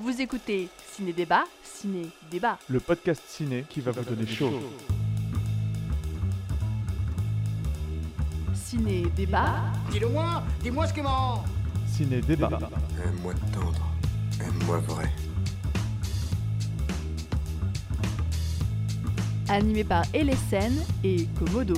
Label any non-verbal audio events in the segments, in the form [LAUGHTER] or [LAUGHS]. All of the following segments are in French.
Vous écoutez Ciné Débat, Ciné Débat. le podcast ciné qui va vous donner chaud. Ciné Débat. Dis-le-moi, dis-moi ce qui marrant. Ciné débat. Aime-moi tendre, aime-moi vrai. animé par LSN et Komodo.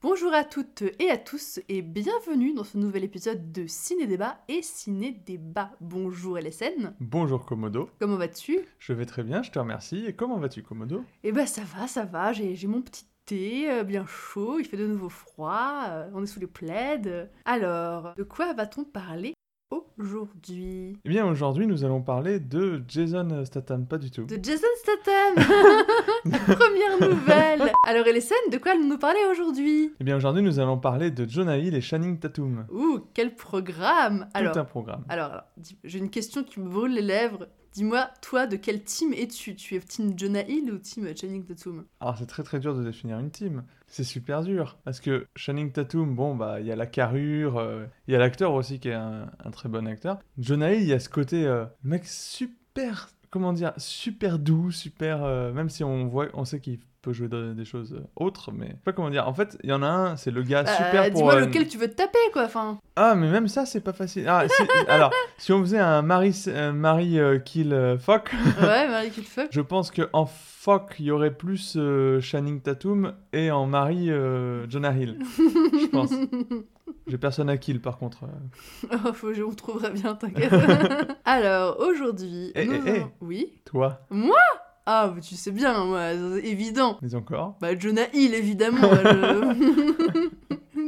Bonjour à toutes et à tous et bienvenue dans ce nouvel épisode de Ciné Débat et Ciné Débat. Bonjour LSN, Bonjour Komodo, comment vas-tu? Je vais très bien, je te remercie. Et comment vas-tu Komodo? Eh ben ça va, ça va, j'ai j'ai mon petit thé euh, bien chaud, il fait de nouveau froid, euh, on est sous les plaids. Alors, de quoi va-t-on parler aujourd'hui Eh bien aujourd'hui nous allons parler de Jason Statham, pas du tout. De Jason Statham [LAUGHS] Première nouvelle Alors LSN, de quoi allons-nous parler aujourd'hui? Eh bien aujourd'hui nous allons parler de Jonah Hill et Channing Tatum. Ouh, quel programme Alors, Tout un programme. alors, alors, j'ai une question qui me brûle les lèvres. Dis-moi, toi, de quel team es-tu? Tu es team Jonah Hill ou team Channing Tatum? Alors c'est très très dur de définir une team. C'est super dur. Parce que Channing Tatum, bon bah il y a la carrure, euh, il y a l'acteur aussi qui est un, un très bon acteur. Jonah Hill, il y a ce côté euh, mec super, comment dire, super doux, super... euh, même si on voit, on sait qu'il peut jouer des choses euh, autres, mais je sais pas comment dire. En fait, il y en a un, c'est le gars Bah, super pour... Dis-moi euh, lequel tu veux te taper, quoi. Enfin, Ah, mais même ça, c'est pas facile. Ah, [LAUGHS] alors, si on faisait un Marie, euh, Kill euh, Fuck, ouais, Marie Kill Fuck. [LAUGHS] je pense que en Fuck, il y aurait plus euh, Channing Tatum et en Marie, euh, Jonah Hill. Je pense. [LAUGHS] J'ai personne à kill par contre. euh. Oh, faut, on trouverait bien, t'inquiète. Alors, aujourd'hui. Eh, nous eh, eh. Oui Toi, Ah, tu sais bien, moi, c'est évident. mais encore. Bah, Jonah Hill, évidemment. [LAUGHS] [LAUGHS]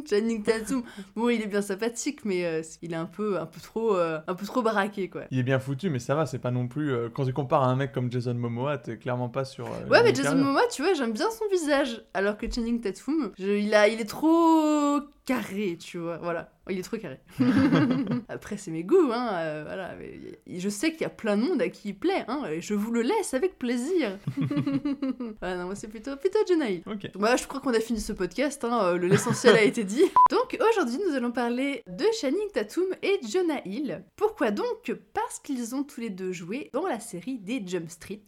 Channing Tatum. Bon, il est bien sympathique, mais euh, il est un peu, un peu trop, euh, un peu trop baraqué, quoi. Il est bien foutu, mais ça va, c'est pas non plus. euh, quand tu compares à un mec comme Jason Momoa, t'es clairement pas sur. Ouais, mais Jason. Momoa, tu vois, j'aime bien son visage. Alors que Channing Tatum, je- il, a, il est trop carré, tu vois. Voilà, il est trop carré. [LAUGHS] Après, c'est mes goûts, hein. euh, voilà. mais je sais qu'il y a plein de monde à qui il plaît, hein. Et je vous le laisse avec plaisir. [LAUGHS] non, moi, c'est plutôt, plutôt Jonah Hill. Ok. Bah, je crois qu'on a fini ce podcast, hein, euh, le- l'essentiel a été dit. [LAUGHS] Donc aujourd'hui, nous allons parler de Channing Tatum et Jonah Hill. Pourquoi donc? Parce qu'ils ont tous les deux joué dans la série des Jump Street.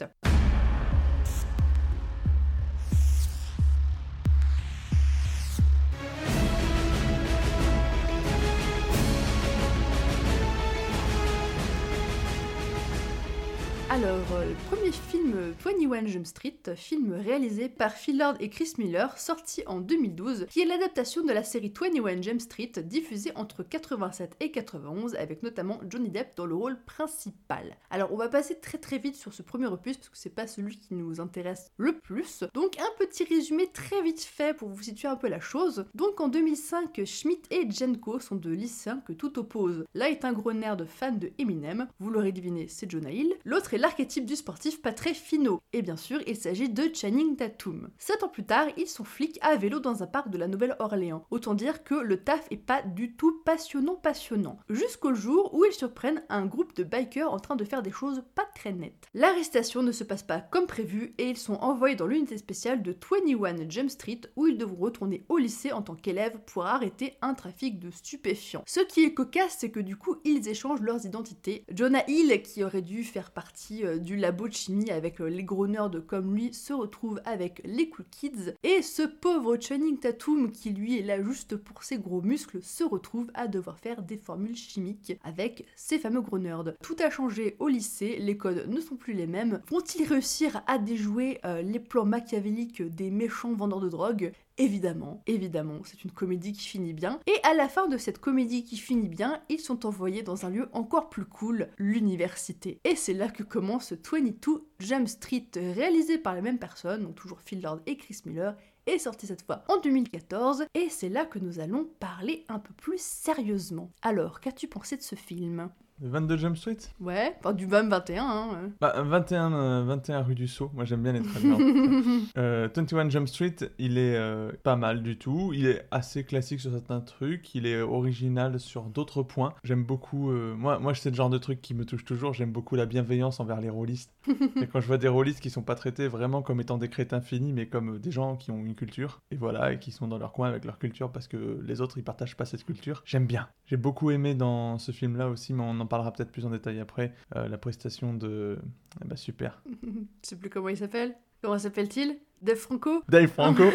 Alors, euh, le premier film euh, 21 Jump Street, film réalisé par Phil Lord et Chris Miller, sorti en 2012, qui est l'adaptation de la série 21 Jump Street, diffusée entre 87 et 91, avec notamment Johnny Depp dans le rôle principal. Alors, on va passer très très vite sur ce premier opus, parce que c'est pas celui qui nous intéresse le plus. Donc, un petit résumé très vite fait pour vous situer un peu la chose. Donc, en 2005, Schmidt et Jenko sont deux lycéens que tout oppose. L'un est un gros nerd fan de Eminem, vous l'aurez deviné, c'est Jonah Hill. L'autre est l'archétype du sportif pas très finot. Et bien sûr, il s'agit de Channing Tatum. Sept ans plus tard, ils sont flics à vélo dans un parc de la Nouvelle-Orléans. Autant dire que le taf est pas du tout passionnant passionnant. Jusqu'au jour où ils surprennent un groupe de bikers en train de faire des choses pas très nettes. L'arrestation ne se passe pas comme prévu et ils sont envoyés dans l'unité spéciale de 21 Jump Street où ils devront retourner au lycée en tant qu'élèves pour arrêter un trafic de stupéfiants. Ce qui est cocasse, c'est que du coup, ils échangent leurs identités. Jonah Hill, qui aurait dû faire partie euh, du labo de chimie avec euh, les gros nerds comme lui, se retrouve avec les cool kids. Et ce pauvre Channing Tatum, qui lui est là juste pour ses gros muscles, se retrouve à devoir faire des formules chimiques avec ces fameux gros nerds. Tout a changé au lycée, les codes ne sont plus les mêmes. Vont-ils réussir à déjouer euh, les plans machiavéliques des méchants vendeurs de drogue? Évidemment, évidemment, c'est une comédie qui finit bien. Et à la fin de cette comédie qui finit bien, ils sont envoyés dans un lieu encore plus cool, l'université. Et c'est là que commence 22 Jump Street, réalisé par les mêmes personnes, donc toujours Phil Lord et Chris Miller, est sorti cette fois en 2014, et c'est là que nous allons parler un peu plus sérieusement. Alors, qu'as-tu pensé de ce film? 22 Jump Street Ouais, enfin du BAM 21, hein. Bah, 21, euh, 21 rue du Sceau, moi j'aime bien les ouais. [LAUGHS] Euh, 21 Jump Street, il est euh, pas mal du tout. Il est assez classique sur certains trucs. Il est original sur d'autres points. J'aime beaucoup. euh, moi, moi, c'est le genre de truc qui me touche toujours. J'aime beaucoup la bienveillance envers les rôlistes. [LAUGHS] Et quand je vois des rôlistes qui sont pas traités vraiment comme étant des crétins finis, mais comme des gens qui ont une culture, et voilà, et qui sont dans leur coin avec leur culture parce que les autres ils partagent pas cette culture, j'aime bien. J'ai beaucoup aimé dans ce film-là aussi, mais on en parlera peut-être plus en détail après. Euh, la prestation de. eh bah, super. [LAUGHS] Je sais plus comment il s'appelle. Comment s'appelle-t-il? Dave Franco Dave Franco. [LAUGHS]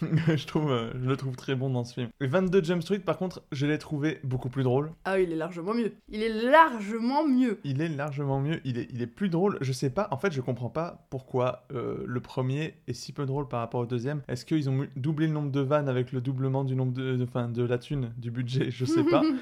[LAUGHS] je, trouve, euh, je le trouve très bon dans ce film. Et 22 Jump Street, par contre, je l'ai trouvé beaucoup plus drôle. Ah oui, il est largement mieux. Il est largement mieux. Il est largement mieux. Il est, il est plus drôle. Je sais pas. En fait, je comprends pas pourquoi euh, le premier est si peu drôle par rapport au deuxième. Est-ce qu'ils ont doublé le nombre de vannes avec le doublement du nombre de, de, enfin, de la thune, du budget? Je sais pas. [LAUGHS]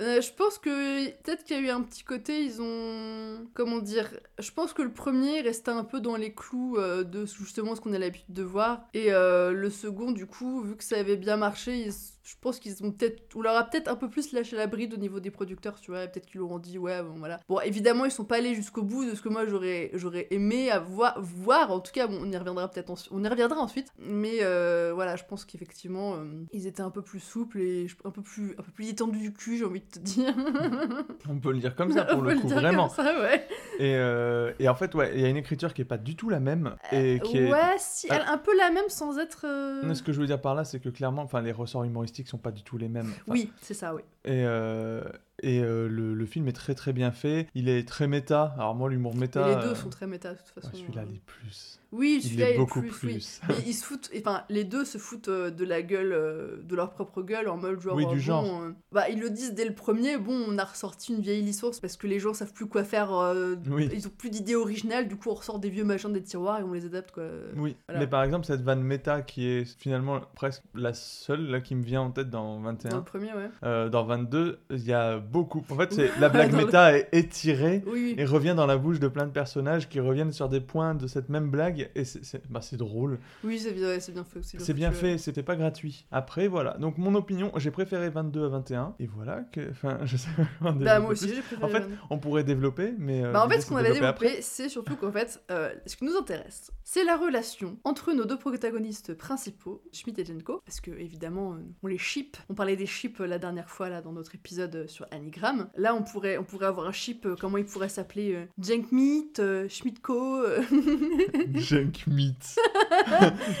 Euh, je pense que peut-être qu'il y a eu un petit côté, ils ont. Comment dire Je pense que le premier restait un peu dans les clous euh, de justement ce qu'on a l'habitude de voir. Et euh, le second, du coup, vu que ça avait bien marché, ils- je pense qu'ils ont peut-être. On leur a peut-être un peu plus lâché la bride au niveau des producteurs, tu vois. Peut-être qu'ils leur ont dit, ouais, bon voilà. Bon, évidemment, ils sont pas allés jusqu'au bout de ce que moi j'aurais j'aurais aimé à voir. En tout cas, bon, on y reviendra peut-être ensuite. On y reviendra ensuite. Mais euh, voilà, je pense qu'effectivement, euh, ils étaient un peu plus souples et un peu plus, un peu plus détendus du cul, j'ai envie de te dire. [LAUGHS] On peut le dire comme ça [LAUGHS] pour On le peut coup, dire vraiment. comme ça, ouais. Et, euh, et en fait, ouais, il y a une écriture qui est pas du tout la même. Et qui est... Ouais, si, elle, un peu la même sans être. Ce que je veux dire par là, c'est que clairement, enfin, les ressorts humoristiques sont pas du tout les mêmes. Enfin, Oui, c'est ça, oui. Et, euh, et euh, le, le film est très très bien fait. Il est très méta. Alors moi, l'humour méta. Et les deux euh, sont très méta, de toute façon. ouais, celui-là, il est plus. Oui, Il celui-là est beaucoup plus. plus. Mais ils se foutent, enfin, les deux se foutent euh, de la gueule, euh, de leur propre gueule, en mode genre. Oui, du euh, genre. bon, euh, bah, ils le disent dès le premier, bon, on a ressorti une vieille licence parce que les gens savent plus quoi faire. euh, Oui. Ils ont plus d'idées originales, du coup, on ressort des vieux machins des tiroirs et on les adapte, quoi. Oui, Voilà. mais par exemple, cette vanne méta qui est finalement presque la seule là qui me vient en tête dans 21. Dans le premier, ouais. Euh, dans 22, il y a beaucoup. En fait, c'est [LAUGHS] la blague le- méta est étirée oui. et revient dans la bouche de plein de personnages qui reviennent sur des points de cette même blague et c'est bah, c'est drôle. Oui, c'est bien, bien fait aussi. C'est bien fait, c'était pas gratuit. Après, voilà. Donc, mon opinion, j'ai préféré 22 à 21 et voilà que. Enfin, [LAUGHS] je sais pas Bah, moi aussi, plus. j'ai préféré. En fait, on pourrait développer, mais. euh, Bah, en fait, ce qu'on avait développé, c'est surtout qu'en fait, euh, ce qui nous intéresse, c'est la relation entre nos deux protagonistes principaux, Schmidt et Jenko, parce que évidemment, euh, on les ship. On parlait des ships la dernière fois là dans notre épisode sur Anigram. Là, on pourrait, on pourrait avoir un ship. comment il pourrait s'appeler euh, Jenkmeat, euh, Schmidtko, [LAUGHS] [LAUGHS] euh, Junkmeat.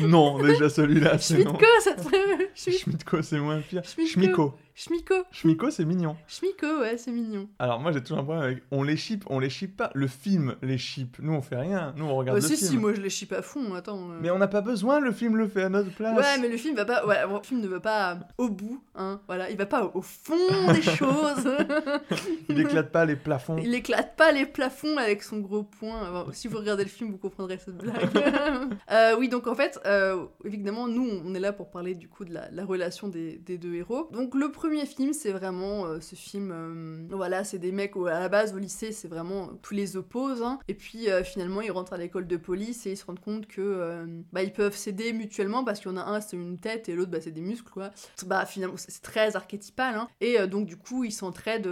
[LAUGHS] non, déjà celui-là, c'est non. Schmidtko, ça te ferait Schmid- Schmidtko, c'est moins pire. Schmidtko. Schmiko. Schmiko, Schmiko, c'est mignon. Schmiko, ouais, c'est mignon. Alors, moi, j'ai toujours un problème avec. On les ship, on les ship pas. Le film les ship. Nous, on fait rien. Nous, on regarde Bah, le si, film. si, moi je les ship à fond. Attends. euh. Mais on n'a pas besoin, le film le fait à notre place. Ouais, mais le film va pas. Ouais, bon, le film ne va pas au bout, hein. Voilà, il va pas au fond des [LAUGHS] choses. Il éclate pas les plafonds. Il éclate pas les plafonds avec son gros poing. Alors, si vous regardez le film, vous comprendrez cette blague. [LAUGHS] Euh, oui, donc en fait, euh, évidemment, nous, on est là pour parler du coup de la, la relation des, des deux héros. Donc le premier film, c'est vraiment euh, ce film. euh, voilà, c'est des mecs au- à la base au lycée, c'est vraiment tous les opposent. hein. Et puis euh, finalement, ils rentrent à l'école de police et ils se rendent compte que bah, ils peuvent s'aider mutuellement parce qu'il y en a un, c'est une tête et l'autre, bah, c'est des muscles, quoi. Bah finalement, c'est très archétypal. hein. Et donc du coup, ils s'entraident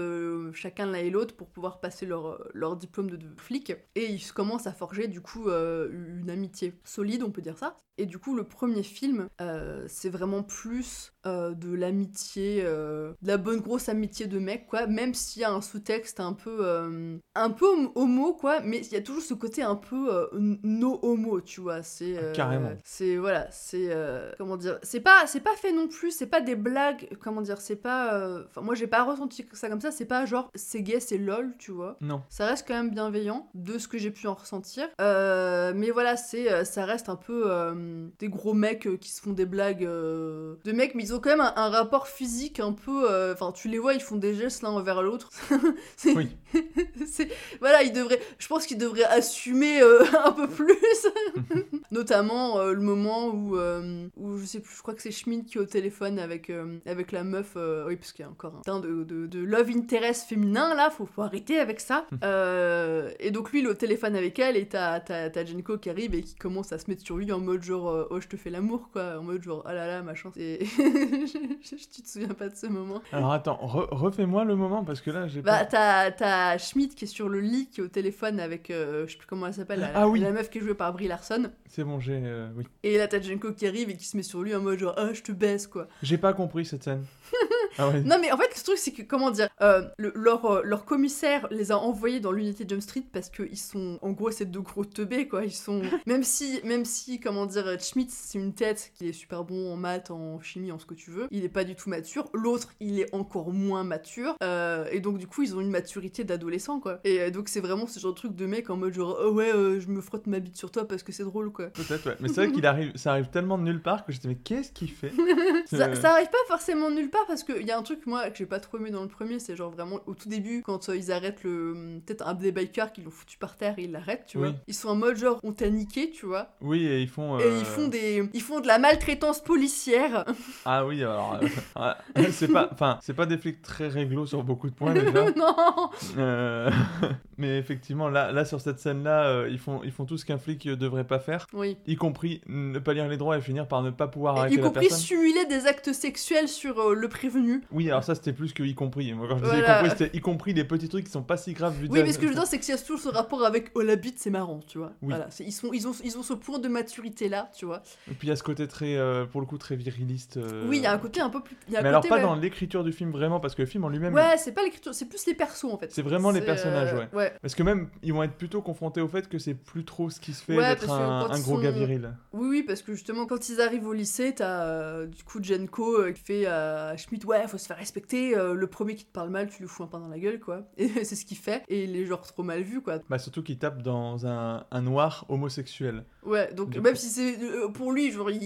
chacun l'un et l'autre pour pouvoir passer leur, leur diplôme de, de flic. Et ils commencent à forger du coup une amitié solide, on peut dire ça. Et du coup, le premier film, c'est vraiment plus euh, de l'amitié, euh, de la bonne grosse amitié de mec, quoi. Même s'il y a un sous-texte un peu, euh, un peu hom- homo, quoi. Mais il y a toujours ce côté un peu no homo, tu vois. C'est Carrément. C'est voilà, c'est comment dire. C'est pas, c'est pas fait non plus. C'est pas des blagues. Comment dire. C'est pas. Enfin, moi, j'ai pas ressenti ça comme ça. C'est pas genre c'est gay, c'est lol, tu vois. Non. Ça reste quand même bienveillant, de ce que j'ai pu en ressentir. Mais voilà, c'est, ça reste un peu des gros mecs qui se font des blagues de mecs, mais ils ont quand même un, un rapport physique un peu. euh, Enfin, tu les vois, ils font des gestes l'un envers l'autre. [LAUGHS] Oui. [LAUGHS] voilà, ils devraient. Je pense qu'ils devraient assumer euh, [LAUGHS] un peu plus. Notamment euh, le moment où, où je sais plus, je crois que c'est Schmidt qui est au téléphone avec, avec la meuf. oui, parce qu'il y a encore un teint de, de, de love interest féminin là, faut, faut arrêter avec ça. Euh, et donc lui, il est au téléphone avec elle et t'as, t'as, t'as Jenko qui arrive et qui commence à se mettre sur lui en mode genre oh je te fais l'amour quoi, en mode genre oh là là machin. Et [LAUGHS] tu te souviens pas de ce moment Alors attends, re- refais-moi le moment parce que là j'ai bah, pas. t'as, t'as Schmidt qui est sur le lit, qui est au téléphone avec, euh, je sais plus comment elle s'appelle, la, Ah oui. la meuf qui est jouée par Brie Larson. C'est bon, j'ai. euh, oui. Et là, t'as Jenko qui arrive et qui se met sur lui en mode genre, ah, je te baisse, quoi. [LAUGHS] J'ai pas compris cette scène. ah ouais. Non, mais en fait, le truc, c'est que, comment dire, euh, le- leur, euh, leur commissaire les a envoyés dans l'unité Jump Street parce qu'ils sont, en gros, c'est deux gros teubés, quoi. Ils sont, [LAUGHS] même si, même si, comment dire, Schmidt, c'est une tête qui est super bon en maths, en chimie, en ce que tu veux. Il est pas du tout mature. L'autre, il est encore moins mature. Euh, et donc, du coup, ils ont une maturité d'adolescent, quoi. Et euh, donc, c'est vraiment ce genre de truc de mec en mode genre, oh ouais, euh, je me frotte ma bite sur toi parce que c'est drôle, quoi. Peut-être, ouais. Mais c'est vrai qu'il arrive, ça arrive tellement de nulle part que j'étais, mais qu'est-ce qu'il fait? [LAUGHS] Ça, ça arrive pas forcément nulle part parce qu'il y a un truc, moi, que j'ai pas trop aimé dans le premier, c'est genre vraiment au tout début, quand euh, ils arrêtent le. Peut-être un des bikers qui l'ont foutu par terre et ils l'arrêtent, tu Oui. vois. Ils sont en mode genre, on t'a niqué, tu vois. Oui, et ils font. Et ils font des. Ils font de la maltraitance policière. Ah oui, alors. euh, ouais. c'est pas, enfin, c'est pas des flics très réglo sur beaucoup de points [LAUGHS] déjà. non Euh, [LAUGHS] mais effectivement, là, là sur cette scène-là, euh, ils font, ils font tout ce qu'un flic euh, devrait pas faire, Oui. y compris ne pas lire les droits et finir par ne pas pouvoir arrêter y la compris personne. simuler des actes sexuels sur euh, le prévenu. Oui, alors ça c'était plus que y compris. Moi, quand je disais Voilà. y compris, c'était y compris des petits trucs qui sont pas si graves vu Oui, mais ce que je veux dire, c'est qu'il y a toujours ce rapport avec oh la bite, c'est marrant, tu vois. Oui. Voilà, ils, sont, ils, ont, ils ont ce point de maturité là, tu vois. Et puis il y a ce côté très, pour le coup, très viriliste. euh, Oui, il y a un côté un peu plus. il y a un Mais alors pas ouais. dans l'écriture du film vraiment, parce que le film en lui-même. Ouais, c'est pas l'écriture, c'est plus les persos en fait. C'est vraiment les personnages, euh, ouais. Ouais, Parce que même, ils vont être plutôt confrontés au fait que c'est plus trop ce qui se fait Ouais, d'être un, gros sont- gars viril. oui, oui, parce que justement, quand ils arrivent au lycée, t'as euh, du coup Jenko euh, qui fait à Schmidt Ouais, faut se faire respecter, euh, le premier qui te parle mal, tu lui fous un pain dans la gueule, quoi. [LAUGHS] Et c'est ce qu'il fait, et il est genre trop mal vu, quoi. Bah surtout qu'il tape dans un, un noir homosexuel. Ouais, donc Du même coup- si c'est. euh, pour lui, genre, il,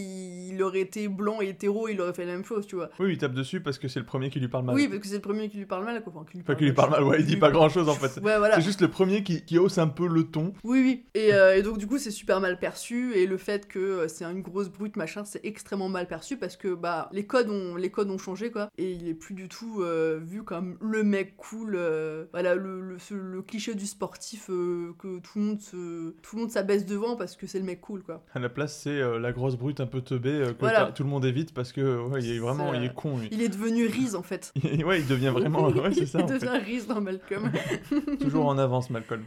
il aurait été blanc et hétéro, il aurait fait la même chose, tu vois. Oui, il tape dessus parce que c'est le premier qui lui parle mal. Oui, parce que c'est le premier qui lui parle mal, quoi. Enfin, qui lui qu'il lui parle mal, ouais, il dit pas grand chose en fait. [LAUGHS] Ouais, voilà. C'est juste le premier qui, qui hausse un peu le ton. Oui, oui. Et, euh, et donc, du coup, c'est super mal perçu. Et le fait que euh, c'est une grosse brute, machin, c'est extrêmement mal perçu parce que bah, les, codes ont, les codes ont changé, quoi. Et il est plus du tout euh, vu comme le mec cool. euh, voilà, le, le, ce- le cliché du sportif que tout le monde se, tout le monde s'abaisse devant parce que c'est le mec cool, quoi. À la place, c'est la grosse brute un peu teubée que Voilà. tout le monde évite parce que ouais, il est vraiment, C'est, il est con lui. Il est devenu Reese, en fait. [LAUGHS] ouais, il devient vraiment, [LAUGHS] ouais, c'est ça. il devient Reese dans Malcolm. [LAUGHS] Toujours en avance, Malcolm.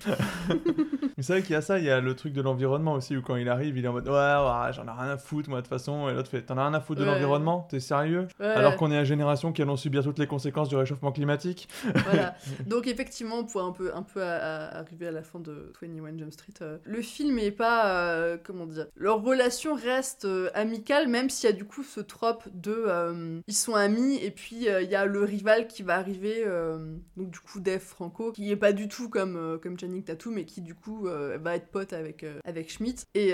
Mais c'est vrai qu'il y a ça, il y a le truc de l'environnement aussi, où quand il arrive, il est en mode Ouais, ouais, j'en ai rien à foutre, moi, de toute façon. Et l'autre fait T'en as rien à foutre de Ouais. l'environnement? T'es sérieux? Ouais. Alors qu'on est la génération qui allons subir toutes les conséquences du réchauffement climatique. voilà. Donc effectivement, pour un peu, un peu à- à- arriver à la fin de 21 Jump Street, euh, le film est pas, euh, comment dire, leur relation reste euh, amicale, même s'il y a du coup ce trope de, euh, ils sont amis et puis euh, il y a le rival qui va arriver, euh, donc du coup Dave Franco, qui est pas du tout comme comme Channing Tatum, mais qui du coup va être pote avec avec Schmidt et,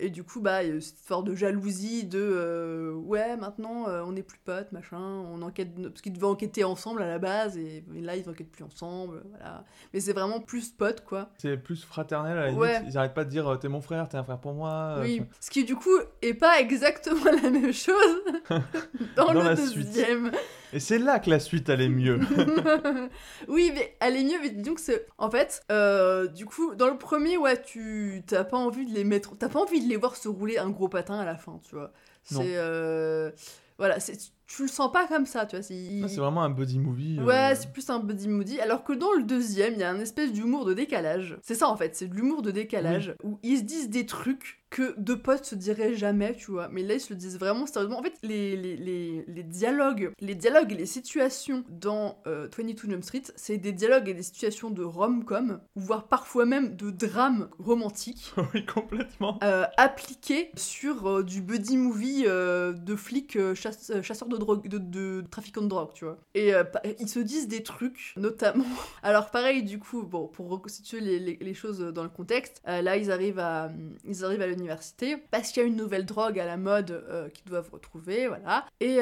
et du coup bah il y a cette histoire de jalousie, de ouais maintenant on est plus potes machin, on enquête parce qu'ils devaient enquêter ensemble à la base et, et là ils enquêtent plus ensemble, voilà. Mais c'est vraiment plus potes quoi. C'est plus fraternel à la limite. Ouais. Ils arrêtent pas de dire T'es mon frère, t'es un frère pour moi. Oui, ce qui du coup est pas exactement [LAUGHS] la même chose [LAUGHS] dans, Dans le la suite. deuxième. Et c'est là que la suite allait mieux. [LAUGHS] oui, mais elle est mieux, mais c'est. En fait, euh, du coup, dans le premier, ouais, tu t'as pas envie de les mettre. T'as pas envie de les voir se rouler un gros patin à la fin, tu vois. C'est. euh, Voilà, c'est- tu le sens pas comme ça, tu vois. C'est Ah, c'est vraiment un buddy movie. euh, Ouais, c'est plus un buddy moody. Alors que dans le deuxième, il y a un espèce d'humour de décalage. C'est ça en fait, c'est de l'humour de décalage où ils se disent des trucs que deux potes se diraient jamais, tu vois. Mais là, ils se le disent vraiment sérieusement. En fait, les, les, les, les dialogues, les dialogues et les situations dans euh, 22 Jump Street, c'est des dialogues et des situations de rom-com, voire parfois même de drame romantique. [LAUGHS] oui, complètement. euh, appliqué sur euh, du buddy movie euh, de flics euh, chasse- euh, chasseurs de de, trafiquants de drogue, tu vois. Et euh, ils se disent des trucs, [LAUGHS] notamment. Alors pareil, du coup, bon, pour reconstituer les, choses dans le contexte, euh, là ils arrivent à, ils arrivent à l'université parce qu'il y a une nouvelle drogue à la mode euh, qu'ils doivent retrouver, voilà. Et,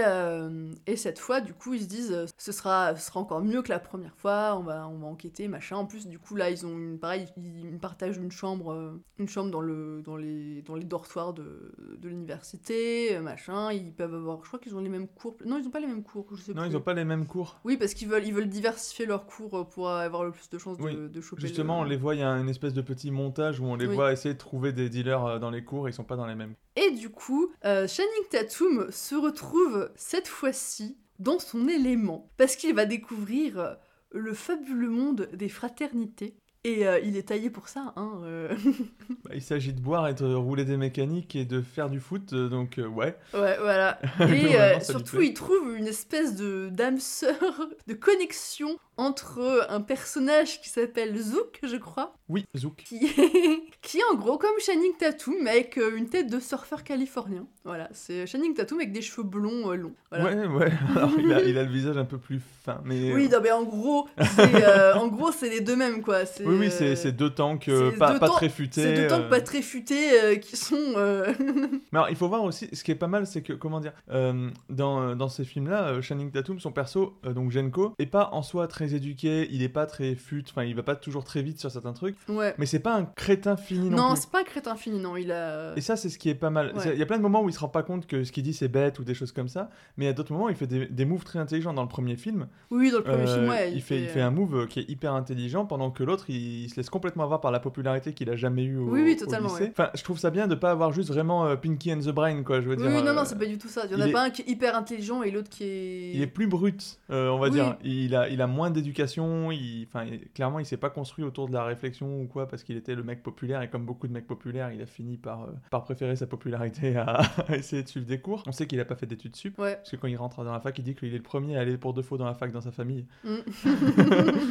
et cette fois, du coup, ils se disent, ce sera, sera encore mieux que la première fois. On va, on va enquêter, machin. En plus, du coup, là, ils ont une, pareil, ils, partagent une chambre, une chambre dans le, dans les, dans les dortoirs de, de l'université, machin. Ils peuvent avoir, je crois qu'ils ont les mêmes cours. Non, ils ont pas les mêmes cours. Je sais Non, plus. ils ont pas les mêmes cours. Oui, parce qu'ils veulent, ils veulent diversifier leurs cours euh, pour avoir le plus de chances de, Oui. de choper. Justement, on le- les voit, il y a une espèce de petit montage où on les Oui. voit essayer de trouver des dealers euh, dans les cours et ils sont pas dans les mêmes. Et du coup, euh, Channing Tatum se retrouve cette fois-ci dans son élément parce qu'il va découvrir le fabuleux monde des fraternités. Et euh, il est taillé pour ça, hein. euh. Bah, il s'agit de boire et de rouler des mécaniques et de faire du foot, euh, donc euh, ouais. Ouais, voilà. [LAUGHS] Et surtout, il trouve une espèce de d'âme sœur, de connexion entre un personnage qui s'appelle Zouk, je crois, Oui, Zouk. qui est, [LAUGHS] qui est en gros comme Channing Tatum, mais avec euh, une tête de surfeur californien. Voilà, c'est Channing Tatum avec des cheveux blonds euh, longs. Voilà. Ouais, ouais. [LAUGHS] Alors, il a, il a le visage un peu plus fin, mais. Oui, non, mais en gros, c'est euh, [LAUGHS] les deux mêmes, quoi. Oui, oui, c'est euh, deux tanks euh, pas, deux pas tanks- très futés. C'est deux tanks euh. pas très futés euh, qui sont. euh, Mais alors, il faut voir aussi, ce qui est pas mal, c'est que, comment dire, euh, dans, euh, dans ces films-là, euh, Channing Tatum, son perso, euh, donc Genko, est pas en soi très éduqué, il est pas très fut, enfin, il va pas toujours très vite sur certains trucs, Ouais. mais c'est pas un crétin fini non, Non, plus. c'est pas un crétin fini, non. Il a. Et ça, c'est ce qui est pas mal. Ouais. Il y a plein de moments où il se rend pas compte que ce qu'il dit c'est bête ou des choses comme ça, mais il y a d'autres moments où il fait des, des moves très intelligents. Dans le premier film, Oui, dans le premier euh, film, ouais. il, fait, il fait un move euh, qui est hyper intelligent pendant que l'autre il, il se laisse complètement avoir par la popularité qu'il a jamais eu au, Oui, oui, au totalement, lycée. ouais. Enfin, je trouve ça bien de pas avoir juste vraiment euh, Pinky and the Brain, quoi. Je veux Oui, dire. oui, non, euh, non, c'est pas du tout ça. Il y en a est- pas un qui est hyper intelligent et l'autre qui est. Il est plus brut, euh, on va Oui. dire. Il a, il a moins d'éducation. Il, enfin, il- clairement, il s'est pas construit autour de la réflexion ou quoi, parce qu'il était le mec populaire. Et comme beaucoup de mecs populaires, il a fini par, euh, par préférer sa popularité à, [LAUGHS] à essayer de suivre des cours. On sait qu'il a pas fait d'études sup. Ouais. Parce que quand il rentre dans la fac, il dit qu'il est le premier à aller pour deux fois dans la fac dans sa famille. Mm. [LAUGHS]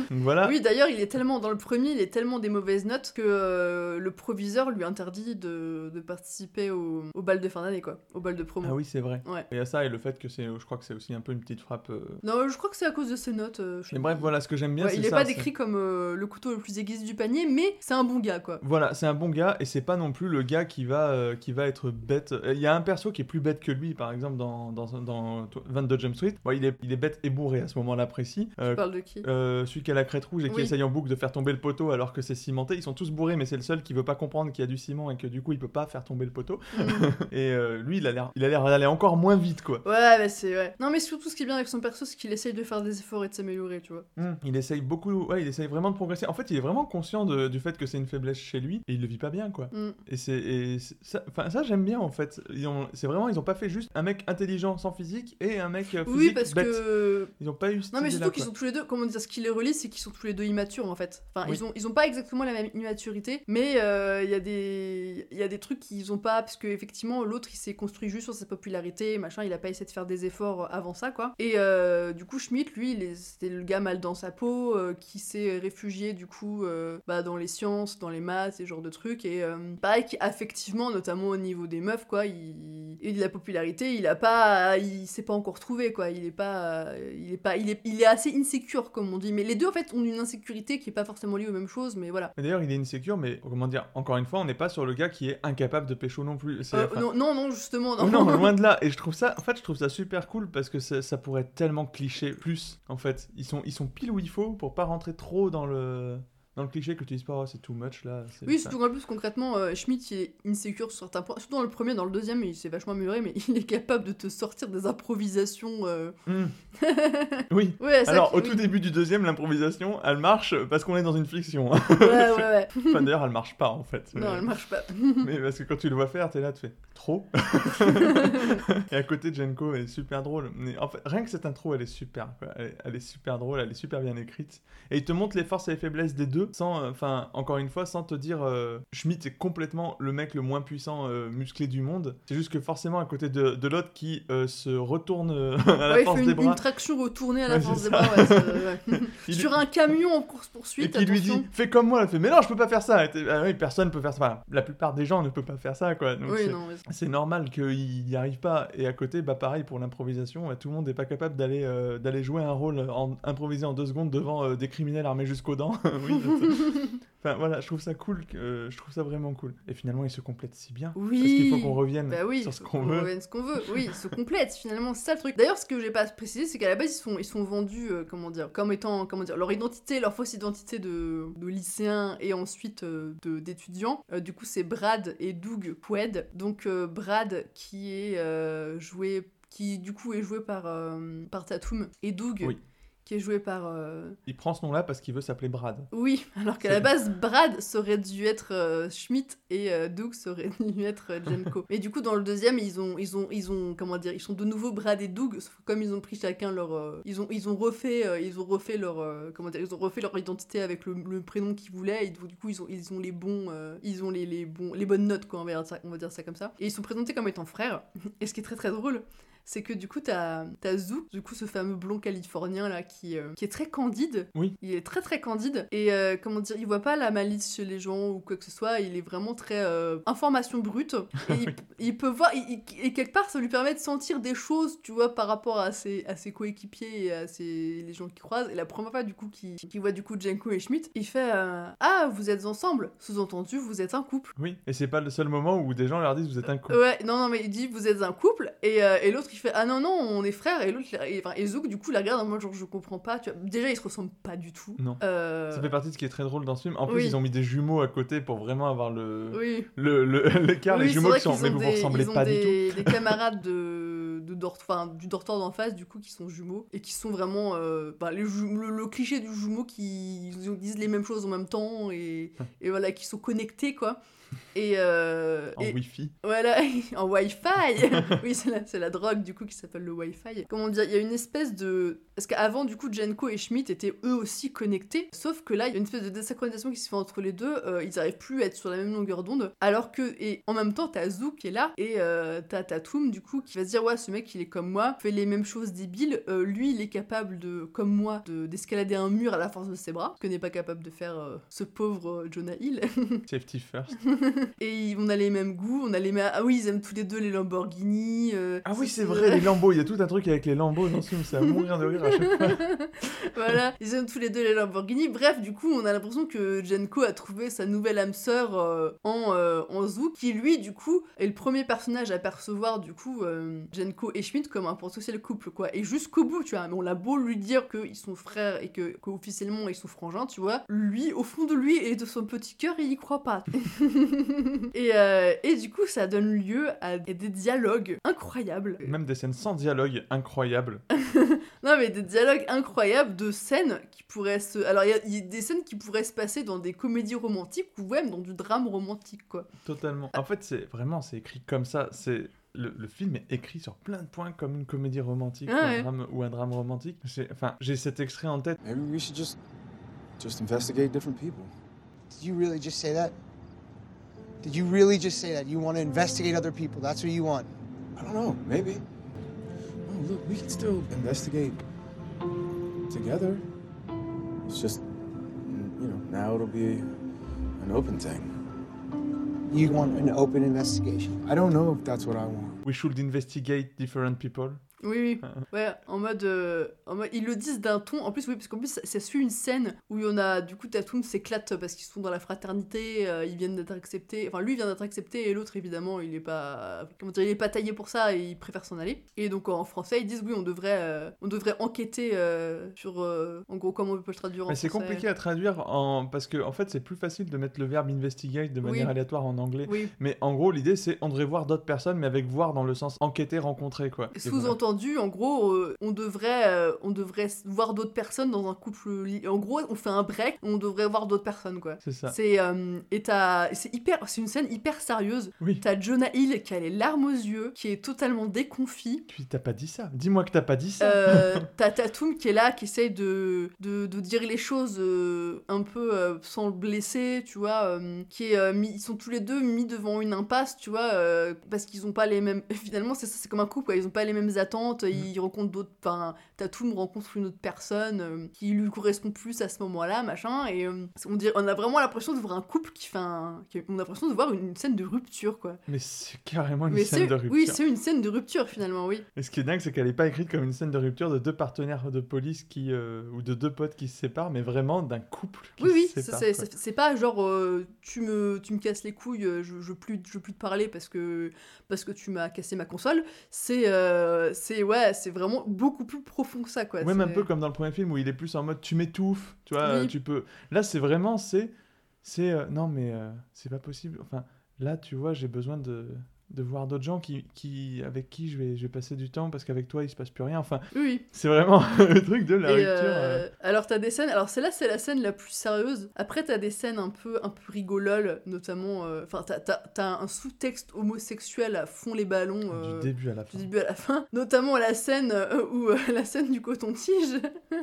Donc voilà. Oui, d'ailleurs, il est tellement dans le premier, il est tellement des mauvaises notes que euh, le proviseur lui interdit de, de participer au, au bal de fin d'année, quoi, au bal de promo. Ah oui, c'est vrai. Ouais. Il y a ça et le fait que c'est, je crois que c'est aussi un peu une petite frappe. euh. Non, je crois que c'est à cause de ses notes. je- bref, voilà, ce que j'aime bien, Ouais, c'est il est ça, pas décrit comme euh, le couteau le plus aiguisé du panier, mais c'est un bon gars, quoi. Voilà, c'est un bon gars et c'est pas non plus le gars qui va, euh, qui va être bête. Euh, Il y a un perso qui est plus bête que lui, par exemple, dans, dans, dans 22 Jump Street. Bon, il, est, il est bête et bourré à ce moment-là précis. Euh, Tu parles de qui? celui qui a la crête rouge et qui Oui. essaye en boucle de faire tomber le poteau alors que c'est cimenté. Ils sont tous bourrés, mais c'est le seul qui veut pas comprendre qu'il y a du ciment et que du coup il peut pas faire tomber le poteau. Mm. [LAUGHS] Et lui, il a l'air il a l'air d'aller encore moins vite, quoi. Ouais, mais c'est ouais. Non, mais surtout ce qui est bien avec son perso, c'est qu'il essaye de faire des efforts et de s'améliorer, tu vois. Mm. Il essaye beaucoup, ouais, il essaye vraiment de progresser. En fait, il est vraiment conscient de- du fait que c'est une faiblesse chez lui et il le vit pas bien, quoi. Mm. Et c'est, ça, enfin ça j'aime bien en fait. Ils ont, c'est vraiment, ils ont pas fait juste un mec intelligent sans physique et un mec euh, physique Oui, parce bête. que. Ils ont pas eu Non, mais surtout qu'ils sont tous les deux, comment dire, ce qui les relie, c'est qu'ils sont tous les deux immatures en fait. Enfin, Oui. ils, ont, ils ont pas exactement la même immaturité, mais euh, il y, a des- il y a des trucs qu'ils ont pas, parce que effectivement, l'autre il s'est construit juste sur sa popularité, machin, il a pas essayé de faire des efforts avant ça, quoi. Et euh, du coup, Schmidt, lui, c'était le gars mal dans sa peau, euh, qui s'est réfugié du coup euh, bah, dans les sciences, dans les maths, ce genre de trucs, et euh, pareil qu'affectivement, notamment au niveau des meufs, quoi, il, et de la popularité, il a pas, il s'est pas encore trouvé, quoi, il est pas, il est pas, il est, il est assez insécure, comme on dit, mais les deux en fait ont une insécurité qui est pas forcément liée aux mêmes choses, mais voilà. D'ailleurs, il est insécure, mais comment dire, encore une fois, on n'est pas sur le gars qui est incapable de pécho non plus. Enfin, non, non, non, justement, Oh non, [LAUGHS] loin de là. Et je trouve ça, en fait, je trouve ça super cool parce que ça, ça pourrait être tellement cliché plus. En fait, ils sont, ils sont pile où il faut pour pas rentrer trop dans le, dans le cliché que tu dis pas, oh, c'est too much là. Oui, surtout en plus concrètement, euh, Schmidt il est insécure sur certains points, surtout dans le premier, dans le deuxième, il s'est vachement amélioré, mais [LAUGHS] il est capable de te sortir des improvisations. euh, hmm. [LAUGHS] Oui. ouais, Alors, au oui. tout début du deuxième, l'improvisation, elle marche parce qu'on est dans une fiction. [LAUGHS] Ouais, ouais, ouais. enfin, d'ailleurs, elle marche pas en fait. non, Mais- elle marche pas. Mais parce que quand tu le vois faire, t'es là, tu fais trop? et à côté, Jenko est super drôle. Mais en fait, rien que cette intro, elle est super. quoi. Elle, est- elle est super drôle, elle est super bien écrite. Et il te montre les forces et les faiblesses des deux, sans, euh, enfin, encore une fois, sans te dire euh, Schmidt est complètement le mec le moins puissant, euh, musclé du monde. C'est juste que forcément, à côté de, de l'autre qui euh, se retourne [LAUGHS] à la Ouais, il force fait des une, bras. une traction retournée à la Ouais, force des bras, ouais. [LAUGHS] Il- [LAUGHS] Sur un camion en Et course-poursuite, qui lui dit fais comme moi, elle fait mais non je peux pas faire ça. Et Ah oui, personne peut faire ça. Enfin, la plupart des gens ne peuvent pas faire ça quoi. Donc Oui, c'est- normal qu'il n'y arrive pas. Et à côté, bah pareil pour l'improvisation, euh, tout le monde n'est pas capable d'aller d'aller jouer un rôle en, improvisé en deux secondes devant des criminels armés jusqu'aux dents. oui, [LAUGHS] enfin voilà, je trouve ça cool, euh, je trouve ça vraiment cool. Et finalement, ils se complètent si bien. Oui. Parce qu'il faut qu'on revienne Bah oui, sur ce qu'on veut. revienne ce qu'on veut. Oui, ils se complètent finalement, c'est ça le truc. D'ailleurs, ce que j'ai pas précisé, c'est qu'à la base, ils sont, ils sont vendus, euh, comment dire, comme étant, comment dire, leur identité, leur fausse identité de, de lycéens et ensuite euh, de- d'étudiants. Euh, du coup, c'est Brad et Doug Quaid. Donc, Brad qui est joué, qui du coup est joué par, par Tatum et Doug. Oui. Qui est joué par. euh, Il prend ce nom-là parce qu'il veut s'appeler Brad. Oui, [LAUGHS] alors qu'à la base, Brad. Aurait dû être euh, Schmidt et euh, Doug ça aurait [LAUGHS] dû être euh, Jenko. Mais du coup, dans le deuxième, ils ont, ils ont, ils ont, comment dire, ils sont de nouveau Brad et Doug, sauf que comme ils ont pris chacun leur, ils ont, ils ont refait, ils ont refait leur, comment dire, ils ont refait leur identité avec le, le prénom qu'ils voulaient. Et du coup, ils ont, ils ont les bons, ils ont les, les bons, les bonnes notes quoi, on va dire ça, on va dire ça comme ça. Et ils sont présentés comme étant frères. [LAUGHS] Et ce qui est très très drôle. C'est que du coup, t'as as Zouk, du coup, ce fameux blond californien là qui, euh, qui est très candide. Oui. Il est très très candide. Et euh, comment dire, il voit pas la malice chez les gens ou quoi que ce soit. Il est vraiment très euh, information brute. [LAUGHS] Et il, il peut voir. il- il- et quelque part, ça lui permet de sentir des choses, tu vois, par rapport à ses, à ses coéquipiers et à ses, les gens qui croisent. Et la première fois, du coup, qu'il qu'il voit du coup Jenko et Schmidt, il fait Ah, vous êtes ensemble. Sous-entendu, vous êtes un couple. Oui, et c'est pas le seul moment où des gens leur disent vous êtes un couple. Ouais, non, non, mais il dit vous êtes un couple, et, et l'autre fait ah non, non, on est frères, et l'autre, et, enfin, et Zouk du coup la regarde en mode genre je comprends pas, tu vois. Déjà ils se ressemblent pas du tout. Non. Euh, Ça fait partie de ce qui est très drôle dans ce film. En plus, Oui. ils ont mis des jumeaux à côté pour vraiment avoir le Oui. le le- [LAUGHS] l'écart. Oui, les jumeaux qui sont qu'ils mais vous vous des- ressemblez pas du tout. des, [LAUGHS] des camarades de, de dort, du dortoir d'en face, du coup, qui sont jumeaux, et qui sont vraiment euh, bah, les le, le cliché du jumeau qui disent les mêmes choses en même temps, et, et voilà, qui sont connectés, quoi. Et, euh, En et- Wi-Fi. Voilà, [LAUGHS] en Wi-Fi Oui, c'est la, c'est la drogue du coup qui s'appelle le Wi-Fi. Comment dire, il y a une espèce de... Parce qu'avant, du coup, Jenko et Schmidt étaient eux aussi connectés, sauf que là, il y a une espèce de désynchronisation qui se fait entre les deux, euh, ils arrivent plus à être sur la même longueur d'onde, alors que... Et en même temps, t'as Zouk qui est là, et euh, t'as Tatum, du coup, qui va se dire, ouais, ce mec, il est comme moi, fait les mêmes choses débiles, euh, lui, il est capable de, comme moi, de- d'escalader un mur à la force de ses bras, que n'est pas capable de faire euh, ce pauvre Jonah Hill. [LAUGHS] Safety first. [LAUGHS] [LAUGHS] Et on a les mêmes goûts, on a les mêmes... Ah oui, ils aiment tous les deux les Lamborghini. euh, Ah oui, c'est vrai, les [LAUGHS] lambeaux. Il y a tout un truc avec les lambeaux dans ce film. C'est à mourir de rire à chaque fois. [LAUGHS] voilà, ils aiment tous les deux les Lamborghini. Bref, du coup, on a l'impression que Jenko a trouvé sa nouvelle âme sœur euh, en, euh, en Zouk, qui lui, du coup, est le premier personnage à percevoir, du coup, Jenko et Schmidt comme un potentiel couple, quoi. Et jusqu'au bout, tu vois, on l'a beau lui dire qu'ils sont frères et que qu'officiellement ils sont frangins, tu vois, lui, au fond de lui et de son petit cœur, il y croit pas. [LAUGHS] et, euh, et du coup, ça donne lieu à des dialogues incroyables. Même des scènes sans dialogue incroyables. [LAUGHS] Non, mais des dialogues incroyables de scènes qui pourraient se. Alors, il y a- il y, a des scènes qui pourraient se passer dans des comédies romantiques ou même dans du drame romantique, quoi. Totalement. En fait, c'est vraiment, c'est écrit comme ça. C'est le, le film est écrit sur plein de points comme une comédie romantique Ah ou, un ouais. drame, ou un drame romantique. Enfin, j'ai cet extrait en tête. Maybe we should just just investigate different people. Did you really just say that? Did you really just say that? You want to investigate other people? That's what you want? I don't know, maybe. Oh, look, we can still investigate together. It's just, you know, now it'll be an open thing. You want an open investigation? I don't know if that's what I want. We should investigate different people. Oui, oui. Ouais, en mode, euh, en mode- Ils le disent d'un ton. En plus, oui, parce qu'en plus, ça, ça suit une scène où il y en a. Du coup, Tatum s'éclate parce qu'ils sont dans la fraternité, euh, ils viennent d'être acceptés. Enfin, lui vient d'être accepté et l'autre, évidemment, il est pas. Comment dire, il est pas taillé pour ça et il préfère s'en aller. Et donc, en français, ils disent oui, on devrait, euh, on devrait enquêter sur. en gros, comment on peut le traduire en Mais c'est compliqué à traduire en... parce que en fait, c'est plus facile de mettre le verbe investigate de manière Oui. aléatoire en anglais. Oui. Mais en gros, l'idée, c'est on devrait voir d'autres personnes, mais avec voir dans le sens enquêter, rencontrer, quoi. Voilà. Sous-entendu, en gros, euh, on devrait, euh, on devrait voir d'autres personnes dans un couple. En gros, on fait un break, on devrait voir d'autres personnes, quoi. C'est ça. C'est euh, et t'as- c'est hyper, c'est une scène hyper sérieuse. Oui. T'as Jonah Hill qui a les larmes aux yeux, qui est totalement déconfit. Puis t'as pas dit ça. Dis-moi que t'as pas dit ça. Euh, [LAUGHS] t'as Tatum qui est là, qui essaye de, de, de dire les choses un peu sans le blesser, tu vois. qui est, mis- ils sont tous les deux mis devant une impasse, tu vois, parce qu'ils ont pas les mêmes. [LAUGHS] Finalement, c'est ça, c'est comme un couple, quoi. Ils ont pas les mêmes attentes. Ils rencontrent d'autres. Enfin, Tatum rencontre une autre personne euh, qui lui correspond plus à ce moment-là, machin. Et euh, on, dirait, on a vraiment l'impression de voir un couple qui fait un. qui- on a l'impression de voir une scène de rupture, quoi. Mais c'est carrément une Mais scène de rupture. oui, c'est une scène de rupture finalement, oui. Et ce qui est dingue, c'est qu'elle est pas écrite comme une scène de rupture de deux partenaires de police qui euh, ou de deux potes qui se séparent, mais vraiment d'un couple qui Oui, oui, se sépare. quoi. c'est- pas genre euh, tu, me, tu me casses les couilles, je, je, veux plus, je veux plus te parler parce que, parce que tu m'as cassé ma console. C'est, euh, c'est, ouais, c'est vraiment beaucoup plus profond que ça, quoi. Même un peu comme dans le premier film où il est plus en mode tu m'étouffes, tu vois, Oui. tu peux. Là, c'est vraiment c'est c'est euh, non mais euh, c'est pas possible. Enfin, là, tu vois, j'ai besoin de de voir d'autres gens qui, qui, avec qui je vais, je vais passer du temps parce qu'avec toi il se passe plus rien. Enfin, Oui. c'est vraiment [LAUGHS] le truc de la Et, rupture. euh, euh. Alors t'as des scènes, alors celle-là c'est la scène la plus sérieuse. Après t'as des scènes un peu un peu rigololes, notamment, euh, enfin t'as, t'as- t'as un sous-texte homosexuel à fond les ballons. euh, Du début à la du fin. début à la fin, notamment la scène euh, où euh, la scène du coton-tige. [LAUGHS]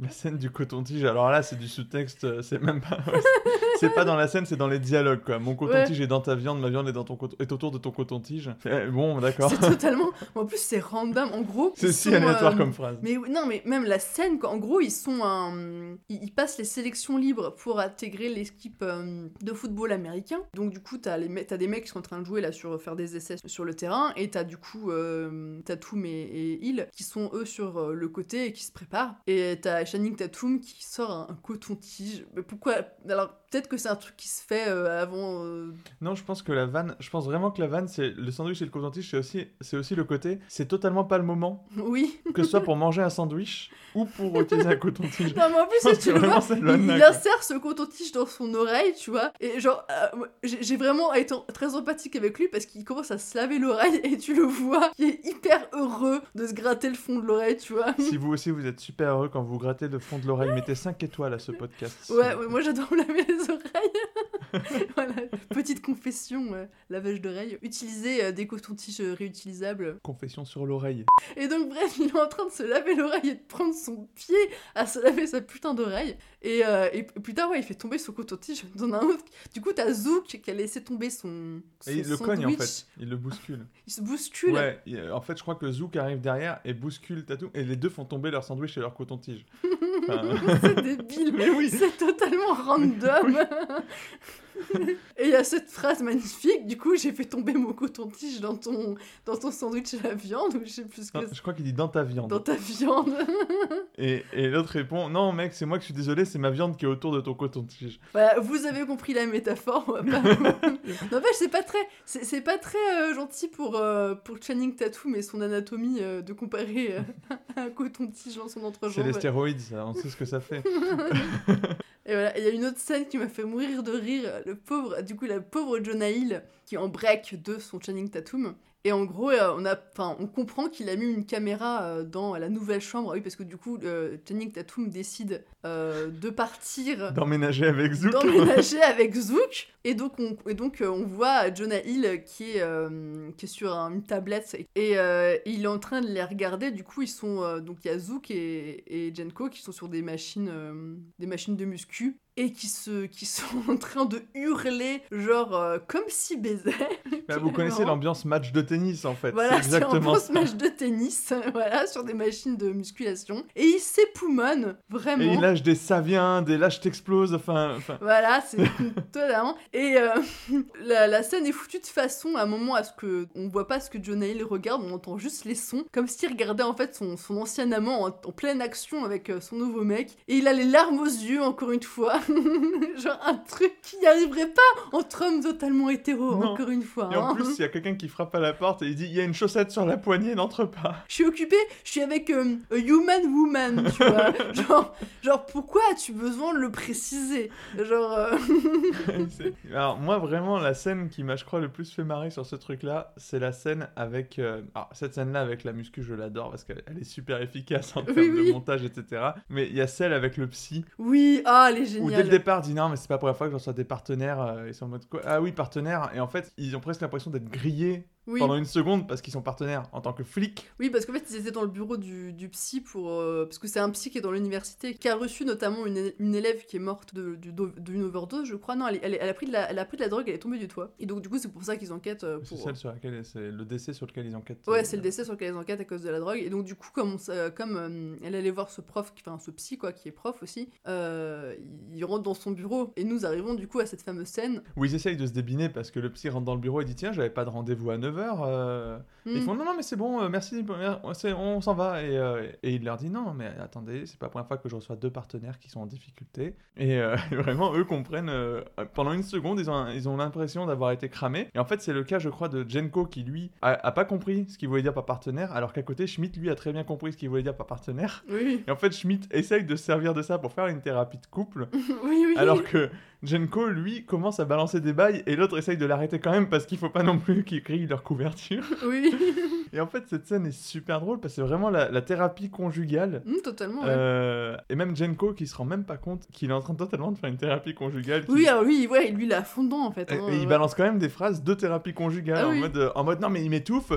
La scène du coton-tige, alors là c'est du sous-texte, euh, c'est même pas. [LAUGHS] c'est- pas dans la scène, c'est dans les dialogues quoi. Mon coton-tige est dans ta viande, ma viande est, dans ton coton- est autour de ton coton-tige. [LAUGHS] Eh, bon, d'accord. c'est [LAUGHS] totalement. En plus c'est random. En gros. C'est si sont, aléatoire euh, comme phrase. Mais non, mais même la scène, quoi. en gros, ils sont un... ils, ils passent les sélections libres pour intégrer l'équipe euh, de football américain. Donc du coup, t'as les me- des mecs qui sont en train de jouer là sur faire des essais sur le terrain, et t'as du coup euh, Tatum et, et Hill qui sont eux sur euh, le côté et qui se préparent. Et t'as Channing Tatum qui sort un, un coton-tige. Mais pourquoi? Alors peut-être que c'est un truc qui se fait euh, avant. euh, Non, je pense que la vanne, je pense vraiment que la vanne, c'est le sandwich et le coton-tige, c'est aussi, c'est aussi le côté, c'est totalement pas le moment, [LAUGHS] Oui. que ce soit pour manger un sandwich ou pour utiliser un coton-tige. Non, mais en plus, tu le vois, il, insère ce coton-tige dans son oreille, tu vois. Et genre, euh, moi, j'ai j'ai vraiment été très empathique avec lui parce qu'il commence à se laver l'oreille [LAUGHS] et tu le vois, il est hyper heureux de se gratter le fond de l'oreille, tu vois. Si vous aussi vous êtes super heureux quand vous grattez le fond de l'oreille, mettez 5 étoiles à ce podcast. Ouais, ouais, moi j'adore me laver les oreilles. [LAUGHS] voilà, petite confession, euh, lavage d'oreille. Utiliser euh, des cotons-tiges euh, réutilisables. Confession sur l'oreille. Et donc, bref, il est en train de se laver l'oreille et de prendre son pied à se laver sa putain d'oreille. Et, euh, et plus tard, ouais, il fait tomber son coton-tige dans un autre. Du coup, t'as Zouk qui a laissé tomber son. son Et il le cogne en sandwich. fait, il le bouscule. Il se bouscule. Ouais, il- en fait je crois que Zouk arrive derrière et bouscule Tatou et les deux font tomber leur sandwich et leur coton-tige. Enfin, [LAUGHS] c'est débile. Mais oui. C'est totalement random. [LAUGHS] Et il y a cette phrase magnifique, du coup j'ai fait tomber mon coton-tige dans ton, dans ton sandwich à la viande, ou je sais plus ce que non, je crois qu'il dit dans ta viande. Dans ta viande. Et, et l'autre répond non mec c'est moi que je suis désolé c'est ma viande qui est autour de ton coton-tige. Voilà, vous avez compris la métaphore. on va pas- N'empêche, c'est pas très, c'est c'est pas très euh, gentil pour, euh, pour Channing Tatum et son anatomie euh, de comparer [LAUGHS] un coton-tige dans son C'est entrejambe. les stéroïdes ça, on sait ce que ça fait. [LAUGHS] Et voilà, il y a une autre scène qui m'a fait mourir de rire. Le pauvre, du coup, la pauvre Jonah Hill qui est en break de son Channing Tatum. Et en gros, euh, on, a, on comprend qu'il a mis une caméra euh, dans la nouvelle chambre. Ah Oui, parce que du coup, euh, Channing Tatum décide euh, de partir D'emménager avec Zouk. d'emménager [LAUGHS] avec Zouk. Et donc, on, et donc on voit Jonah Hill qui est, euh, qui est sur un- une tablette et il est en train de les regarder. Du coup, ils sont. donc, il y a Zouk et, et Jenko qui sont sur des machines, des machines de muscu et qui, se, qui [LAUGHS] sont en train de hurler, genre euh, comme si baisaient. [LAUGHS] Bah, vous connaissez l'ambiance match de tennis en fait. Voilà, c'est exactement ça. match de tennis, [LAUGHS] voilà, sur des machines de musculation. Et il s'époumonne, vraiment. Et il lâche des ça vient, des je t'explose, enfin, Voilà, c'est totalement. Et euh, la, la scène est foutue de façon à un moment à ce que on voit pas ce que Jonah Hill regarde, on entend juste les sons, comme s'il regardait en fait son, son ancien amant en, en pleine action avec euh, son nouveau mec. Et il a les larmes aux yeux, encore une fois. [LAUGHS] Genre un truc qui n'y arriverait pas entre hommes totalement hétéros, Non. encore une fois. Et en hein. plus, il y a quelqu'un qui frappe à la porte et il dit il y a une chaussette sur la poignée, n'entre pas. Je suis occupée, je suis avec euh, a human woman, tu vois. [LAUGHS] genre, genre, pourquoi as-tu besoin de le préciser? Genre, euh, [LAUGHS] Alors moi vraiment la scène qui m'a je crois le plus fait marrer sur ce truc là c'est la scène avec euh, alors cette scène là avec la muscu je l'adore parce qu'elle elle est super efficace en Oui, termes de montage etc mais il y a celle avec le psy oui, ah, elle est où géniale. Dès le départ dit non mais c'est pas la première fois que j'en reçois des partenaires euh, ils sont en mode quoi? Ah oui partenaires. Et en fait ils ont presque l'impression d'être grillés Oui. pendant une seconde parce qu'ils sont partenaires en tant que flics Oui, parce qu'en fait, ils étaient dans le bureau du, du psy pour. euh, parce que c'est un psy qui est dans l'université, qui a reçu notamment une, une élève qui est morte de- du- d'une overdose, je crois. Non, elle, elle- elle a pris de la, elle a pris de la drogue, elle est tombée du toit. Et donc, du coup, c'est pour ça qu'ils enquêtent. euh, c'est celle sur laquelle c'est le décès sur lequel ils enquêtent Ouais, euh, c'est le décès sur lequel ils enquêtent à cause de la drogue. Et donc, du coup, comme, on euh, comme elle allait voir ce prof, enfin ce psy, quoi, qui est prof aussi, il rentre dans son bureau. Et nous arrivons, du coup, à cette fameuse scène. où ils essayent de se débiner parce que le psy rentre dans le bureau et dit tiens j'avais pas de rendez-vous à 9h Et Ils Hmm. font non, non, mais c'est bon, euh, merci, euh, on s'en va. Et, euh, et il leur dit non, mais attendez, c'est pas la première fois que je reçois deux partenaires qui sont en difficulté. Et euh, [LAUGHS] vraiment, eux comprennent. euh, pendant une seconde, ils ont, ils ont l'impression d'avoir été cramés. Et en fait, c'est le cas, je crois, de Jenko qui, lui, a, a pas compris ce qu'il voulait dire par partenaire, alors qu'à côté, Schmidt, lui, a très bien compris ce qu'il voulait dire par partenaire. Oui, Et en fait, Schmidt essaye de se servir de ça pour faire une thérapie de couple, [LAUGHS] oui, oui. alors que Jenko, lui, commence à balancer des bails et l'autre essaye de l'arrêter quand même parce qu'il faut pas non plus qu'ils grillent leur couverture. Oui, [LAUGHS] Et en fait, cette scène est super drôle parce que c'est vraiment la, la thérapie conjugale. Hum, totalement. ouais. Euh, et même Jenko qui se rend même pas compte qu'il est en train totalement de faire une thérapie conjugale. qui- Oui, alors lui, ouais, lui, il est à fond dedans en fait. Hein, et il ouais. balance quand même des phrases de thérapie conjugale Ah en, oui. mode, euh, en mode non mais il m'étouffe,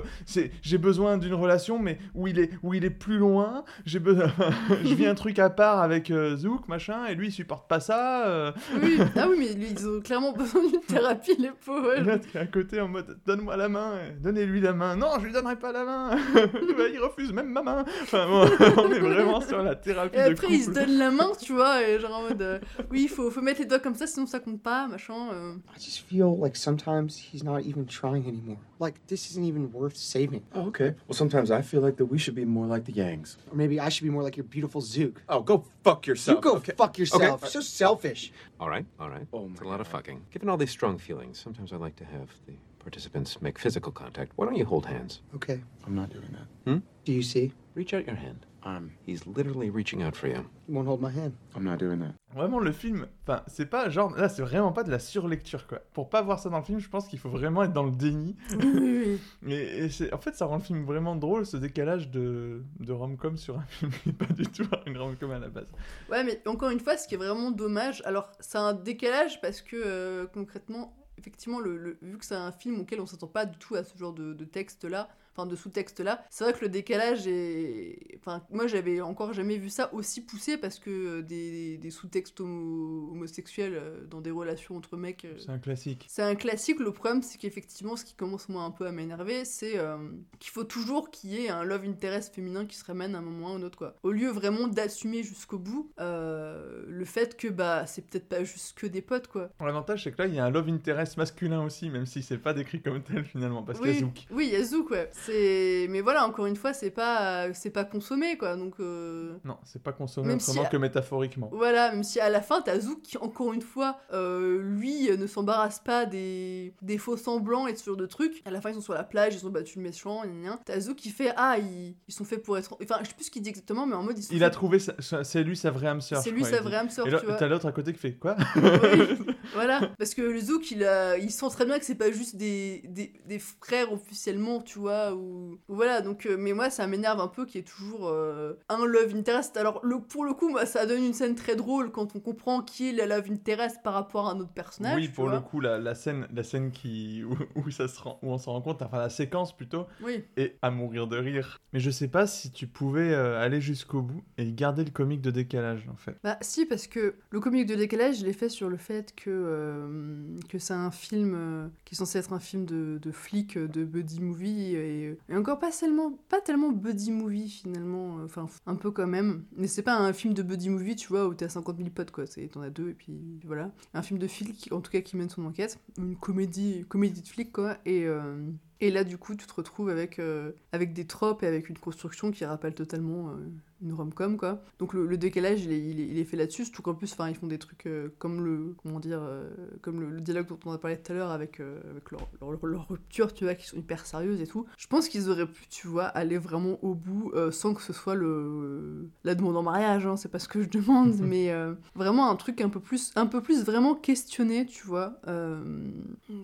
j'ai besoin d'une relation mais où il est où il est plus loin, j'ai besoin [LAUGHS] je vis un truc à part avec euh, Zouk machin et lui il supporte pas ça. euh. Oui, [LAUGHS] ah oui, mais lui, ils ont clairement besoin d'une thérapie, les pauvres. Qui est à côté en mode donne-moi la main, donnez-lui la main. Non, je lui donnerai pas la main. [LAUGHS] Bah, il refuse même ma main. Enfin bon, [LAUGHS] on est vraiment sur la thérapie Et de après, ils se couple. donnent la main, tu vois, et genre en mode, euh, [LAUGHS] oui, il faut, faut mettre les doigts comme ça, sinon ça compte pas, machin. euh. I just feel like sometimes he's not even trying anymore. Like this isn't even worth saving. Oh, okay. Well, sometimes I feel like that we should be more like the Yangs. Or maybe I should be more like your beautiful Zook. Oh, go fuck yourself. You go okay? fuck yourself. Okay. So selfish. All right, all right. Oh it's a lot of God. fucking. Given all these strong feelings, sometimes I like to have the participants make physical contact. Why don't you hold hands? Okay. I'm not doing that. Do you see? Reach out your hand. I'm. He's literally reaching out for you. You won't hold my hand. I'm not doing that. Vraiment le film, enfin c'est pas genre là c'est vraiment pas de la surlecture quoi. Pour pas voir ça dans le film, je pense qu'il faut vraiment être dans le déni. [LAUGHS] Et, et c'est- en fait, ça rend le film vraiment drôle, ce décalage de, de rom-com sur un film qui n'est pas du tout [LAUGHS] une rom-com à la base. Ouais, mais encore une fois, ce qui est vraiment dommage, alors c'est un décalage parce que euh, concrètement, effectivement, le, le- vu que c'est un film auquel on s'attend pas du tout à ce genre de, de texte-là, enfin de sous-texte-là, c'est vrai que le décalage est. Enfin, moi j'avais encore jamais vu ça aussi poussé parce que euh, des, des sous-textes homo- homosexuels euh, dans des relations entre mecs. euh, C'est un classique. c'est un classique, le problème c'est qu'effectivement ce qui commence moi un peu à m'énerver, c'est euh, qu'il faut toujours qu'il y ait un love interest féminin qui se ramène à un moment ou un autre quoi. Au lieu vraiment d'assumer jusqu'au bout euh, le fait que bah c'est peut-être pas juste que des potes quoi. L'avantage, c'est que là, il y a un love interest masculin aussi, même si c'est pas décrit comme tel finalement, parce qu'il y a Zouk. oui, il y a Zouk ouais. C'est mais voilà, encore une fois, c'est pas c'est pas consommé quoi. Donc euh, Non, c'est pas consommé Même si- autrement que métaphoriquement. Voilà, même si à la fin, t'as Zouk qui, encore une fois, euh, lui, euh, ne s'embarrasse pas des, des faux semblants et ce genre de trucs. À la fin, ils sont sur la plage, ils ont battu le méchant. T'as Zouk qui fait Ah, ils, ils sont faits pour être. Enfin, je sais plus ce qu'il dit exactement, mais en mode. Ils sont Il a trouvé, sa- c'est lui sa vraie âme sœur. C'est lui crois, sa vraie âme sœur, Et là, tu vois. t'as l'autre à côté qui fait quoi? [LAUGHS] Oui, [LAUGHS] voilà, parce que le Zouk, il, a, il sent très bien que c'est pas juste des, des, des frères officiellement, tu vois, ou, ou voilà, donc, euh, mais moi, ça m'énerve un peu qu'il y ait toujours euh, un love interest. Alors, le, pour le coup, moi, ça donne une scène très drôle quand on comprend qui est la love interest par rapport à un autre personnage. Oui, pour vois. le coup, la, la scène, la scène qui, où, où ça se rend, où on s'en rend compte, enfin la séquence plutôt, Oui, est à mourir de rire. Mais je sais pas si tu pouvais euh, aller jusqu'au bout et garder le comique de décalage en fait. bah si, parce que le comique de décalage, je l'ai fait sur le fait que, que c'est un film qui est censé être un film de, de flic, de buddy movie, et, et encore pas tellement, pas tellement buddy movie finalement, euh, enfin un peu quand même. Mais c'est pas un film de buddy movie, tu vois, où t'as 50 000 potes, quoi. T'en as deux, et puis voilà. Un film de flic, en tout cas, qui mène son enquête. Une comédie, comédie de flic, quoi. Et, euh, et là, du coup, tu te retrouves avec, euh, avec des tropes et avec une construction qui rappelle totalement euh, une rom-com, quoi. Donc le, le décalage, il est, il est, il est fait là-dessus, surtout qu'en plus, enfin, ils font des trucs euh, comme le, comment dire, euh, comme le, le dialogue dont on a parlé tout à l'heure avec, euh, avec leur, leur, leur- leur rupture, tu vois, qui sont hyper sérieuses et tout. Je pense qu'ils auraient pu, tu vois, aller vraiment au bout sans que ce soit le, la demande en mariage, hein, c'est pas ce que je demande, [LAUGHS] mais vraiment un truc un peu plus, un peu plus vraiment questionné, tu vois,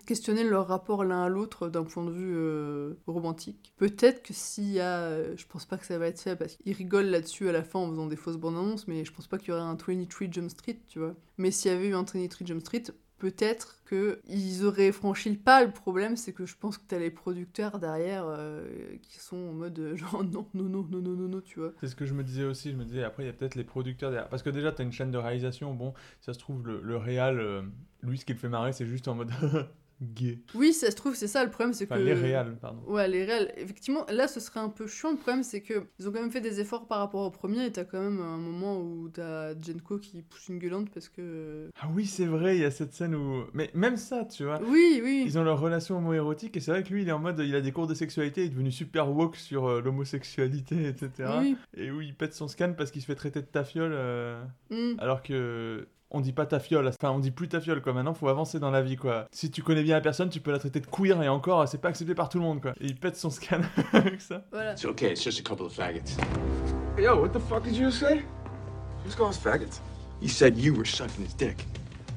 questionner leur rapport l'un à l'autre d'un point de vue romantique. Peut-être que s'il y a, je pense pas que ça va être fait parce qu'ils rigolent là-dessus à la fin en faisant des fausses bandes annonces, mais je pense pas qu'il y aurait un 23 Jump Street, tu vois. Mais s'il y avait eu un 23 Jump Street, peut-être que ils auraient franchi le pas. Le problème, c'est que je pense que t'as les producteurs derrière euh, qui sont en mode euh, genre non, non, non, non, non, non, non, tu vois. C'est ce que je me disais aussi. Je me disais après, il y a peut-être les producteurs derrière. Parce que déjà, t'as une chaîne de réalisation. Bon, ça se trouve, le, le réal, euh, lui, ce qui le fait marrer, c'est juste en mode [LAUGHS] gay. Oui, ça se trouve, c'est ça le problème, c'est Enfin, que. les réals, pardon. Ouais, les réels. Effectivement, là, ce serait un peu chiant. Le problème, c'est que ils ont quand même fait des efforts par rapport au premier. Et t'as quand même un moment où t'as Jenko qui pousse une gueulante parce que. Ah oui, c'est vrai, il y a cette scène où. Mais même ça, tu vois. Oui, oui. Ils ont leur relation homo-érotique et c'est vrai que lui il est en mode il a des cours de sexualité, il est devenu super woke sur euh, l'homosexualité, etc. Oui. Et où il pète son scan parce qu'il se fait traiter de tafiole euh, Mm. alors que on dit pas tafiole, enfin on dit plus tafiole quoi. Maintenant faut avancer dans la vie quoi. Si tu connais bien la personne, tu peux la traiter de queer et encore c'est pas accepté par tout le monde quoi. Et il pète son scan [LAUGHS] avec ça. Voilà. It's okay, it's just a couple of faggots. Yo, what the fuck did you say? Who's calling us faggots? He said you were sucking his dick.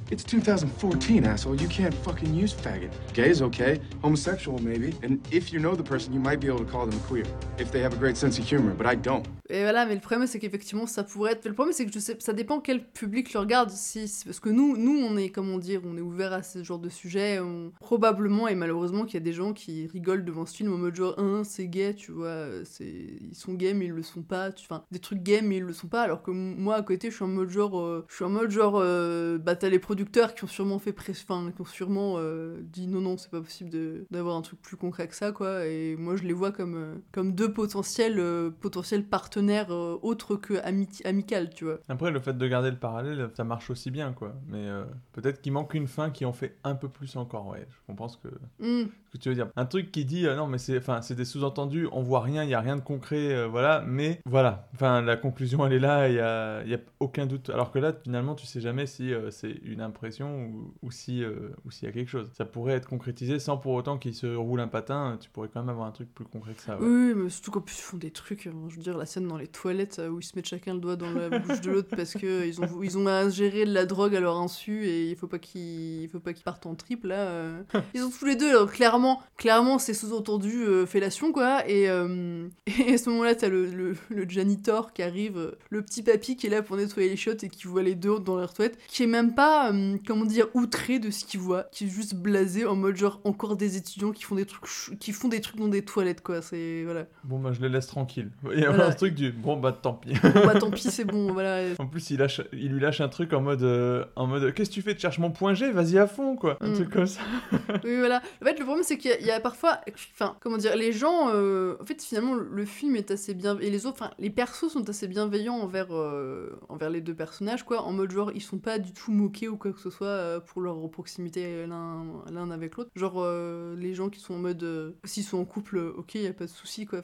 It's 2014, asshole. You can't fucking use faggot. Gay's okay. Homosexual, maybe. And if you know the person, you might be able to call them queer. If they have a great sense of humor, but I don't. Et voilà, mais le problème c'est qu'effectivement ça pourrait être. Le problème c'est que je sais, ça dépend quel public le regarde. Si, parce que nous, nous on est, comment dire, on est ouvert à ce genre de sujet. On... Probablement et malheureusement qu'il y a des gens qui rigolent devant ce film en mode genre, hein, c'est gay, tu vois, ils sont gays mais ils le sont pas. Tu... Enfin, des trucs gays mais ils le sont pas. Alors que moi à côté, je suis en mode genre, euh, je suis en mode genre, euh, bah t'as les producteurs qui ont sûrement fait, pré- enfin, qui ont sûrement euh, dit non non c'est pas possible d'avoir un truc plus concret que ça quoi. Et moi je les vois comme euh, comme deux potentiels euh, potentiels partenaires autres que ami- amicales, tu vois. Après, le fait de garder le parallèle, ça marche aussi bien, quoi. Mais peut-être qu'il manque une fin qui en fait un peu plus encore, ouais. Je comprends ce que, Hmm. ce que tu veux dire. Un truc qui dit, non, mais c'est enfin, c'est des sous-entendus, on voit rien, il y a rien de concret, voilà. Mais voilà, enfin, la conclusion, elle est là, il y a, y a aucun doute. Alors que là, finalement, tu sais jamais si c'est une impression ou, euh, ou s'il y a quelque chose. Ça pourrait être concrétisé sans pour autant qu'il se roule un patin. Tu pourrais quand même avoir un truc plus concret que ça. ouais. Oui, mais surtout qu'en plus ils font des trucs, euh, je veux dire la scène dans les toilettes euh, où ils se mettent chacun le doigt dans la [LAUGHS] bouche de l'autre parce que euh, ils ont ils ont ingéré de la drogue à leur insu et il faut pas qu'ils il faut pas qu'ils partent en trip là. euh. Ils ont tous les deux alors, clairement clairement c'est sous-entendu euh, fellation quoi et, euh, [LAUGHS] et à ce moment-là t'as le, le, le janitor qui arrive, euh, le petit papy qui est là pour nettoyer les chiottes et qui voit les deux dans leur toilette, qui est même pas euh, comment dire outré de ce qu'il voit, qui est juste blasé en mode genre encore des étudiants qui font des trucs qui font des trucs dans des toilettes quoi, c'est voilà. Bon, bah, je les laisse tranquilles. Il y a Voilà. un truc du, bon, bah, tant pis. Bon, bah tant pis, c'est bon, [LAUGHS] voilà. En plus, il, lâche, il lui lâche un truc en mode, euh, en mode Qu'est-ce que tu fais Tu cherches mon point G Vas-y à fond, quoi. Un Mm. truc comme ça. [LAUGHS] Oui, voilà. En fait, le problème, c'est qu'il y, a- il y a parfois. Enfin, comment dire, les gens. euh, en fait, finalement, le film est assez bien. Et les autres. Enfin, les persos sont assez bienveillants envers, euh, envers les deux personnages, quoi. En mode, genre, ils sont pas du tout moqués ou quoi que ce soit euh, pour leur proximité l'un avec l'autre. Genre, euh, les gens qui sont en mode. euh, S'ils sont en couple, ok, y a pas de souci, quoi.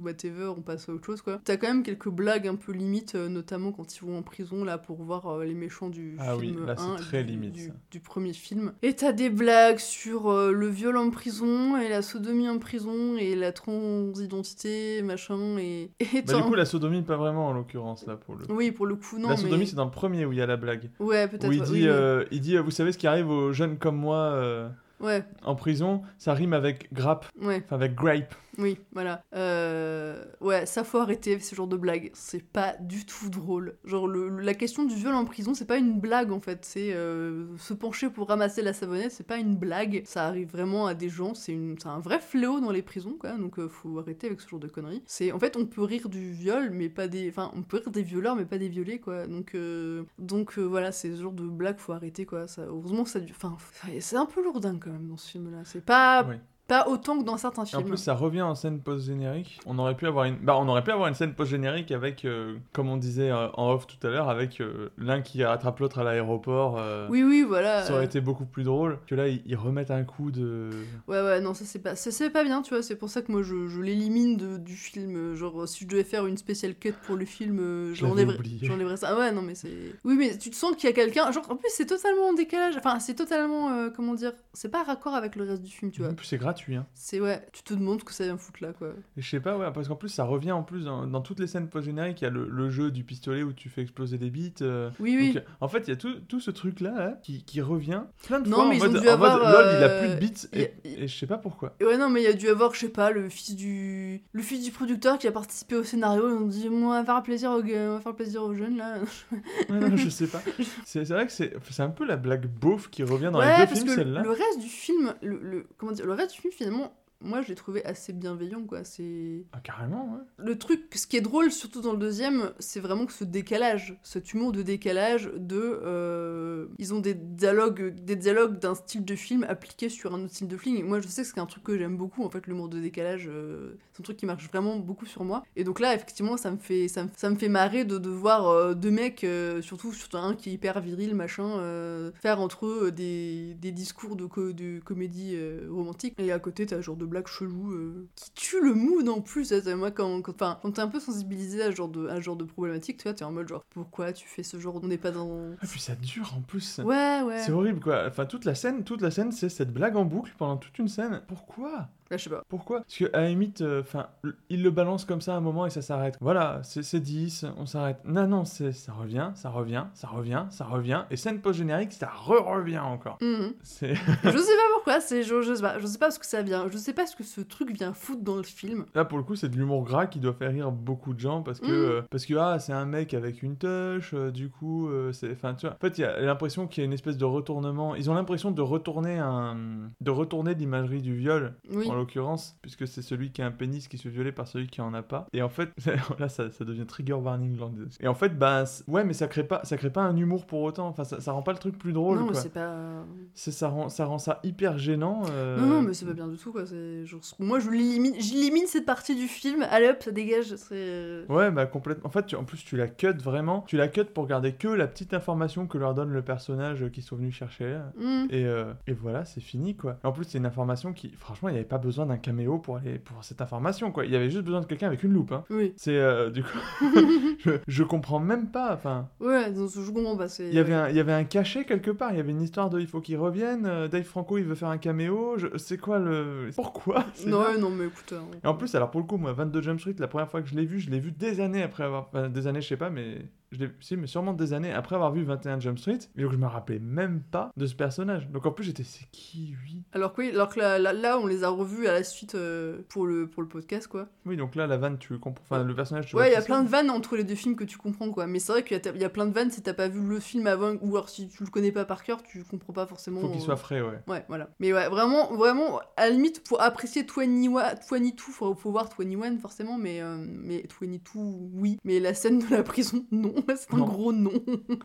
Whatever, on passe à autre chose quoi. T'as quand même quelques blagues un peu limites, euh, notamment quand ils vont en prison là pour voir euh, les méchants du Ah oui, film là, c'est 1, très du- limite, du- premier film. Et t'as des blagues sur euh, le viol en prison et la sodomie en prison et la transidentité, machin, et... [LAUGHS] et Bah, du coup, la sodomie, pas vraiment en l'occurrence, là, pour le. Oui, pour le coup, non, la mais... sodomie, c'est dans le premier où il y a la blague. Ouais, peut-être. Où il dit, oui, il dit Vous savez ce qui arrive aux jeunes comme moi Ouais, en prison? Ça rime avec grappe, ouais, enfin avec grape. Oui, voilà. Euh, Ouais, ça faut arrêter ce genre de blague. C'est pas du tout drôle. Genre, la question du viol en prison, c'est pas une blague, en fait. C'est euh, se pencher pour ramasser la savonnette, c'est pas une blague. Ça arrive vraiment à des gens, c'est un vrai fléau dans les prisons, quoi. Donc, euh, faut arrêter avec ce genre de conneries. C'est... En fait, on peut rire du viol, mais pas des... Enfin, on peut rire des violeurs, mais pas des violés, quoi. Donc, euh, Donc voilà, c'est ce genre de blague, faut arrêter, quoi. Ça... Heureusement, ça... Enfin, c'est un peu lourdin, quand même, dans ce film-là. C'est pas... Oui. Pas autant que dans certains Et films. en plus, ça revient en scène post-générique. On aurait pu avoir une, bah, on aurait pu avoir une scène post-générique avec, euh, comme on disait euh, en off tout à l'heure, avec euh, l'un qui rattrape l'autre à l'aéroport. Oui, oui, voilà. Ça aurait été beaucoup plus drôle que là, ils, ils remettent un coup de. Ouais, ouais, non, ça c'est pas, ça, c'est pas bien, tu vois. C'est pour ça que moi je, je l'élimine du film. Genre, si je devais faire une spéciale cut pour le film, j'enlèverais ça. Ah ouais, non, mais c'est. Oui, mais tu te sens qu'il y a quelqu'un. Genre, en plus, c'est totalement en décalage. Enfin, c'est totalement. comment dire C'est pas raccord avec le reste du film, tu vois. En plus, c'est gratuit. Hein. C'est ouais, tu te demandes ce que ça vient foutre là, quoi. Et je sais pas, ouais, parce qu'en plus, ça revient en plus dans, dans toutes les scènes post-génériques. Il y a le, le jeu du pistolet où tu fais exploser des bits. euh, Oui, oui. donc, en fait, il y a tout, tout ce truc-là là, qui, qui revient plein de Non, fois mais en ils ont mode, dû en mode, avoir, LOL, il a euh, plus de y a- Et, et je sais pas pourquoi. Et ouais, non, mais il y a dû avoir, je sais pas, le fils du. Le fils du producteur qui a participé au scénario. Ils ont dit, on va faire plaisir aux, on va faire plaisir aux jeunes là. [LAUGHS] Ouais, non, je sais pas. [LAUGHS] C'est vrai que c'est un peu la blague beauf qui revient dans ouais, les deux films, celle-là. le reste du film, le, le- comment dire, le reste du film finalement, moi je l'ai trouvé assez bienveillant quoi. C'est Ah, carrément, ouais. le truc, ce qui est drôle surtout dans le deuxième, c'est vraiment que ce décalage, cet humour de décalage de, euh, ils ont des dialogues, des dialogues d'un style de film appliqué sur un autre style de film. Et moi je sais que c'est un truc que j'aime beaucoup en fait, l'humour de décalage, euh, c'est un truc qui marche vraiment beaucoup sur moi. Et donc là effectivement ça me fait, ça me, ça me fait marrer de, de voir euh, deux mecs, surtout surtout un qui est hyper viril machin, faire entre eux des, des discours de, co- de comédie romantique. Et à côté t'as un genre de blague chelou euh, qui tue le mood en plus. Moi quand, quand, t'es un peu sensibilisé à ce genre de, à ce genre de problématique, tu vois, t'es en mode genre pourquoi tu fais ce genre, on n'est pas dans... Ah, puis ça dure en plus. Ouais, ouais. C'est horrible quoi. Enfin toute la scène, toute la scène, c'est cette blague en boucle pendant toute une scène. Pourquoi? Je sais pas. Pourquoi? Parce qu'à la limite, euh, enfin, il le balance comme ça à un moment et ça s'arrête. Voilà, c'est c'est 10, on s'arrête. Non, non, ça revient, ça revient, ça revient, ça revient. Et scène post-générique, ça re-revient encore. Mhm. [LAUGHS] [LAUGHS] Je sais pas pourquoi, c'est je, je sais pas, je sais pas ce que ça vient, je sais pas ce que ce truc vient foutre dans le film. Là, pour le coup, c'est de l'humour gras qui doit faire rire beaucoup de gens parce que, Mhm. euh, parce que ah, c'est un mec avec une touche, euh, du coup, c'est. Enfin, tu vois. En fait, il y a l'impression qu'il y a une espèce de retournement. Ils ont l'impression de retourner un. de retourner l'imagerie du viol, Oui. en l'occurrence, puisque c'est celui qui a un pénis qui se fait violer par celui qui en a pas. Et en fait, [LAUGHS] là, ça, ça devient trigger warning. Et en fait, bah, ouais, mais ça crée pas, ça crée pas un humour pour autant. Enfin, ça, ça rend pas le truc plus drôle, non, c'est pas. Ça rend, ça rend ça hyper gênant. euh, Non, non, mais c'est pas bien du tout, quoi. genre- Moi, je l'élimine, j'élimine cette partie du film. Allez hop, ça dégage. C'est. Ouais, bah complètement. En fait, tu- en plus, tu la cut vraiment. Tu la cut pour garder que la petite information que leur donne le personnage euh, qu'ils sont venus chercher. là. Mhm. Et, euh, et voilà, c'est fini, quoi. En plus, c'est une information qui, franchement, il n'y avait pas besoin d'un caméo pour, aller, pour cette information, quoi. Il y avait juste besoin de quelqu'un avec une loupe, hein. Oui. C'est, euh, du coup, [LAUGHS] je, je comprends même pas, enfin... Ouais, donc, je comprends pas. c'est- Il y, avait un, il y avait un cachet quelque part, il y avait une histoire de il faut qu'il revienne, euh, Dave Franco il veut faire un caméo, je... c'est quoi le... Pourquoi? [LAUGHS] Non, ouais, non, mais écoute. euh, Et en plus, alors pour le coup, moi, 22 Jump Street, la première fois que je l'ai vu, je l'ai vu des années après avoir. enfin, des années, je sais pas, mais. Je l'ai si, mais sûrement des années après avoir vu 21 Jump Street. Et donc, je me rappelais même pas de ce personnage. Donc, en plus, j'étais, c'est qui lui? Alors que oui, alors que là, là, là, on les a revus à la suite euh, pour, le, pour le podcast, quoi. Oui, donc là, la vanne, tu comprends. Enfin, le personnage, tu Ouais, il y a plein de vannes entre les deux films que tu comprends, quoi. Mais c'est vrai qu'il y, y a plein de vannes si t'as pas vu le film avant, ou alors si tu le connais pas par cœur, tu comprends pas forcément. Faut qu'il euh, soit frais, ouais. Ouais, voilà. Mais ouais, vraiment, vraiment, à la limite, pour apprécier 21, 22, faut, faut voir 21 forcément, mais, euh, mais 22, oui. Mais la scène de la prison, non. [LAUGHS] C'est un Non. gros non.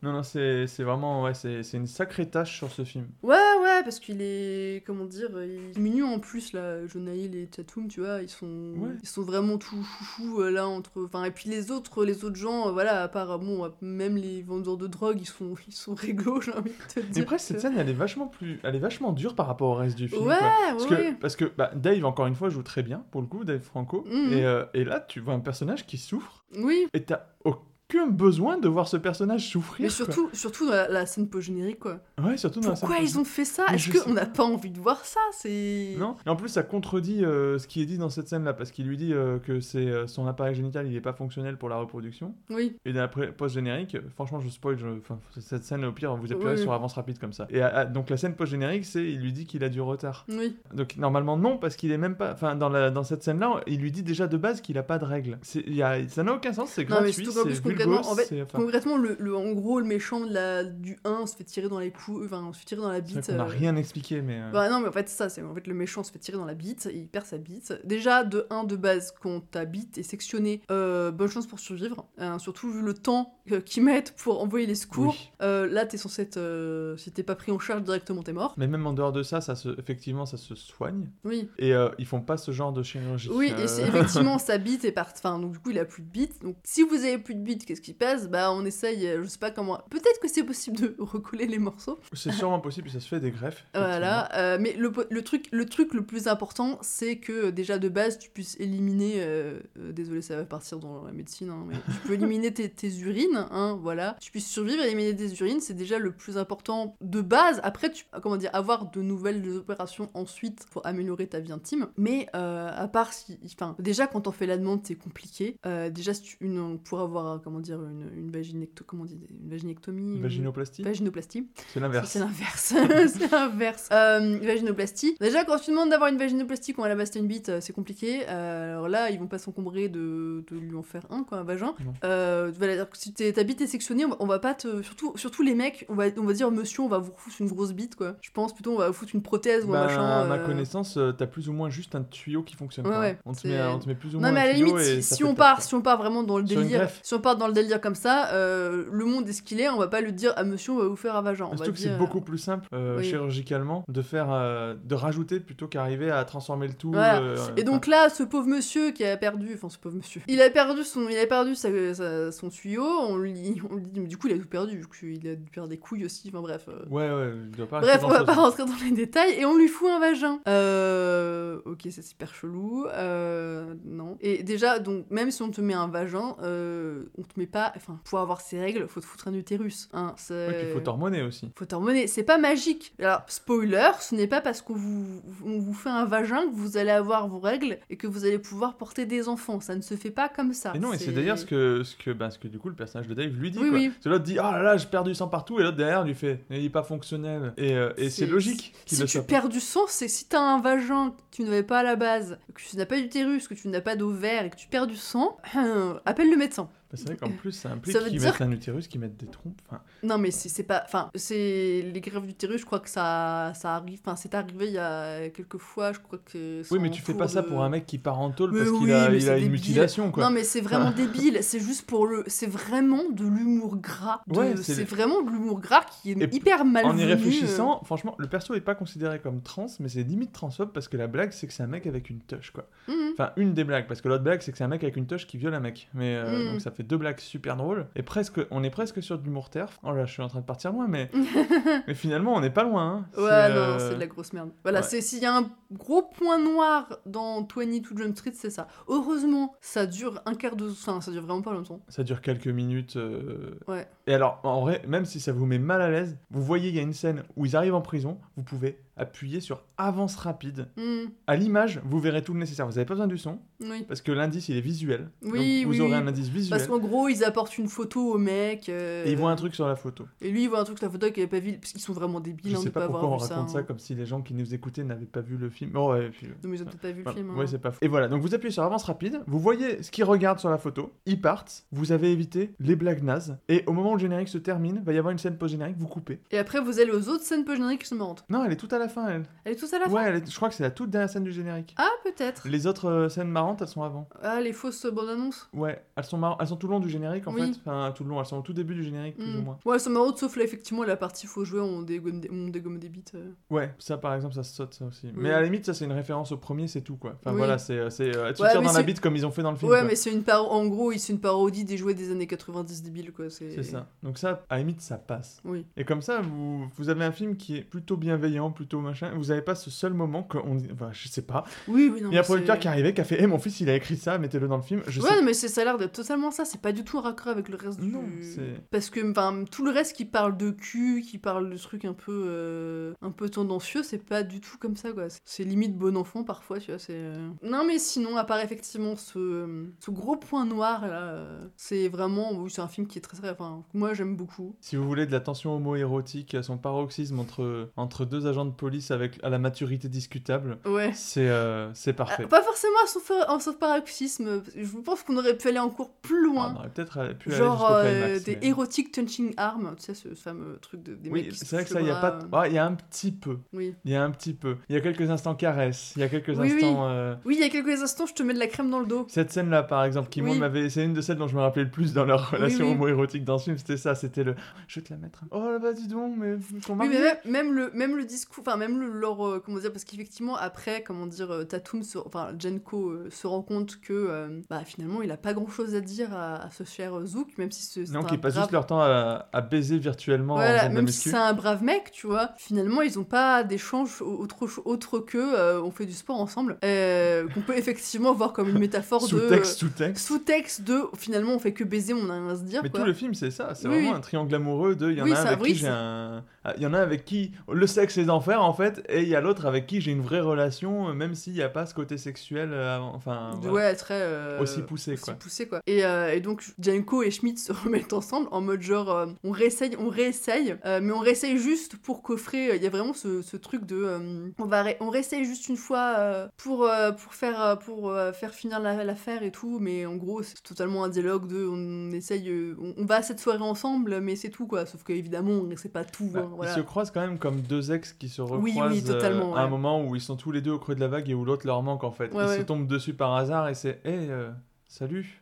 Non, non, c'est vraiment. Ouais, c'est une sacrée tâche sur ce film. Ouais, ouais, parce qu'il est. Comment dire Il est mignon en plus, là. Jonaïl et Tatum, tu vois, ils sont. Ouais. Ils sont vraiment tout foufou, euh, là, entre. Enfin, et puis les autres, les autres gens, euh, voilà, à part. Bon, euh, même les vendeurs de drogue, ils sont, [LAUGHS] ils sont réglo, j'ai envie de te dire. Mais après, cette que- scène, elle est vachement plus. Elle est vachement dure par rapport au reste du film. Ouais, quoi. ouais, Parce que, ouais. parce que bah, Dave, encore une fois, joue très bien, pour le coup, Dave Franco. Mhm. Et, euh, et là, tu vois un personnage qui souffre. Oui. Et t'as aucun besoin de voir ce personnage souffrir. Mais quoi. surtout, surtout dans la, la scène post-générique, quoi. Ouais, surtout dans la Pourquoi scène ils ont fait ça? Est-ce qu'on n'a pas envie de voir ça? C'est. Non, et en plus ça contredit euh, ce qui est dit dans cette scène là, parce qu'il lui dit euh, que c'est euh, son appareil génital il est pas fonctionnel pour la reproduction. Oui. Et d'après post-générique, franchement je spoil, je... enfin, cette scène au pire vous appuyez Oui. sur avance rapide comme ça. Et ah, donc la scène post-générique c'est il lui dit qu'il a du retard. Oui. Donc normalement non, parce qu'il est même pas. Enfin dans, la... dans cette scène là, il lui dit déjà de base qu'il a pas de règles. Y a... Ça n'a aucun sens, c'est gratuit, c'est concrètement, en fait, c'est- enfin, concrètement le, le- en gros, le méchant de la, du 1 se fait tirer dans les coups. Enfin, se fait tirer dans la bite. qu'on n'a euh, rien expliqué, mais. euh, Bah non, mais en fait, ça, c'est en fait le méchant se fait tirer dans la bite, et il perd sa bite. Déjà, de 1 de base, quand ta bite est sectionnée, euh, bonne chance pour survivre. hein, surtout vu le temps euh, qu'ils mettent pour envoyer les secours. Oui. Là, t'es censé être. si t'es pas pris en charge directement, t'es mort. Mais même en dehors de ça, ça se... effectivement ça se soigne. Oui. Et ils font pas ce genre de chirurgie. Oui, et effectivement [LAUGHS] sa bite est partie. Enfin, donc du coup, il a plus de bite. Donc, si vous avez plus de bite, qu'est-ce qui se passe Bah, on essaye, euh, je sais pas comment. Peut-être que c'est possible de [LAUGHS] recoller les morceaux. C'est sûrement possible, ça se fait des greffes. Voilà, euh, mais le, truc, le truc le plus important, c'est que euh, déjà de base, tu puisses éliminer, euh, euh, désolé, ça va partir dans la médecine, hein, mais tu peux [LAUGHS] éliminer tes, tes urines, hein, voilà. Tu puisses survivre, éliminer des urines, c'est déjà le plus important de base. Après, tu comment dire, avoir de nouvelles opérations ensuite pour améliorer ta vie intime. Mais à part si, enfin, déjà quand on fait la demande, c'est compliqué. Déjà, si tu, une, pour avoir, comment dire, une, une vaginecto, comment dit, une vaginectomie, une- Vaginoplastie vaginoplastie. C'est l'inverse. C'est l'inverse. [LAUGHS] c'est l'inverse. Euh, vaginoplastie. Déjà, quand tu demandes d'avoir une vaginoplastie quand elle a basté une bite, c'est compliqué. Euh, alors là, ils vont pas s'encombrer de, de lui en faire un, quoi, un vagin. Non. Euh, voilà, dire que si ta bite est sectionnée, on va, on va pas te. Surtout, surtout les mecs, on va, on va dire, monsieur, on va vous foutre une grosse bite, quoi. Je pense plutôt, on va vous foutre une prothèse ou un Bah, machin. à ma euh. connaissance, t'as plus ou moins juste un tuyau qui fonctionne. Ouais, ouais, on, te met, on te met plus ou Non moins mais à la limite, si, si on part, si on part vraiment dans le délire, si on part dans le délire comme ça, euh, le monde est ce qu'il est, on va pas le dire à monsieur, on va vous faire un vagin. Surtout que c'est dire, beaucoup plus simple euh, oui. chirurgicalement de faire, euh, de rajouter plutôt qu'arriver à transformer le tout. Voilà. euh, Et donc là, ce pauvre monsieur qui a perdu, enfin ce pauvre monsieur, il a perdu son, il a perdu sa- sa- son tuyau. On lui, [LAUGHS] on lui dit, mais du coup il a tout perdu vu qu'il a dû perdre des couilles aussi. Enfin bref. euh. Ouais, ouais, il doit pas Bref, on va pas rentrer dans les détails et on lui fout un vagin. Euh, ok, c'est super chelou. Euh, non. Et déjà, donc même si on te met un vagin, euh, on te mets pas. Enfin, pour avoir ces règles, faut te foutre un utérus. Hein, Ouais, puis faut t'hormoner aussi. faut t'hormoner. C'est pas magique. Alors, spoiler, ce n'est pas parce qu'on vous, on vous fait un vagin que vous allez avoir vos règles et que vous allez pouvoir porter des enfants. Ça ne se fait pas comme ça. Et non, et c'est d'ailleurs ce que, ce, que, ben, ce que du coup le personnage de Dave lui dit. Oui, quoi. oui. L'autre dit Oh là là, j'ai perdu du sang partout, et l'autre derrière lui fait Il est pas fonctionnel. Et, euh, et c'est logique Si le tu soit. perds du sang, c'est si t'as un vagin que tu n'avais pas à la base, que tu n'as pas d'utérus, que tu n'as pas d'ovaire et que tu perds du sang, [CLEARS THROAT] appelle le médecin. Bah, c'est vrai qu'en plus, ça implique qu'ils dire- mettent un utérus, qu'ils mettent des trompes. Enfin, Non, mais c'est pas. Enfin, c'est. Les grèves d'utérus, je crois que ça, ça arrive. Enfin, c'est arrivé il y a quelques fois, je crois que. oui, mais tu fais pas ça pour un mec qui part en tôle Mais parce qu'il a, il a une mutilation, quoi. Non, mais c'est vraiment débile. C'est juste pour le. C'est vraiment de l'humour gras. De- Ouais, c'est vraiment de l'humour gras qui est Et hyper mal En y réfléchissant, franchement, le perso est pas considéré comme trans, mais c'est limite transphobe parce que la blague, c'est que c'est un mec avec une touche, quoi. Enfin, une des blagues, parce que l'autre blague, c'est que c'est un mec avec une touche qui viole un mec. Mais euh, Mm. donc ça fait deux blagues super drôles. Et presque, on est presque sur de l'humour terf. Oh là, je suis en train de partir loin, mais, [LAUGHS] mais finalement, on n'est pas loin. hein. Ouais, non, euh, c'est de la grosse merde. Voilà, ouais. c'est s'il y a un gros point noir dans 22 Jump Street, c'est ça. Heureusement, ça dure un quart de. Enfin, ça dure vraiment pas longtemps. Ça dure quelques minutes. euh, Ouais. Et alors, en vrai, même si ça vous met mal à l'aise, vous voyez, il y a une scène où ils arrivent en prison, vous pouvez appuyer sur avance rapide. Hmm, À l'image, vous verrez tout le nécessaire. Vous n'avez pas besoin du son, oui. parce que l'indice, il est visuel. Oui, Donc, vous oui, aurez un indice visuel. Parce qu'en gros, ils apportent une photo au mec. euh, Et ils voient un truc sur la photo. Et lui, il voit un truc sur la photo qu'il avait pas vu. Parce qu'ils sont vraiment débiles Je hein, sais pas pas pourquoi avoir on vu ça. raconte ça, hein. comme si les gens qui nous écoutaient n'avaient pas vu le film. Oh, ouais, puis, Non, mais ils ont peut-être pas vu le film. hein. Ouais, c'est pas faux. Et voilà, donc vous appuyez sur avance rapide, vous voyez ce qu'ils regardent sur la photo, ils partent, vous avez évité les blagues nazes, et au moment où le générique se termine, va y avoir une scène post-générique, vous coupez. Et après, vous allez aux autres scènes post-génériques qui sont marrantes. Non, elle est tout à la fin, elle. Elle est tous à la fin Ouais, je crois que c'est la toute dernière scène du générique. Ah, peut-être. Les autres euh, scènes marrantes, elles sont avant. Ah, les fausses bandes annonces Ouais, elles sont marrantes, elles sont tout le long du générique en Oui. fait. Enfin, tout le long, elles sont au tout début du générique, plus Hmm. ou moins. Ouais, c'est marrant, sauf là, effectivement, la partie faut jouer, on dégomme des, on dégomme des bits. euh. Ouais, ça par exemple, ça saute ça aussi. Oui. Mais à la limite, ça c'est une référence au premier, c'est tout quoi. Enfin Oui. voilà, c'est euh, c'est, euh, tu Ouais, dans la bite comme ils ont fait dans le film. Ouais, quoi. mais c'est une paro- en gros, c'est une parodie des jouets des années 90 débiles, quoi. C'est C'est ça. Donc ça, à la limite, ça passe. Oui. Et comme ça, vous, vous avez un film qui est plutôt bienveillant, plutôt machin. Vous avez pas ce seul moment que on, enfin, je sais pas. Oui, oui, non. Il y a un producteur qui est arrivé, qui a fait, hé mon fils, il a écrit ça, mettez-le dans le film. Je Ouais, sais. non, mais c'est ça a l'air d'être totalement ça. C'est pas du tout raccord avec le reste Non, du. c'est- Parce que, enfin, tout le reste qui parle de cul, qui parle de trucs un peu, euh, un peu tendancieux, c'est pas du tout comme ça, quoi. C'est limite bon enfant parfois, tu vois. C'est. euh. Non, mais sinon, à part effectivement ce, ce gros point noir là, euh, c'est vraiment, oui, c'est un film qui est très, très, enfin, moi j'aime beaucoup. Si vous voulez de la tension homo-érotique à son paroxysme entre, entre deux agents de police avec à la maturité discutable, Ouais. c'est euh, c'est Ah, parfait. pas forcément à fa- en son paroxysme. Je pense qu'on aurait pu aller encore plus Ah, on loin. aurait peut-être euh, pu Genre aller euh, climax. des mais- erotic touching arms, tu sais, ce fameux truc de, des Oui, mecs c'est vrai que ça, il y a pas. Ah, il y a un petit peu. Oui. Il y a un petit peu. Il y a quelques instants caresses. Il y a quelques Oui, oui. instants. euh, Oui, il y a quelques instants, je te mets de la crème dans le dos. Cette scène-là, par exemple, qui moi Oui. m'avait, c'est une de celles dont je me rappelais le plus dans leur relation oui. homo-érotique dans ce film. C'était ça, c'était le. Je vais te la mettre. Oh là bah dis donc, mais ton Oui, mari. mais même, même le, même le discours, enfin, même le, leur, euh, comment dire, parce qu'effectivement, après, comment dire, euh, Tatum, se, enfin, Jenko euh, se rend compte que, bah, finalement, il a pas grand chose à dire à, à ce cher Zouk, même si ce- c'est non, un qui passent brave- juste leur temps à, à baiser virtuellement en Voilà, même si c'est un brave mec, tu vois, finalement, ils ont pas d'échange au- autre, autre que euh, on fait du sport ensemble, euh, qu'on peut [LAUGHS] effectivement voir comme une métaphore de. Sous-texte, sous-texte. Sous-texte de finalement on fait que baiser, on a rien à se dire. Mais quoi. tout le film, c'est ça. C'est Oui, vraiment oui. un triangle amoureux de. Il y en Oui, a un avec qui j'ai un. Il y en a un avec qui le sexe est d'enfer en fait, et il y a l'autre avec qui j'ai une vraie relation, euh, même s'il n'y a pas ce côté sexuel. euh, Enfin. voilà. Ouais, très. euh, Aussi poussé, aussi quoi. poussé, quoi. Et, euh, et donc, Janko et Schmidt [LAUGHS] se remettent ensemble en mode genre, euh, on réessaye, on réessaye, euh, mais on réessaye juste pour coffrer. Il y a vraiment ce, ce truc de. euh, on, va ré- on réessaye juste une fois euh, pour, euh, pour, faire, euh, pour euh, faire finir la- l'affaire et tout, mais en gros, c'est totalement un dialogue de. On essaye. euh, on, on va à cette soirée ensemble, mais c'est tout, quoi. Sauf qu'évidemment, on ne sait pas tout. Bah, hein, voilà. Ils se croisent quand même comme deux ex qui se recroisent Oui, oui, totalement, euh, à un ouais. moment où ils sont tous les deux au creux de la vague et où l'autre leur manque en fait. Ouais, ils se tombent dessus par hasard et c'est Hé, euh, salut,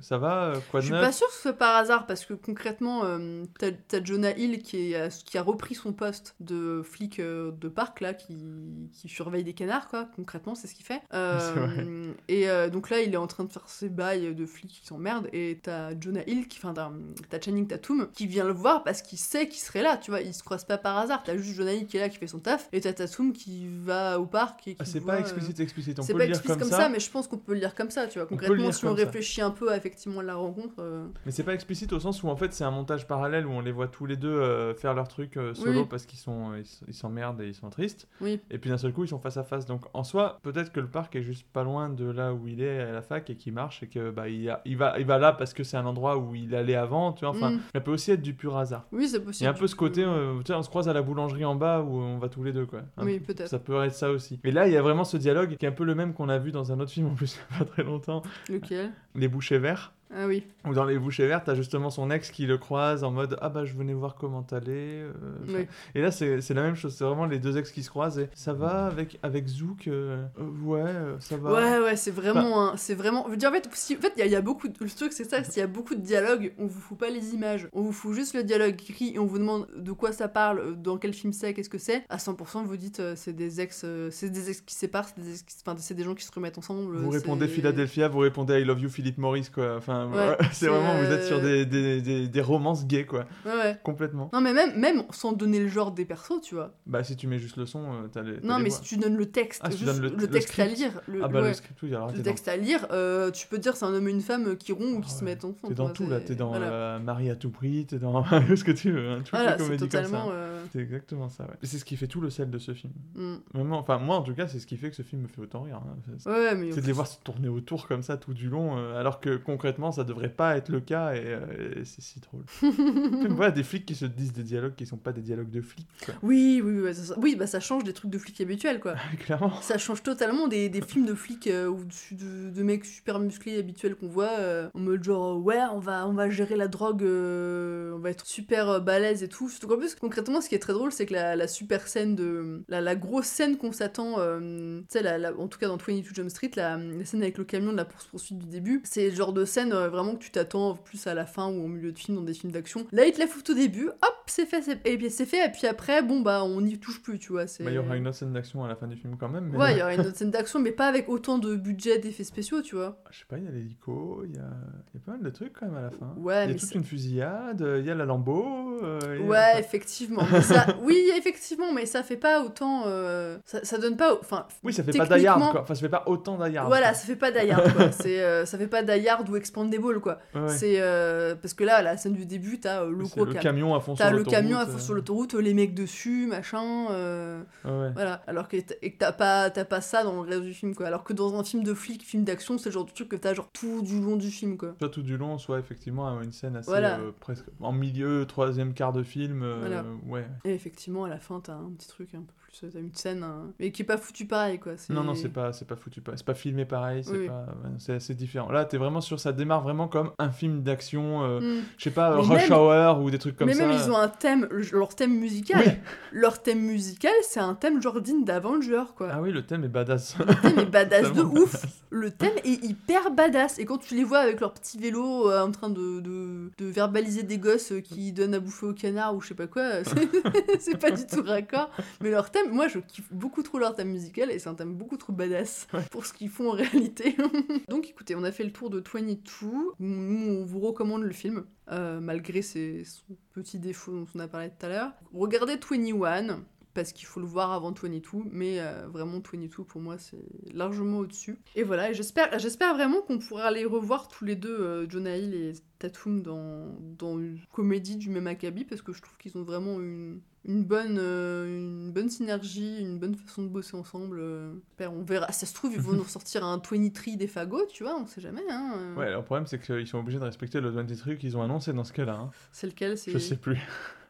ça va euh, Quoi Je de suis neuf pas sûre que ce soit par hasard parce que concrètement, euh, t'as t'as Jonah Hill qui, est, qui a repris son poste de flic euh, de parc là, qui, qui surveille des canards quoi. Concrètement, c'est ce qu'il fait. [LAUGHS] Euh, et euh, donc là, il est en train de faire ses bails de flic qui s'emmerde et t'as Jonah Hill qui, enfin t'as Channing Tatum qui vient le voir parce qu'il sait qu'il serait là. Tu vois, ils se croisent pas par hasard. T'as juste Jonah Hill qui est là qui fait son taf et t'as Tatum qui va au parc et qui Ah, C'est pas euh, explicite, explicite. On c'est peut pas le lire explicite comme, comme ça. mais je pense qu'on peut le lire comme ça, tu vois. Concrètement, si on ça. réfléchit un peu peu effectivement la rencontre. euh. Mais c'est pas explicite au sens où en fait c'est un montage parallèle où on les voit tous les deux euh, faire leur truc euh, solo Oui. parce qu'ils sont ils s'emmerdent et ils sont tristes. Oui. Et puis d'un seul coup ils sont face à face. Donc en soi peut-être que le parc est juste pas loin de là où il est à la fac et qu'il marche et que bah il, a- il va il va là parce que c'est un endroit où il allait avant. Tu vois. Enfin Mm. ça peut aussi être du pur hasard. Oui, c'est Il possible. y a un peu ce côté, tu sais, on se croise à la boulangerie en bas où on va tous les deux, quoi. Oui, peut-être. Ça peut être ça aussi. Et là, il y a vraiment ce dialogue qui est un peu le même qu'on a vu dans un autre film en plus, [LAUGHS] il y a pas très longtemps, Lequel? Les Bouchers Verts. Ah oui. Où dans Les Bouchers Verts, t'as justement son ex qui le croise en mode Ah bah je venais voir comment t'allais. euh. Oui. Et là, c'est la même chose, c'est vraiment les deux ex qui se croisent et ça va avec, avec Zouk euh, euh, Ouais, ça va. Ouais, ouais, c'est vraiment. C'est vraiment. Je veux dire, en fait, si- en fait, y, a- y a beaucoup. de- Le truc, c'est ça, s'il y a beaucoup de dialogues, on vous fout pas les images. On vous fout juste le dialogue écrit et on vous demande de quoi ça parle, dans quel film c'est, qu'est-ce que c'est. À 100%, vous dites, euh, c'est des ex. c'est des ex qui séparent, c'est des, ex qui- enfin, c'est des gens qui se remettent ensemble. Vous répondez Philadelphia, vous répondez I love you Philip Morris, quoi. Enfin, Ouais, [LAUGHS] c'est vraiment, vous êtes euh, sur des, des, des, des romances gays, quoi. Ouais, ouais. Complètement. Non, mais même, même sans donner le genre des persos, tu vois. Bah, si tu mets juste le son, euh, t'as les. Non, les mais voix. si tu donnes le texte, Ah, tu juste donnes le- le texte à lire, le, Ah, bah, ouais, le script, oui, alors le t'es texte à lire, euh, tu peux dire c'est un homme et une femme qui rompent ou qui Ah se ouais. mettent ensemble. dans, t'es dans tu tout, là. T'es dans voilà. euh, Marie à tout prix, t'es dans [LAUGHS] ce que tu veux. Hein, toutes Voilà, c'est totalement. ça. euh, C'est exactement ça, ouais. C'est ce qui fait tout le sel de ce film. Vraiment, enfin, moi, en tout cas, c'est ce qui fait que ce film me fait autant rire. hein. C'est- Ouais, mais C'est de les voir se tourner autour comme ça tout du long, euh, alors que concrètement ça devrait pas être le cas et, euh, et c'est si drôle. [LAUGHS] Voilà des flics qui se disent des dialogues qui sont pas des dialogues de flics, quoi. Oui, oui, oui, ça, oui, bah ça change des trucs de flics habituels, quoi. [LAUGHS] Clairement. Ça change totalement des, des films de flics euh, ou de, de, de mecs super musclés habituels qu'on voit euh, en mode genre euh, ouais on va on va gérer la drogue on va être super balèze et tout surtout qu'en plus concrètement ce qui est très drôle c'est que la, la super scène de la, la grosse scène qu'on s'attend tu sais en tout cas dans 22 Jump Street la, la scène avec le camion de la poursuite poursuite du début c'est le genre de scène euh, vraiment que tu t'attends plus à la fin ou au milieu de film dans des films d'action là ils te la foutent au début hop c'est fait c'est- et puis c'est fait et puis après bon bah on n'y touche plus tu vois Bah, il y aura une autre scène d'action à la fin du film quand même. Mais... Ouais, il y aurait une autre scène d'action, mais pas avec autant de budget d'effets spéciaux, tu vois. Je sais pas, il y a l'hélico, il y a... y a pas mal de trucs quand même à la fin. Ouais, il y a mais toute c'est- une fusillade, euh, il y a la lambeau. euh, a- Ouais, effectivement. Mais ça... [LAUGHS] Oui, effectivement, mais ça fait pas autant. euh, Ça, ça donne pas. Enfin, Oui, ça fait pas Die Hard, quoi. Enfin, ça fait pas autant Die Hard. Voilà, quoi. ça fait pas Die Hard, quoi. C'est, ça fait pas Die Hard ou Expandable, quoi. Ouais, ouais. C'est euh, parce que là, la scène du début, t'as euh, le camion à fond sur le l'autoroute, camion à fond euh, sur l'autoroute, les mecs dessus, machin. euh, ouais. Voilà. Alors que t'as pas, t'as pas ça dans le reste du film, quoi. Alors que dans un film de flic, film d'action, c'est le genre de truc que t'as genre tout du long du film, quoi. Soit tout du long, soit effectivement une scène assez Voilà. euh, presque en milieu, troisième quart de film. euh, Voilà. Ouais. Et effectivement, à la fin, t'as un petit truc un peu plus. T'as une scène, hein, mais qui est pas foutu pareil, quoi. Non, non, c'est pas, c'est pas foutu. pas- C'est pas filmé pareil, c'est Oui. pas, c'est assez différent. Là, t'es vraiment sur, ça démarre vraiment comme un film d'action, euh, Hmm. je sais pas, Mais Rush même- Hour ou des trucs comme mais ça. même ils ont un thème, leur thème musical. Oui. Leur thème musical, c'est un thème digne d'Avenger, quoi. Ah oui, le thème est badass. Le thème est badass de [LAUGHS] ouf. Le thème est hyper badass. Et quand tu les vois avec leur petit vélo euh, en train de, de, de verbaliser des gosses euh, qui donnent à bouffer au canard ou je sais pas quoi, [LAUGHS] c'est pas du tout raccord. Mais leur thème, moi je kiffe beaucoup trop leur thème musical et c'est un thème beaucoup trop badass [LAUGHS] pour ce qu'ils font en réalité. [LAUGHS] Donc écoutez, on a fait le tour de 22. Nous, on vous recommande le film. euh, malgré ses, son petit défaut dont on a parlé tout à l'heure. Regardez 21, parce qu'il faut le voir avant 22, mais euh, vraiment 22 pour moi c'est largement au-dessus. Et voilà, j'espère, j'espère vraiment qu'on pourra les revoir tous les deux, euh, Jonah Hill et Tatum, dans, dans une comédie du même acabit, parce que je trouve qu'ils ont vraiment une, une, bonne, euh, une bonne synergie, une bonne façon de bosser ensemble. euh. On verra. Ça se trouve, ils vont [LAUGHS] nous ressortir un 23 des fagots, tu vois, on sait jamais. Hein, euh. Ouais, le problème c'est qu'ils sont obligés de respecter le 23 qu'ils ont annoncé dans ce cas-là. hein. C'est lequel. Je sais plus.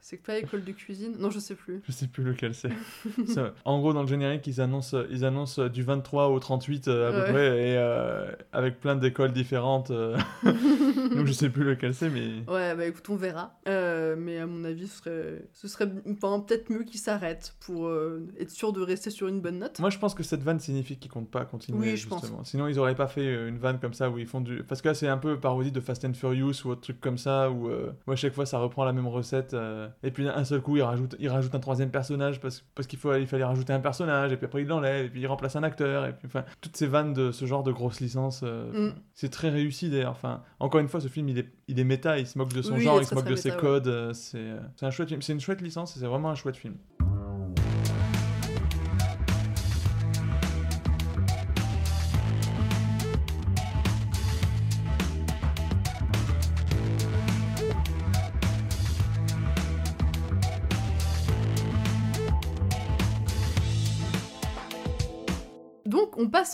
C'est pas école de cuisine Non, je sais plus. Je sais plus lequel c'est. [LAUGHS] En gros, dans le générique, ils annoncent, ils annoncent du 23 au 38 euh, à peu près, et euh, avec plein d'écoles différentes. euh. [LAUGHS] Donc je sais plus lequel c'est, mais. Ouais, bah écoute, on verra. Mais à mon avis, ce serait, ce serait enfin, peut-être mieux qu'ils s'arrêtent pour être sûr de rester sur une bonne note. Moi, je pense que cette vanne signifie qu'ils comptent pas continuer. Oui, je pense. justement. Sinon, ils auraient pas fait une vanne comme ça où ils font du. Parce que là, c'est un peu parodie de Fast and Furious ou autre truc comme ça où, où à chaque fois ça reprend la même recette. Et puis d'un seul coup, ils rajoutent, ils rajoutent un troisième personnage parce, parce qu'il faut, il fallait rajouter un personnage et puis après ils l'enlèvent et puis ils remplacent un acteur. Et puis enfin, toutes ces vannes de ce genre de grosses licences, euh, Mm. c'est très réussi d'ailleurs. Enfin, encore une fois, ce film il est, il est méta, il se moque de son Oui, il genre, il se moque de ses ouais. codes. euh, c'est euh, c'est un chouette. C'est une chouette licence et c'est vraiment un chouette film.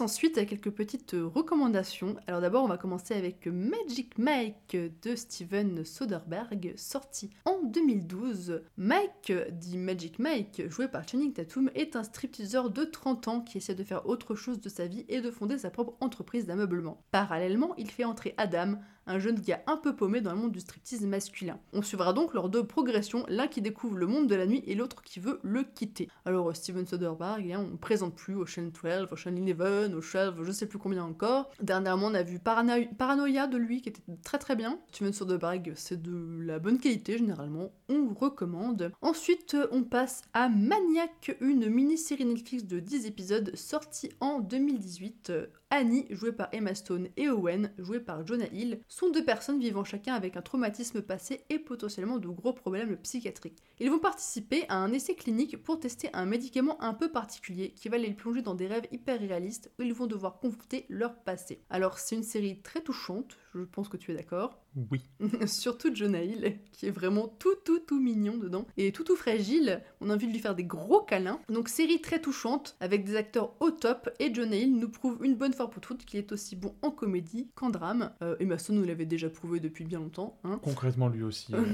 Ensuite à quelques petites recommandations. Alors d'abord on va commencer avec Magic Mike de Steven Soderbergh, sorti en 2012. Mike, dit Magic Mike, joué par Channing Tatum, est un stripteaseur de 30 ans qui essaie de faire autre chose de sa vie et de fonder sa propre entreprise d'ameublement. Parallèlement, il fait entrer Adam, un jeune gars un peu paumé dans le monde du striptease masculin. On suivra donc leurs deux progressions, l'un qui découvre le monde de la nuit et l'autre qui veut le quitter. Alors Steven Soderbergh, hein, on ne présente plus Ocean 12, Ocean 11, Ocean je sais plus combien encore. Dernièrement on a vu Parano- Paranoia de lui qui était très très bien. Steven Soderbergh c'est de la bonne qualité généralement, on recommande. Ensuite on passe à Maniac, une mini-série Netflix de 10 épisodes sortie en 2018. Annie, jouée par Emma Stone, et Owen, joué par Jonah Hill, sont deux personnes vivant chacun avec un traumatisme passé et potentiellement de gros problèmes psychiatriques. Ils vont participer à un essai clinique pour tester un médicament un peu particulier qui va les plonger dans des rêves hyper réalistes où ils vont devoir confronter leur passé. Alors c'est une série très touchante, je pense que tu es d'accord. [LAUGHS] Oui. Surtout Jonah Hill, qui est vraiment tout tout tout mignon dedans. Et tout tout fragile, on a envie de lui faire des gros câlins. Donc série très touchante, avec des acteurs au top, et Jonah Hill nous prouve une bonne fois pour toutes qu'il est aussi bon en comédie qu'en drame. Euh, Emma Stone nous l'avait déjà prouvé depuis bien longtemps. Hein. Concrètement, lui aussi. [LAUGHS] euh,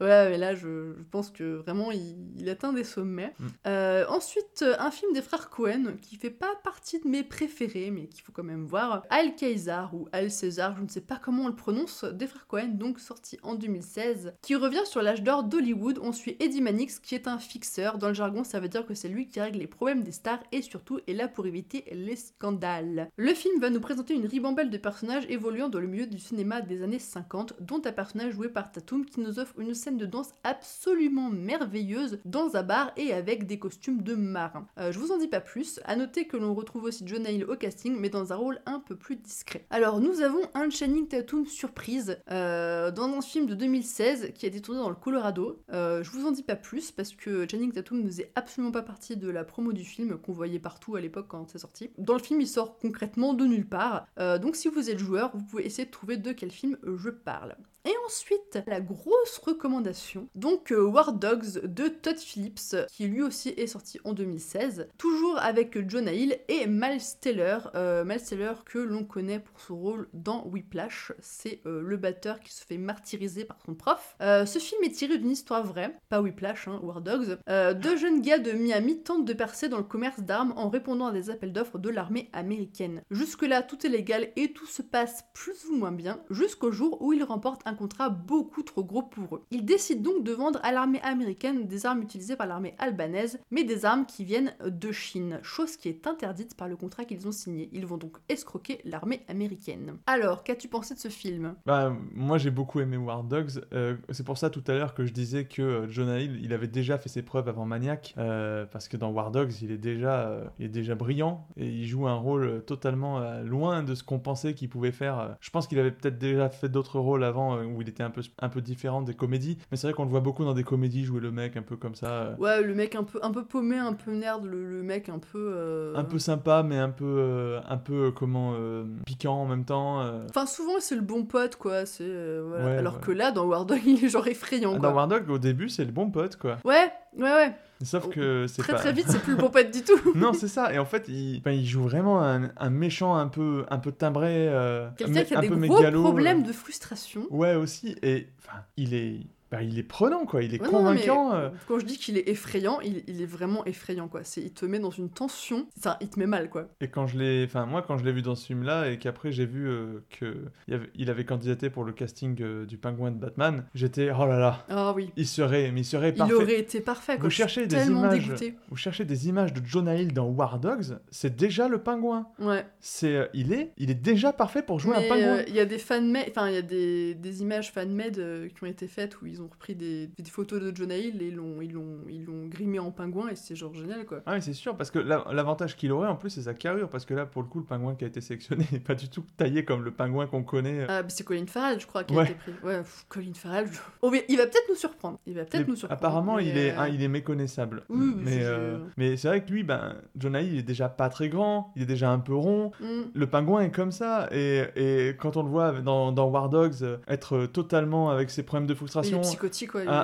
ouais, mais là, je, je pense que vraiment, il, il atteint des sommets. Mm. Euh, ensuite, un film des frères Cohen qui fait pas partie de mes préférés, mais qu'il faut quand même voir. Al Caesar ou Al César, je ne sais pas comment on le prononce, des frères Cohen, donc sorti en 2016, qui revient sur l'âge d'or d'Hollywood. On suit Eddie Mannix, qui est un fixeur. Dans le jargon, ça veut dire que c'est lui qui règle les problèmes des stars et surtout est là pour éviter les scandales. Le film va nous présenter une ribambelle de personnages évoluant dans le milieu du cinéma des années 50, dont un personnage joué par Tatum qui nous offre une scène de danse absolument merveilleuse dans un bar et avec des costumes de marin. Euh, je vous en dis pas plus, à noter que l'on retrouve aussi Jonah Hill au casting, mais dans un rôle un peu plus discret. Alors nous avons un Channing Tatum surprise euh, dans un film de 2016 qui a été tourné dans le Colorado. Euh, je vous en dis pas plus parce que Channing Tatum ne faisait absolument pas partie de la promo du film qu'on voyait partout à l'époque quand c'est sorti. Dans le film, il sort concrètement de nulle part. Euh, donc si vous êtes joueur, vous pouvez essayer de trouver de quel film je parle. Et ensuite, la grosse recommandation, donc euh, War Dogs de Todd Phillips, qui lui aussi est sorti en 2016, toujours avec Jonah Hill et Miles Teller. Euh, Miles Teller que l'on connaît pour son rôle dans Whiplash, c'est euh, le batteur qui se fait martyriser par son prof. Euh, ce film est tiré d'une histoire vraie, pas Whiplash, hein, War Dogs. Euh, deux jeunes gars de Miami tentent de percer dans le commerce d'armes en répondant à des appels d'offres de l'armée américaine. Jusque-là, tout est légal et tout se passe plus ou moins bien, jusqu'au jour où ils remportent un contrat beaucoup trop gros pour eux. Ils décident donc de vendre à l'armée américaine des armes utilisées par l'armée albanaise, mais des armes qui viennent de Chine, chose qui est interdite par le contrat qu'ils ont signé. Ils vont donc escroquer l'armée américaine. Alors, qu'as-tu pensé de ce film? Bah, moi j'ai beaucoup aimé War Dogs. Euh, c'est pour ça tout à l'heure que je disais que euh, Jonah Hill, il avait déjà fait ses preuves avant Maniac, euh, parce que dans War Dogs, il est déjà, il est déjà brillant et il joue un rôle totalement loin de ce qu'on pensait qu'il pouvait faire. Je pense qu'il avait peut-être déjà fait d'autres rôles avant où il était un peu, un peu différent des comédies, mais c'est vrai qu'on le voit beaucoup dans des comédies jouer le mec un peu comme ça. euh, Ouais, le mec un peu, un peu paumé, un peu nerd, le, le mec un peu... euh, Un peu sympa, mais un peu, euh, un peu comment euh, piquant en même temps. Enfin, souvent, c'est le bon pote, quoi. C'est voilà. Ouais, Alors ouais. que là, dans War Dog, [LAUGHS] il est genre effrayant, quoi. Dans War Dog, au début, c'est le bon pote, quoi. Ouais, ouais, ouais. Sauf que c'est Très pas. très vite, c'est plus le bon pote du tout. [LAUGHS] non, c'est ça. Et en fait, il, il joue vraiment un, un méchant un peu, un peu timbré, euh, Quelqu'un qui a un des peu gros mégalo, problèmes euh. de frustration. Ouais, aussi. Et enfin, il est, bah, il est prenant, quoi. Il est Ouais, non, convaincant. euh. Quand je dis qu'il est effrayant, il, il est vraiment effrayant, quoi. C'est, il te met dans une tension. Enfin, il te met mal, quoi. Et quand je l'ai, enfin moi, quand je l'ai vu dans ce film-là, et qu'après j'ai vu euh, que il, avait, il avait candidaté pour le casting euh, du pingouin de Batman, j'étais, oh là là, Ah oui. il serait, mais il serait Il parfait. aurait été parfait, quoi. Vous cherchez des tellement images. dégoûtée. Vous cherchez des images de Jonah Hill dans War Dogs, c'est déjà le pingouin. Ouais. C'est, euh, il est, il est déjà parfait pour jouer Mais un pingouin. il y a des fan enfin il y a des, des images fan-made qui ont été faites où ils ont repris des, des photos de Jonah Hill et ils l'ont, ils l'ont, ils l'ont grimé en pingouin et c'est genre génial quoi. Ah oui, c'est sûr, parce que la- l'avantage qu'il aurait en plus, c'est sa carrure, parce que là, pour le coup, le pingouin qui a été sélectionné [LAUGHS] n'est pas du tout taillé comme le pingouin qu'on connaît. Ah, bah, c'est Colin Farrell, je crois, qui Ouais. a été pris. Ouais, pff, Colin Farrell, je- [LAUGHS] On va- il va peut-être nous surprendre. Il va peut-être nous surprendre. apparemment, mais, il, est, euh, hein, il est méconnaissable. Oui, mais euh, mais c'est vrai que lui, ben, Jonah Hill, il est déjà pas très grand, il est déjà un peu rond. hmm. Le pingouin est comme ça, et, et quand on le voit dans, dans War Dogs euh, être totalement avec ses problèmes de frustration, psychotique, à,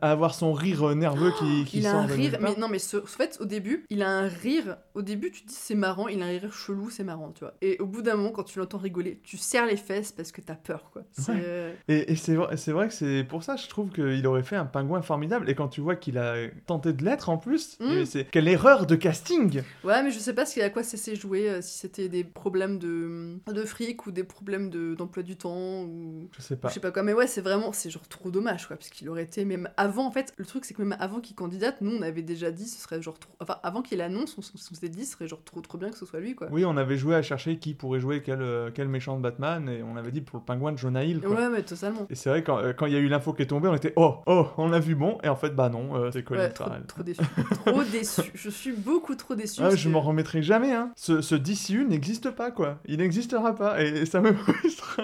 avoir son rire euh, nerveux qui, qui il a un rire, mais non, mais ce, en fait, au début, il a un rire. Au début, tu te dis c'est marrant, il a un rire chelou, c'est marrant, tu vois. Et au bout d'un moment, quand tu l'entends rigoler, tu serres les fesses parce que t'as peur, quoi. Ouais. euh, Et, et c'est vrai, c'est vrai que c'est pour ça, je trouve qu'il aurait fait un pingouin formidable. Et quand tu vois qu'il a tenté de l'être en plus, Mm. et c'est quelle erreur de casting Ouais, mais je sais pas ce à quoi ça s'est joué, euh, si c'était des problèmes de, de fric ou des problèmes de- d'emploi du temps ou. Je sais pas. Je sais pas quoi, mais ouais, c'est vraiment, c'est genre trop dommage, quoi, parce qu'il aurait été même avant, en fait, le truc c'est que même avant qu'il candidate, nous on avait déjà dit, ce serait genre trop, enfin, avant qu'il annonce, on, s'était dit, ce serait genre trop trop bien que ce soit lui, quoi. Oui, on avait joué à chercher qui pourrait jouer quel, euh, quel méchant de Batman, et on avait dit pour le pingouin de Jonah Hill. Quoi. Ouais, mais totalement. Et c'est vrai, quand euh, quand il y a eu l'info qui est tombée, on était oh, oh, on l'a vu bon, et en fait, bah non, euh, c'est Colin Ouais, trop, déçu. trop [LAUGHS] déçu. Je suis beaucoup trop déçu. Ah, je m'en remettrai jamais, hein. Ce, ce DCU n'existe pas, quoi. Il n'existera pas, et, ça me [LAUGHS] frustre.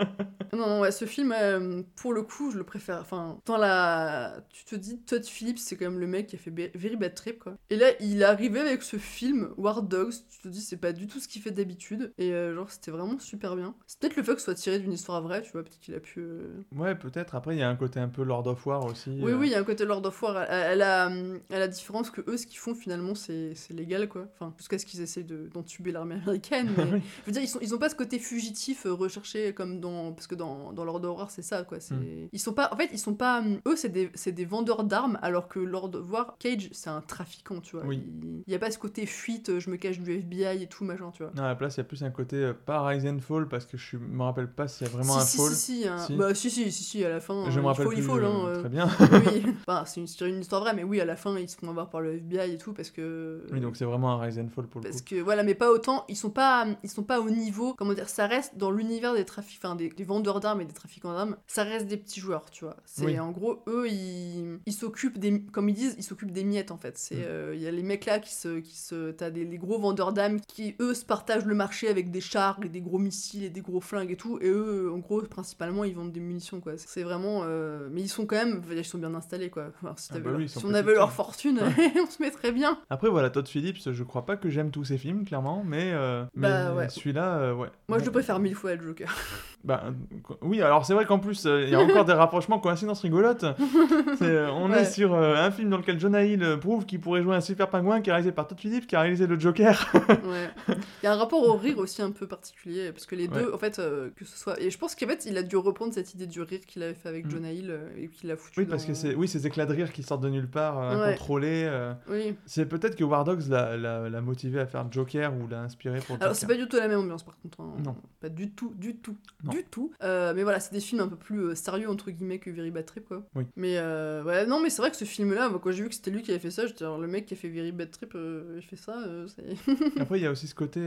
Non, non, ouais, ce film, euh, pour le coup, je le préfère. Enfin, dans la. Tu te dis, Todd Phillips, c'est quand même le mec qui a fait Very Bad Trip, quoi. Et là, il est arrivé avec ce film, War Dogs. Tu te dis, c'est pas du tout ce qu'il fait d'habitude. Et euh, genre, c'était vraiment super bien. C'est peut-être le fait que ce soit tiré d'une histoire vraie, tu vois. Peut-être qu'il a pu. euh, ouais, peut-être. Après, il y a un côté un peu Lord of War aussi. Oui, euh. oui, il y a un côté Lord of War. Elle, elle a, hum, elle a la différence que eux, ce qu'ils font finalement, c'est légal, quoi. Enfin, jusqu'à ce qu'ils essayent de- d'entuber l'armée américaine. [LAUGHS] Mais... Je veux dire, ils, sont, ils ont pas ce côté fugitif recherché comme dans. Parce que dans, dans Lord of War, c'est ça, quoi. Mm. Ils sont pas. En fait, ils sont pas. Eux, c'est des, c'est des vendeurs d'armes, alors que Lord War, Cage, c'est un trafiquant, tu vois. Oui. Il, il y a pas ce côté fuite, euh, je me cache du FBI et tout, machin, tu vois. Non, à la place, il y a plus un côté, euh, pas Rise and Fall, parce que je me rappelle pas s'il y a vraiment si, un si, fall. si, si, hein. Si. Bah, si, si, si, si, à la fin. Je me rappelle faut, plus euh, hein, euh, très bien. [LAUGHS] oui, enfin, c'est une, histoire vraie, mais oui, à la fin, ils se font avoir par le FBI et tout, parce que. oui, donc c'est vraiment un Rise and Fall pour le Parce coup. que voilà, mais pas autant, ils sont pas, ils sont pas au niveau, comment dire, ça reste dans l'univers des trafics, enfin des, des vendeurs d'armes et des trafiquants d'armes, ça reste des petits joueurs, tu vois. C'est Oui. en gros, eux, ils s'occupent des, comme ils disent, ils s'occupent des miettes en fait. C'est, Mm. euh, il y a les mecs là qui se, qui se, t'as des les gros vendeurs d'armes qui eux se partagent le marché avec des chars et des gros missiles et des gros flingues et tout, et eux, en gros, principalement, ils vendent des munitions quoi. C'est vraiment, euh, mais ils sont quand même, ils sont bien installés quoi. Si Ah bah oui, si on avait leur fortune, [LAUGHS] on se mettrait bien. Après, voilà, Todd Phillips, je crois pas que j'aime tous ses films, clairement, mais, euh, Bah, mais ouais. celui-là, ouais. Moi, je le préfère mille fois à Joker. [LAUGHS] Bah, oui, alors c'est vrai qu'en plus, euh, il y a encore des [LAUGHS] rapprochements, coïncidences rigolotes. Euh, on Ouais. est sur euh, un film dans lequel Jonah Hill prouve qu'il pourrait jouer un super pingouin qui est réalisé par Todd Phillips, qui a réalisé le Joker. Ouais. Il y a un rapport au rire aussi un peu particulier, parce que les deux, en fait, que ce soit. Et je pense qu'en fait, il a dû reprendre cette idée du rire qu'il avait fait avec Mm. Jonah Hill et qu'il a foutu. Oui, parce dans- que c'est oui, ces éclats de rire qui sortent de nulle part, incontrôlés. Oui. C'est peut-être que War Dogs l'a, l'a- l'a motivé à faire Joker ou l'a inspiré pour Alors, c'est pas du tout la même ambiance par contre. hein. Non. Pas du tout, du tout, Non. Du tout. Euh, mais voilà, c'est des films un peu plus euh, sérieux, entre guillemets, que Very Bad Trip, quoi. Oui. Mais euh, ouais, non, mais c'est vrai que ce film-là, moi, quand j'ai vu que c'était lui qui avait fait ça, j'étais genre, le mec qui a fait Very Bad Trip, euh, il fait ça, euh. [LAUGHS] Après, il y a aussi ce côté,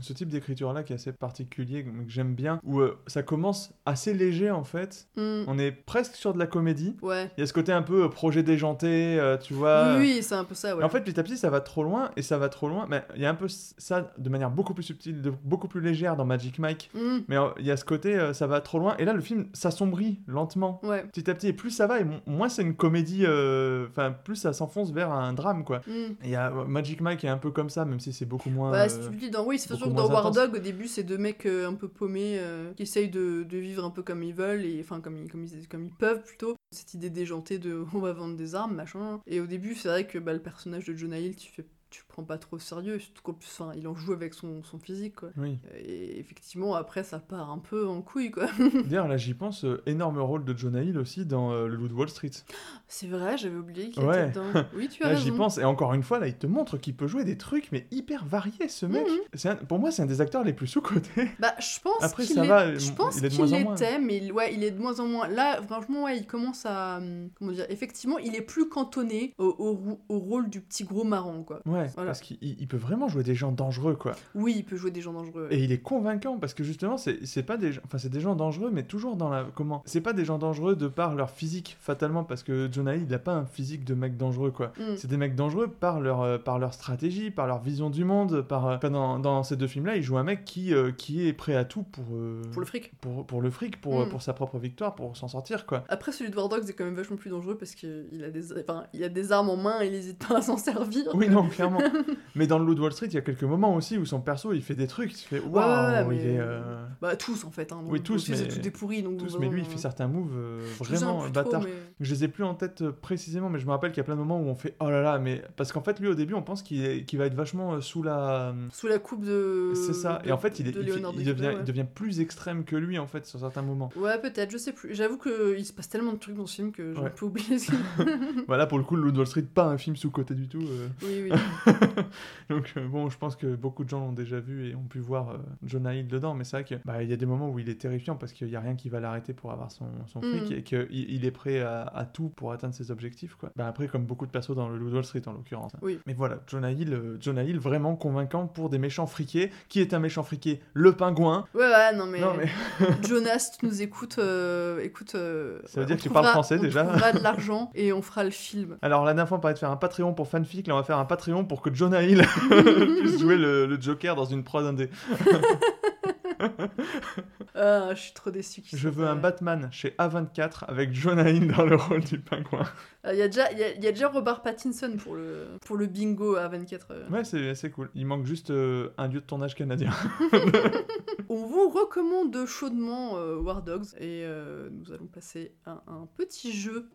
ce type d'écriture-là qui est assez particulier, que j'aime bien, où ça commence assez léger en fait. Hmm. On est presque sur de la comédie. Ouais. Il y a ce côté un peu projet déjanté, tu vois. Oui, oui, c'est un peu ça, ouais. Et En fait, petit à petit, ça va trop loin, et ça va trop loin. Mais il y a un peu ça de manière beaucoup plus subtile, de- beaucoup plus légère dans Magic Mike. Hmm. Mais il y a ce côté, euh, ça va trop loin. Et là, le film s'assombrit lentement. Ouais. Petit à petit, et plus ça va, et mo- moins c'est une comédie. euh, Enfin, plus ça s'enfonce vers un drame, quoi. Et il y a euh, Magic Mike est un peu comme ça, même si c'est beaucoup moins. Euh, si tu le dis dans. Oui, c'est beaucoup sûr que dans War. Dog, au début, c'est deux mecs un peu paumés qui essayent de, de vivre un peu comme ils veulent, et enfin, comme ils, comme, ils, comme ils peuvent plutôt. Cette idée déjantée de [LAUGHS] on va vendre des armes, machin. Et au début, c'est vrai que bah, le personnage de Jonah Hill, tu fais. Tu prends pas trop au sérieux, surtout qu'en plus, enfin, il en joue avec son, son physique, quoi. Oui. Et effectivement, après, ça part un peu en couille, quoi. [LAUGHS] D'ailleurs, là, j'y pense, euh, énorme rôle de Jonah Hill aussi dans euh, Le Loup de Wall Street. C'est vrai, j'avais oublié qu'il Ouais. était dedans. [LAUGHS] Oui, tu as Là, raison. j'y pense, et encore une fois, là, il te montre qu'il peut jouer des trucs, mais hyper variés, ce mec. Mhm. Un- Pour moi, c'est un des acteurs les plus sous-cotés. Bah, je pense Après, qu'il ça est- va, je pense il est de qu'il moins en moins. l'était, mais il- ouais, il est de moins en moins. Là, franchement, ouais, il commence à, hum, comment dire, effectivement, il est plus cantonné au, au rôle du petit gros marrant, quoi. Ouais, Voilà. parce qu'il il- il peut vraiment jouer des gens dangereux, quoi. Oui, il peut jouer des gens dangereux. Et il est convaincant, parce que justement, c'est pas des gens... Enfin, c'est des gens dangereux, mais toujours dans la... Comment C'est pas des gens dangereux de par leur physique, fatalement, parce que Jonah Hill, il a pas un physique de mec dangereux, quoi. Mm. C'est des mecs dangereux par leur, euh, par leur stratégie, par leur vision du monde, par... euh, enfin, dans, dans ces deux films-là, il joue un mec qui, euh, qui est prêt à tout pour... Pour le fric. Pour, pour le fric, pour, Mm. pour sa propre victoire, pour s'en sortir, quoi. Après, celui de War Dogs est quand même vachement plus dangereux parce qu'il a des, enfin, il a des armes en main et il hésite pas à s'en servir. Oui, non, clairement. Clairement. [LAUGHS] mais dans le Loup de Wall Street, il y a quelques moments aussi où son perso, il fait des trucs, tu fais waouh, ouais, il mais- est. euh, Bah, tous en fait. Hein, Oui, donc, tous, mais- des pourris. Donc, tous, bon, mais lui, il euh, fait certains moves euh, vraiment bâtards. mais- Je les ai plus en tête euh, précisément, mais je me rappelle qu'il y a plein de moments où on fait oh là là, mais parce qu'en fait, lui, au début, on pense qu'il est- va être vachement sous la. Sous la coupe de. C'est ça. de- Et en fait, il, est, de il, fait- Leonardo il devient, il plus extrême que lui, en fait, sur certains moments. Ouais, peut-être, je sais plus. J'avoue qu'il se passe tellement de trucs dans ce film que j'ai un peu oublié. Voilà, pour le coup, le Loup de Wall Street, pas un film sous-côté du tout. euh. oui, oui. [LAUGHS] [LAUGHS] Donc, euh, bon, je pense que beaucoup de gens l'ont déjà vu et ont pu voir euh, Jonah Hill dedans, mais c'est vrai qu'il bah, il y a des moments où il est terrifiant parce qu'il n'y a rien qui va l'arrêter pour avoir son, son fric Mhm. et qu'il il est prêt à, à tout pour atteindre ses objectifs. Quoi. Bah, après, comme beaucoup de persos dans le de Wall Street, en l'occurrence. hein. Oui. Mais voilà, Jonah Hill, euh, Jonah Hill, vraiment convaincant pour des méchants friqués. Qui est un méchant friqué? Le pingouin. Ouais, ouais, non, mais. Non, mais [LAUGHS] Jonas, tu nous écoutes. euh, écoute. Ça veut ouais, dire on que tu parles français, on déjà trouvera de [LAUGHS] l'argent et on fera le film. Alors, la dernière fois, on parlait de faire un Patreon pour fanfic. Là, on va faire un Patreon pour que Jonah Hill [LAUGHS] puisse jouer le, le Joker dans une prod indé. [LAUGHS] Ah, je suis trop déçu. Je veux un Batman chez A24 avec Jonah Hill dans le rôle du pingouin. Il y, a déjà- y, a, y a déjà Robert Pattinson pour le, pour le bingo à 24 heures. Ouais, c'est cool. Il manque juste euh, un lieu de tournage canadien. [LAUGHS] On vous recommande chaudement euh, War Dogs et euh, nous allons passer à un petit jeu.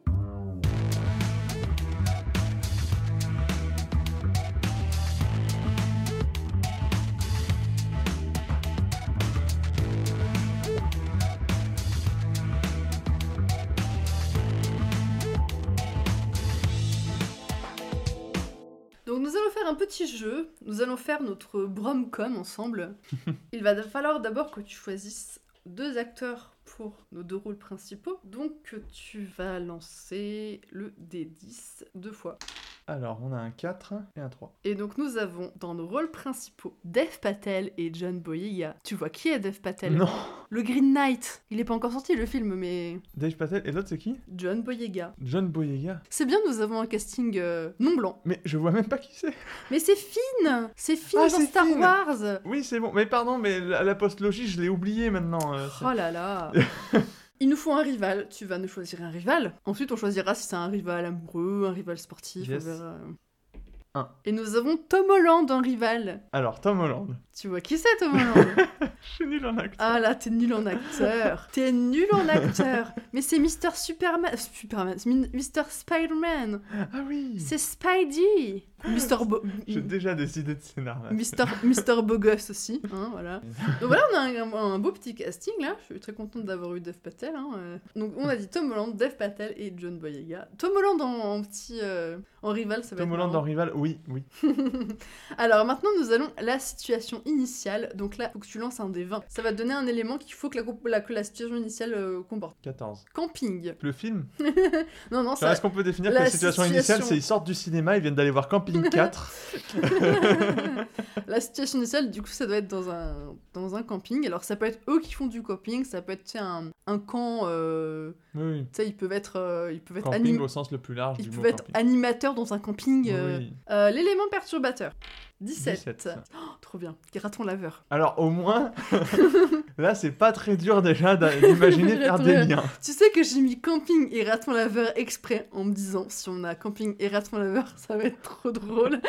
Faire un petit jeu, nous allons faire notre bromcom ensemble. [LAUGHS] Il va falloir d'abord que tu choisisses deux acteurs pour nos deux rôles principaux. Donc tu vas lancer le D10 deux fois. Alors, on a un 4 et un 3. Et donc nous avons dans nos rôles principaux Dev Patel et John Boyega. Tu vois qui est Dev Patel? Non Le Green Knight. Il est pas encore sorti le film mais Dave Patel. Et l'autre, c'est qui? John Boyega. John Boyega. C'est bien, nous avons un casting euh, non blanc. Mais je vois même pas qui c'est. Mais c'est Finn C'est Finn Ah, dans Star Finn. Wars Oui, c'est bon. Mais pardon, mais la, la postlogie, je l'ai oublié maintenant. euh, Oh là là [LAUGHS] Il nous faut un rival, tu vas nous choisir un rival. Ensuite, on choisira si c'est un rival amoureux, un rival sportif, Yes. on verra. Un. Et nous avons Tom Holland en rival. Alors, Tom Holland. Tu vois qui c'est Tom Holland? [LAUGHS] Je suis nul en acte. Ah là, t'es nul en acteur. T'es nul en acteur. Mais c'est Mr. Superman. Superman. c'est Mi- Mr. Spider-Man. Ah oui C'est Spidey. Mr. Bo- J'ai déjà décidé de. Mr. Mr. Beau Gosse aussi, [LAUGHS] hein, voilà. Donc voilà, on a un, un beau petit casting là. Je suis très contente d'avoir eu Dev Patel. hein, euh. Donc on a dit Tom Holland, Dev Patel et John Boyega. Tom Holland en, en petit en en rival, ça va Tom être Holland marrant. en rival, oui, oui. [LAUGHS] Alors maintenant, nous allons la situation initiale. Donc là, faut que tu lances un des 20. Ça va te donner un élément qu'il faut que la, la- que la situation initiale euh, comporte. 14. Camping. Le film [LAUGHS] Non, non, Alors, ça. Est-ce qu'on peut définir que la la situation, initiale, situation- c'est ils sortent du cinéma, ils viennent d'aller voir Camping 4 [LAUGHS] la situation initiale, du coup, ça doit être dans un, dans un camping. Alors, ça peut être eux qui font du camping, ça peut être un, un camp. euh, Oui, tu sais, ils peuvent être, euh, ils peuvent être, Camping au sens le plus large ils du peuvent mot être camping. animateurs dans un camping. euh. Oui. Euh, L'élément perturbateur. 17. 17. Oh, trop bien. Raton laveur. Alors au moins, [LAUGHS] là c'est pas très dur déjà d'imaginer [LAUGHS] faire des liens. Tu sais que j'ai mis camping et raton laveur exprès en me disant si on a camping et raton laveur, [LAUGHS] ça va être trop drôle.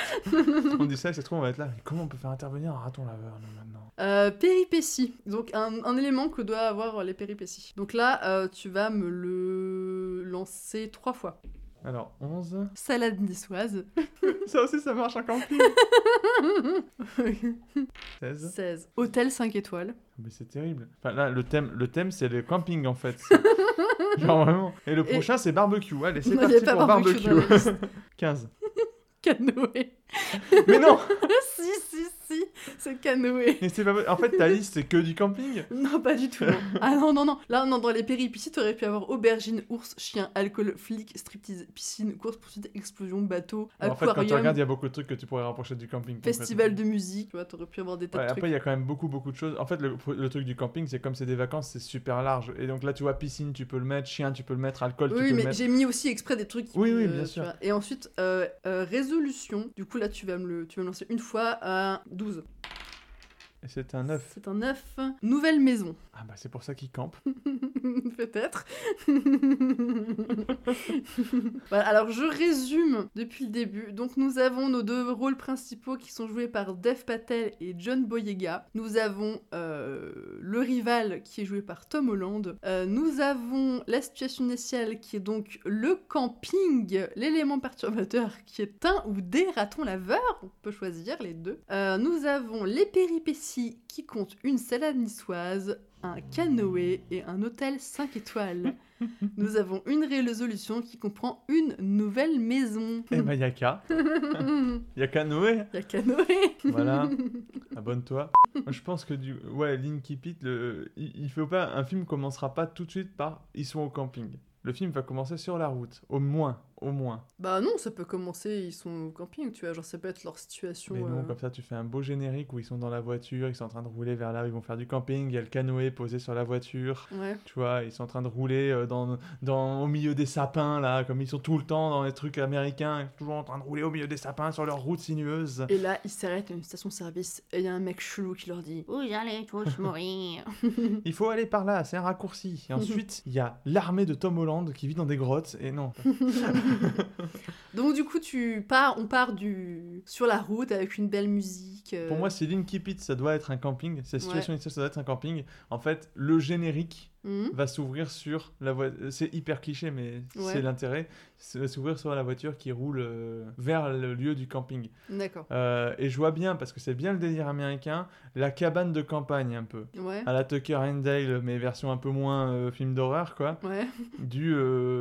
On dit ça, c'est trop, on va être là. Mais comment on peut faire intervenir un raton laveur maintenant? Euh, péripéties. Donc un, un élément que doivent avoir les péripéties. Donc là, euh, tu vas me le lancer trois fois. Alors 11. Salade niçoise. [LAUGHS] Ça aussi ça marche en camping. 16. 16. Hôtel 5 étoiles. Mais c'est terrible. Enfin là le thème, le thème c'est le camping en fait. [LAUGHS] Genre vraiment. Et le Et- prochain c'est barbecue. Allez c'est parti pour barbecue barbecue. dans la liste. [LAUGHS] 15. Canoë. Mais non si, si, si. C'est canoë. Mais c'est pas... En fait ta liste c'est que du camping? Non, pas du tout. non. Ah non, non, non. Là, non, dans les péripéties, t'aurais pu avoir aubergine, ours, chien, alcool, flic, striptease, piscine, course, poursuite, explosion, bateau, En fait quand tu aquarium, regardes il y a beaucoup de trucs que tu pourrais rapprocher du camping. festival de musique. Tu vois, t'aurais pu avoir des tas Ouais, de après, trucs. il y a quand même beaucoup, beaucoup de choses. En fait, le, le truc du camping, c'est comme c'est des vacances, c'est super large. Et donc là, tu vois, piscine, tu peux le mettre, chien, tu peux le mettre, alcool, tu Oui, peux le mais mettre. j'ai mis aussi exprès des trucs. qui Oui, oui, bien tu sûr. Et ensuite, euh, euh, résolution. Du coup, là, tu vas, me le, tu vas me lancer une fois à 12. Et c'est un œuf. C'est un œuf. Nouvelle maison. Ah bah c'est pour ça qu'il campe. [LAUGHS] Peut-être. [LAUGHS] Voilà, alors je résume depuis le début. Donc nous avons nos deux rôles principaux qui sont joués par Dev Patel et John Boyega. Nous avons euh, le rival qui est joué par Tom Holland. Euh, nous avons la situation initiale qui est donc le camping, l'élément perturbateur qui est un ou des ratons laveurs. On peut choisir les deux. Euh, nous avons les péripéties qui comptent une salade niçoise, un canoë et un hôtel 5 étoiles. [LAUGHS] Nous avons une résolution qui comprend une nouvelle maison. Eh bah y'a qu'à. Y'a qu'à Noé. Il y a canoë. Voilà. [LAUGHS] Abonne-toi. Je pense que du. Ouais, Link Keep It, le... il faut pas. Un film commencera pas tout de suite par Ils sont au camping. Le film va commencer sur la route. Au moins. Au moins. Bah non, ça peut commencer, ils sont au camping, tu vois, genre ça peut être leur situation. Mais non, euh, comme ça, tu fais un beau générique où ils sont dans la voiture, ils sont en train de rouler vers là, ils vont faire du camping, il y a le canoë posé sur la voiture. Ouais. Tu vois, ils sont en train de rouler euh, dans, dans, au milieu des sapins, là, comme ils sont tout le temps dans les trucs américains, ils sont toujours en train de rouler au milieu des sapins sur leur route sinueuse. Et là, ils s'arrêtent à une station-service et il y a un mec chelou qui leur dit Vous allez tous mourir. Il faut aller par là, c'est un raccourci. Et ensuite, il y a l'armée de Tom Holland qui vit dans des grottes, et non. [LAUGHS] [LAUGHS] Donc du coup, tu pars, on part du sur la route avec une belle musique. euh, Pour moi, si Link Keep It, ça doit être un camping. La situation initiale, ça doit être un camping. En fait, le générique mhm. va s'ouvrir sur la voiture. C'est hyper cliché, mais Ouais. c'est l'intérêt. Va s'ouvrir sur la voiture qui roule euh, vers le lieu du camping. D'accord. Euh, et je vois bien, parce que c'est bien le délire américain, la cabane de campagne un peu. Ouais. À la Tucker and Dale, mais version un peu moins euh, film d'horreur, quoi. Ouais. Du,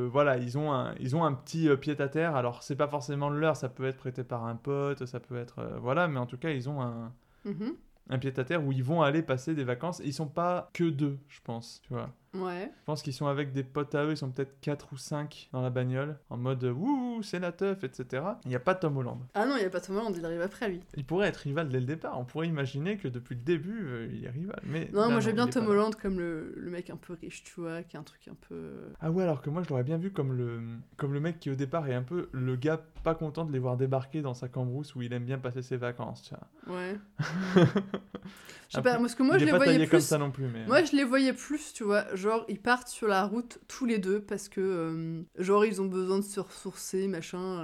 voilà, ils ont un, ils ont un petit pied à terre. Alors, c'est pas forcément leur, ça peut être prêté par un pote, ça peut être. voilà, mais en tout cas, ils ont un, Mhm. Un pied à terre où ils vont aller passer des vacances. Et ils sont pas que deux, je pense, tu vois. Ouais. Je pense qu'ils sont avec des potes à eux, ils sont peut-être 4 ou 5 dans la bagnole, en mode wouh, c'est la teuf, etc. Il n'y a pas Tom Holland. Ah non, il y a pas Tom Holland, il arrive après lui. Il pourrait être rival dès le départ. On pourrait imaginer que depuis le début, euh, il est rival. Mais Non, là, moi j'aime bien Tom. Holland comme le, le mec un peu riche, tu vois, qui a un truc un peu. Ah ouais, alors que moi je l'aurais bien vu comme le, comme le mec qui au départ est un peu le gars pas content de les voir débarquer dans sa cambrousse où il aime bien passer ses vacances. Tu vois. Ouais. [LAUGHS] Je sais pas, parce que moi il je les voyais taillé comme plus. ça non plus. Mais... Moi, je les voyais plus, tu vois. Genre, ils partent sur la route tous les deux parce que, euh, genre, ils ont besoin de se ressourcer, machin.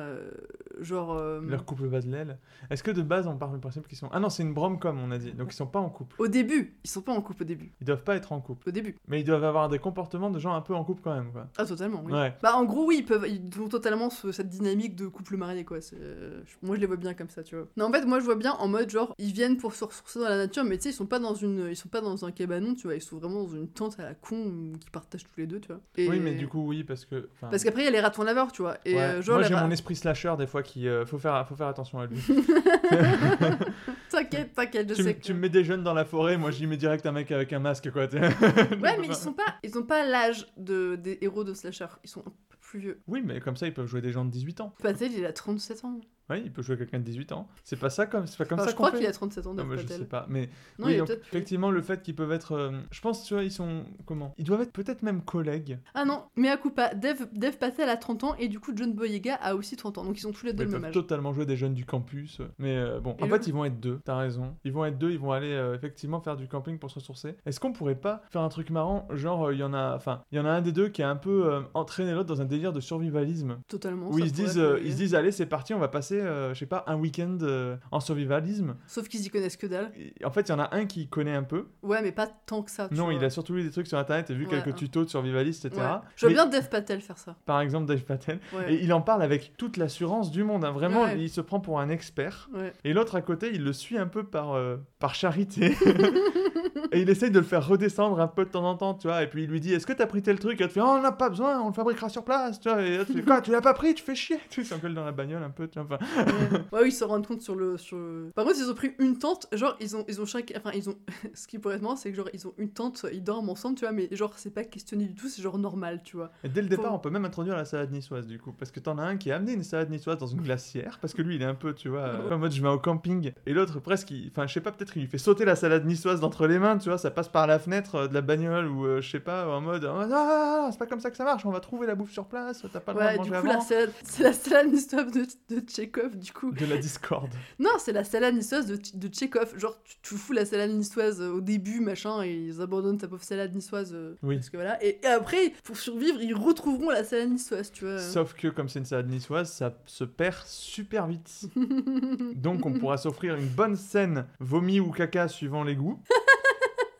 Euh, genre. euh, Leur couple bat de l'aile. Est-ce que de base on part du principe qu'ils sont. Ah non, c'est une bromcom, on a dit. Donc ils sont pas en couple. Au début, ils sont pas en couple au début. Ils doivent pas être en couple. Au début. Mais ils doivent avoir des comportements de gens un peu en couple quand même, quoi. Ah, totalement, oui. Ouais. Bah, en gros, oui, ils peuvent. Ils ont totalement ce- cette dynamique de couple marié, quoi. Euh, Moi, je les vois bien comme ça, tu vois. Non, en fait, moi, je vois bien en mode, genre, ils viennent pour se ressourcer dans la nature, mais tu sais, ils sont pas dans une. Ils sont pas dans un cabanon, tu vois. Ils sont vraiment dans une tente à la con où- qui partagent tous les deux, tu vois. Et- Oui, mais du coup, oui, parce que. enfin, Parce qu'après, il y a les ratons laveurs, tu vois. Et ouais. euh, genre, Moi j'ai ra- mon esprit slasher des fois qui. euh, faut, faire, faut faire attention à lui. [LAUGHS] [LAUGHS] T'inquiète, t'inquiète, je tu, sais que. tu me mets des jeunes dans la forêt, moi j'y mets direct un mec avec un masque, quoi. [LAUGHS] Ouais, mais ils sont pas, ils ont pas l'âge de, des héros de slasher. Ils sont un peu plus vieux. Oui, mais comme ça, ils peuvent jouer des gens de 18 ans. Patel, il a 37 ans. Oui, il peut jouer quelqu'un de 18 ans. C'est pas ça comme, c'est pas comme Enfin, ça je crois qu'il a 37 ans, Non, mais je sais pas, mais Non, oui, donc, effectivement, le fait qu'ils peuvent être, euh, je pense, tu vois, ils sont comment? Ils doivent être peut-être même collègues. Ah non, mais à coup pas. Dev, Dev Patel a 30 ans et du coup John Boyega a aussi 30 ans. Donc ils ont tous les deux Ils le peuvent même âge. totalement jouer des jeunes du campus. Mais euh, bon, Et en le- fait, ils vont être deux. T'as raison. Ils vont être deux. Ils vont aller euh, effectivement faire du camping pour se ressourcer. Est-ce qu'on pourrait pas faire un truc marrant, genre euh, il y en a, enfin, il y en a un des deux qui a un peu euh, entraîné l'autre dans un délire de survivalisme. Totalement. Où ils se disent, euh, ils se disent, allez, c'est parti, on va passer, euh, je sais pas, un week-end euh, en survivalisme. Sauf qu'ils y connaissent que dalle. Et en fait, il y en a un qui connaît un peu. Ouais, mais pas tant que ça. tu Non, vois. il a surtout lu des trucs sur internet et vu Ouais, quelques hein. tutos de survivalistes, etc. Ouais. Je vois Mais- bien Dev Patel faire ça. Par exemple, Dave Patel. Ouais. Et il en parle avec toute l'assurance du monde. hein. Vraiment, il se prend pour un expert. Et l'autre à côté, il le suit un peu par, euh, par charité. [LAUGHS] et il essaye de le faire redescendre un peu de temps en temps, tu vois. Et puis il lui dit Est-ce que t'as pris tel truc? Et te fait Oh, on n'a pas besoin, on le fabriquera sur place, tu vois. Et l'autre fait Quoi, tu l'as pas pris? Tu fais chier [LAUGHS] Tu s'engueule dans la bagnole un peu, tu vois. Enfin, ouais, [LAUGHS] Ouais, ils se rendent compte sur le, sur le- Par contre, ils ont pris une tente. Genre, ils ont, ils ont chacun. Enfin, ils ont. [LAUGHS] Ce qui pourrait être marrant, c'est que genre, ils ont une tente, ils dorment ensemble, tu vois. Mais genre, c'est pas questionné du tout, c'est genre normal, tu vois. Et dès le départ, Faut- on peut même introduire la salade niçoise du coup. Parce que t'en as un qui a amené une salade niçoise dans une glacière. Parce que lui, il est un peu, tu vois, euh, [LAUGHS] en mode je vais au camping. Et l'autre, presque, il- enfin, je sais pas, peut-être qu'il lui fait sauter la salade niçoise d'entre les mains, tu vois. Ça passe par la fenêtre euh, de la bagnole ou euh, je sais pas, en mode Ah, ah, c'est pas comme ça que ça marche, on va trouver la bouffe sur place, t'as pas le droit Ouais, de du manger coup, avant. la salade, c'est la salade niçoise de, de Tchekhov, du coup. De la discorde. [LAUGHS] Non, c'est la salade niçoise de, de Tchekhov. Genre, tu, tu fous la salade niçoise euh, au début, machin, et ils abandonnent ta pauvre salade niçoise. euh, Oui. Parce que voilà. Et, et après, pour survivre, ils retrouveront la salade niçoise, tu vois. Sauf que comme c'est une salade niçoise, ça se perd super vite. [LAUGHS] Donc on pourra s'offrir une bonne scène vomi ou caca suivant les goûts. [LAUGHS]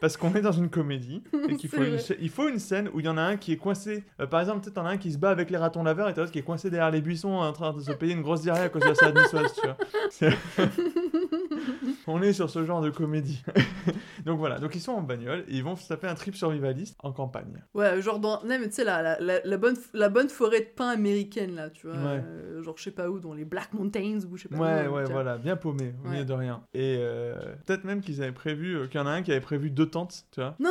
Parce qu'on est dans une comédie [LAUGHS] et qu'il faut, une, il faut une scène où il y en a un qui est coincé. euh, par exemple, peut-être t'en as un qui se bat avec les ratons laveurs et t'as l'autre qui est coincé derrière les buissons en train de se payer une grosse diarrhée à cause de la salade niçoise, [LAUGHS] tu vois. [LAUGHS] On est sur ce genre de comédie. [LAUGHS] donc voilà, donc ils sont en bagnole et ils vont se taper un trip survivaliste en campagne. Ouais, genre dans. Non, mais tu sais, la, la, la, la bonne, la bonne forêt de pin américaine, là, tu vois. Ouais. euh, genre, je sais pas où, dans les Black Mountains ou je sais pas Ouais, où. ouais, voilà, bien paumé, au Ouais. milieu de rien. Et euh, peut-être même qu'ils avaient prévu, euh, qu'il y en a un qui avait prévu deux tentes, tu vois. Non,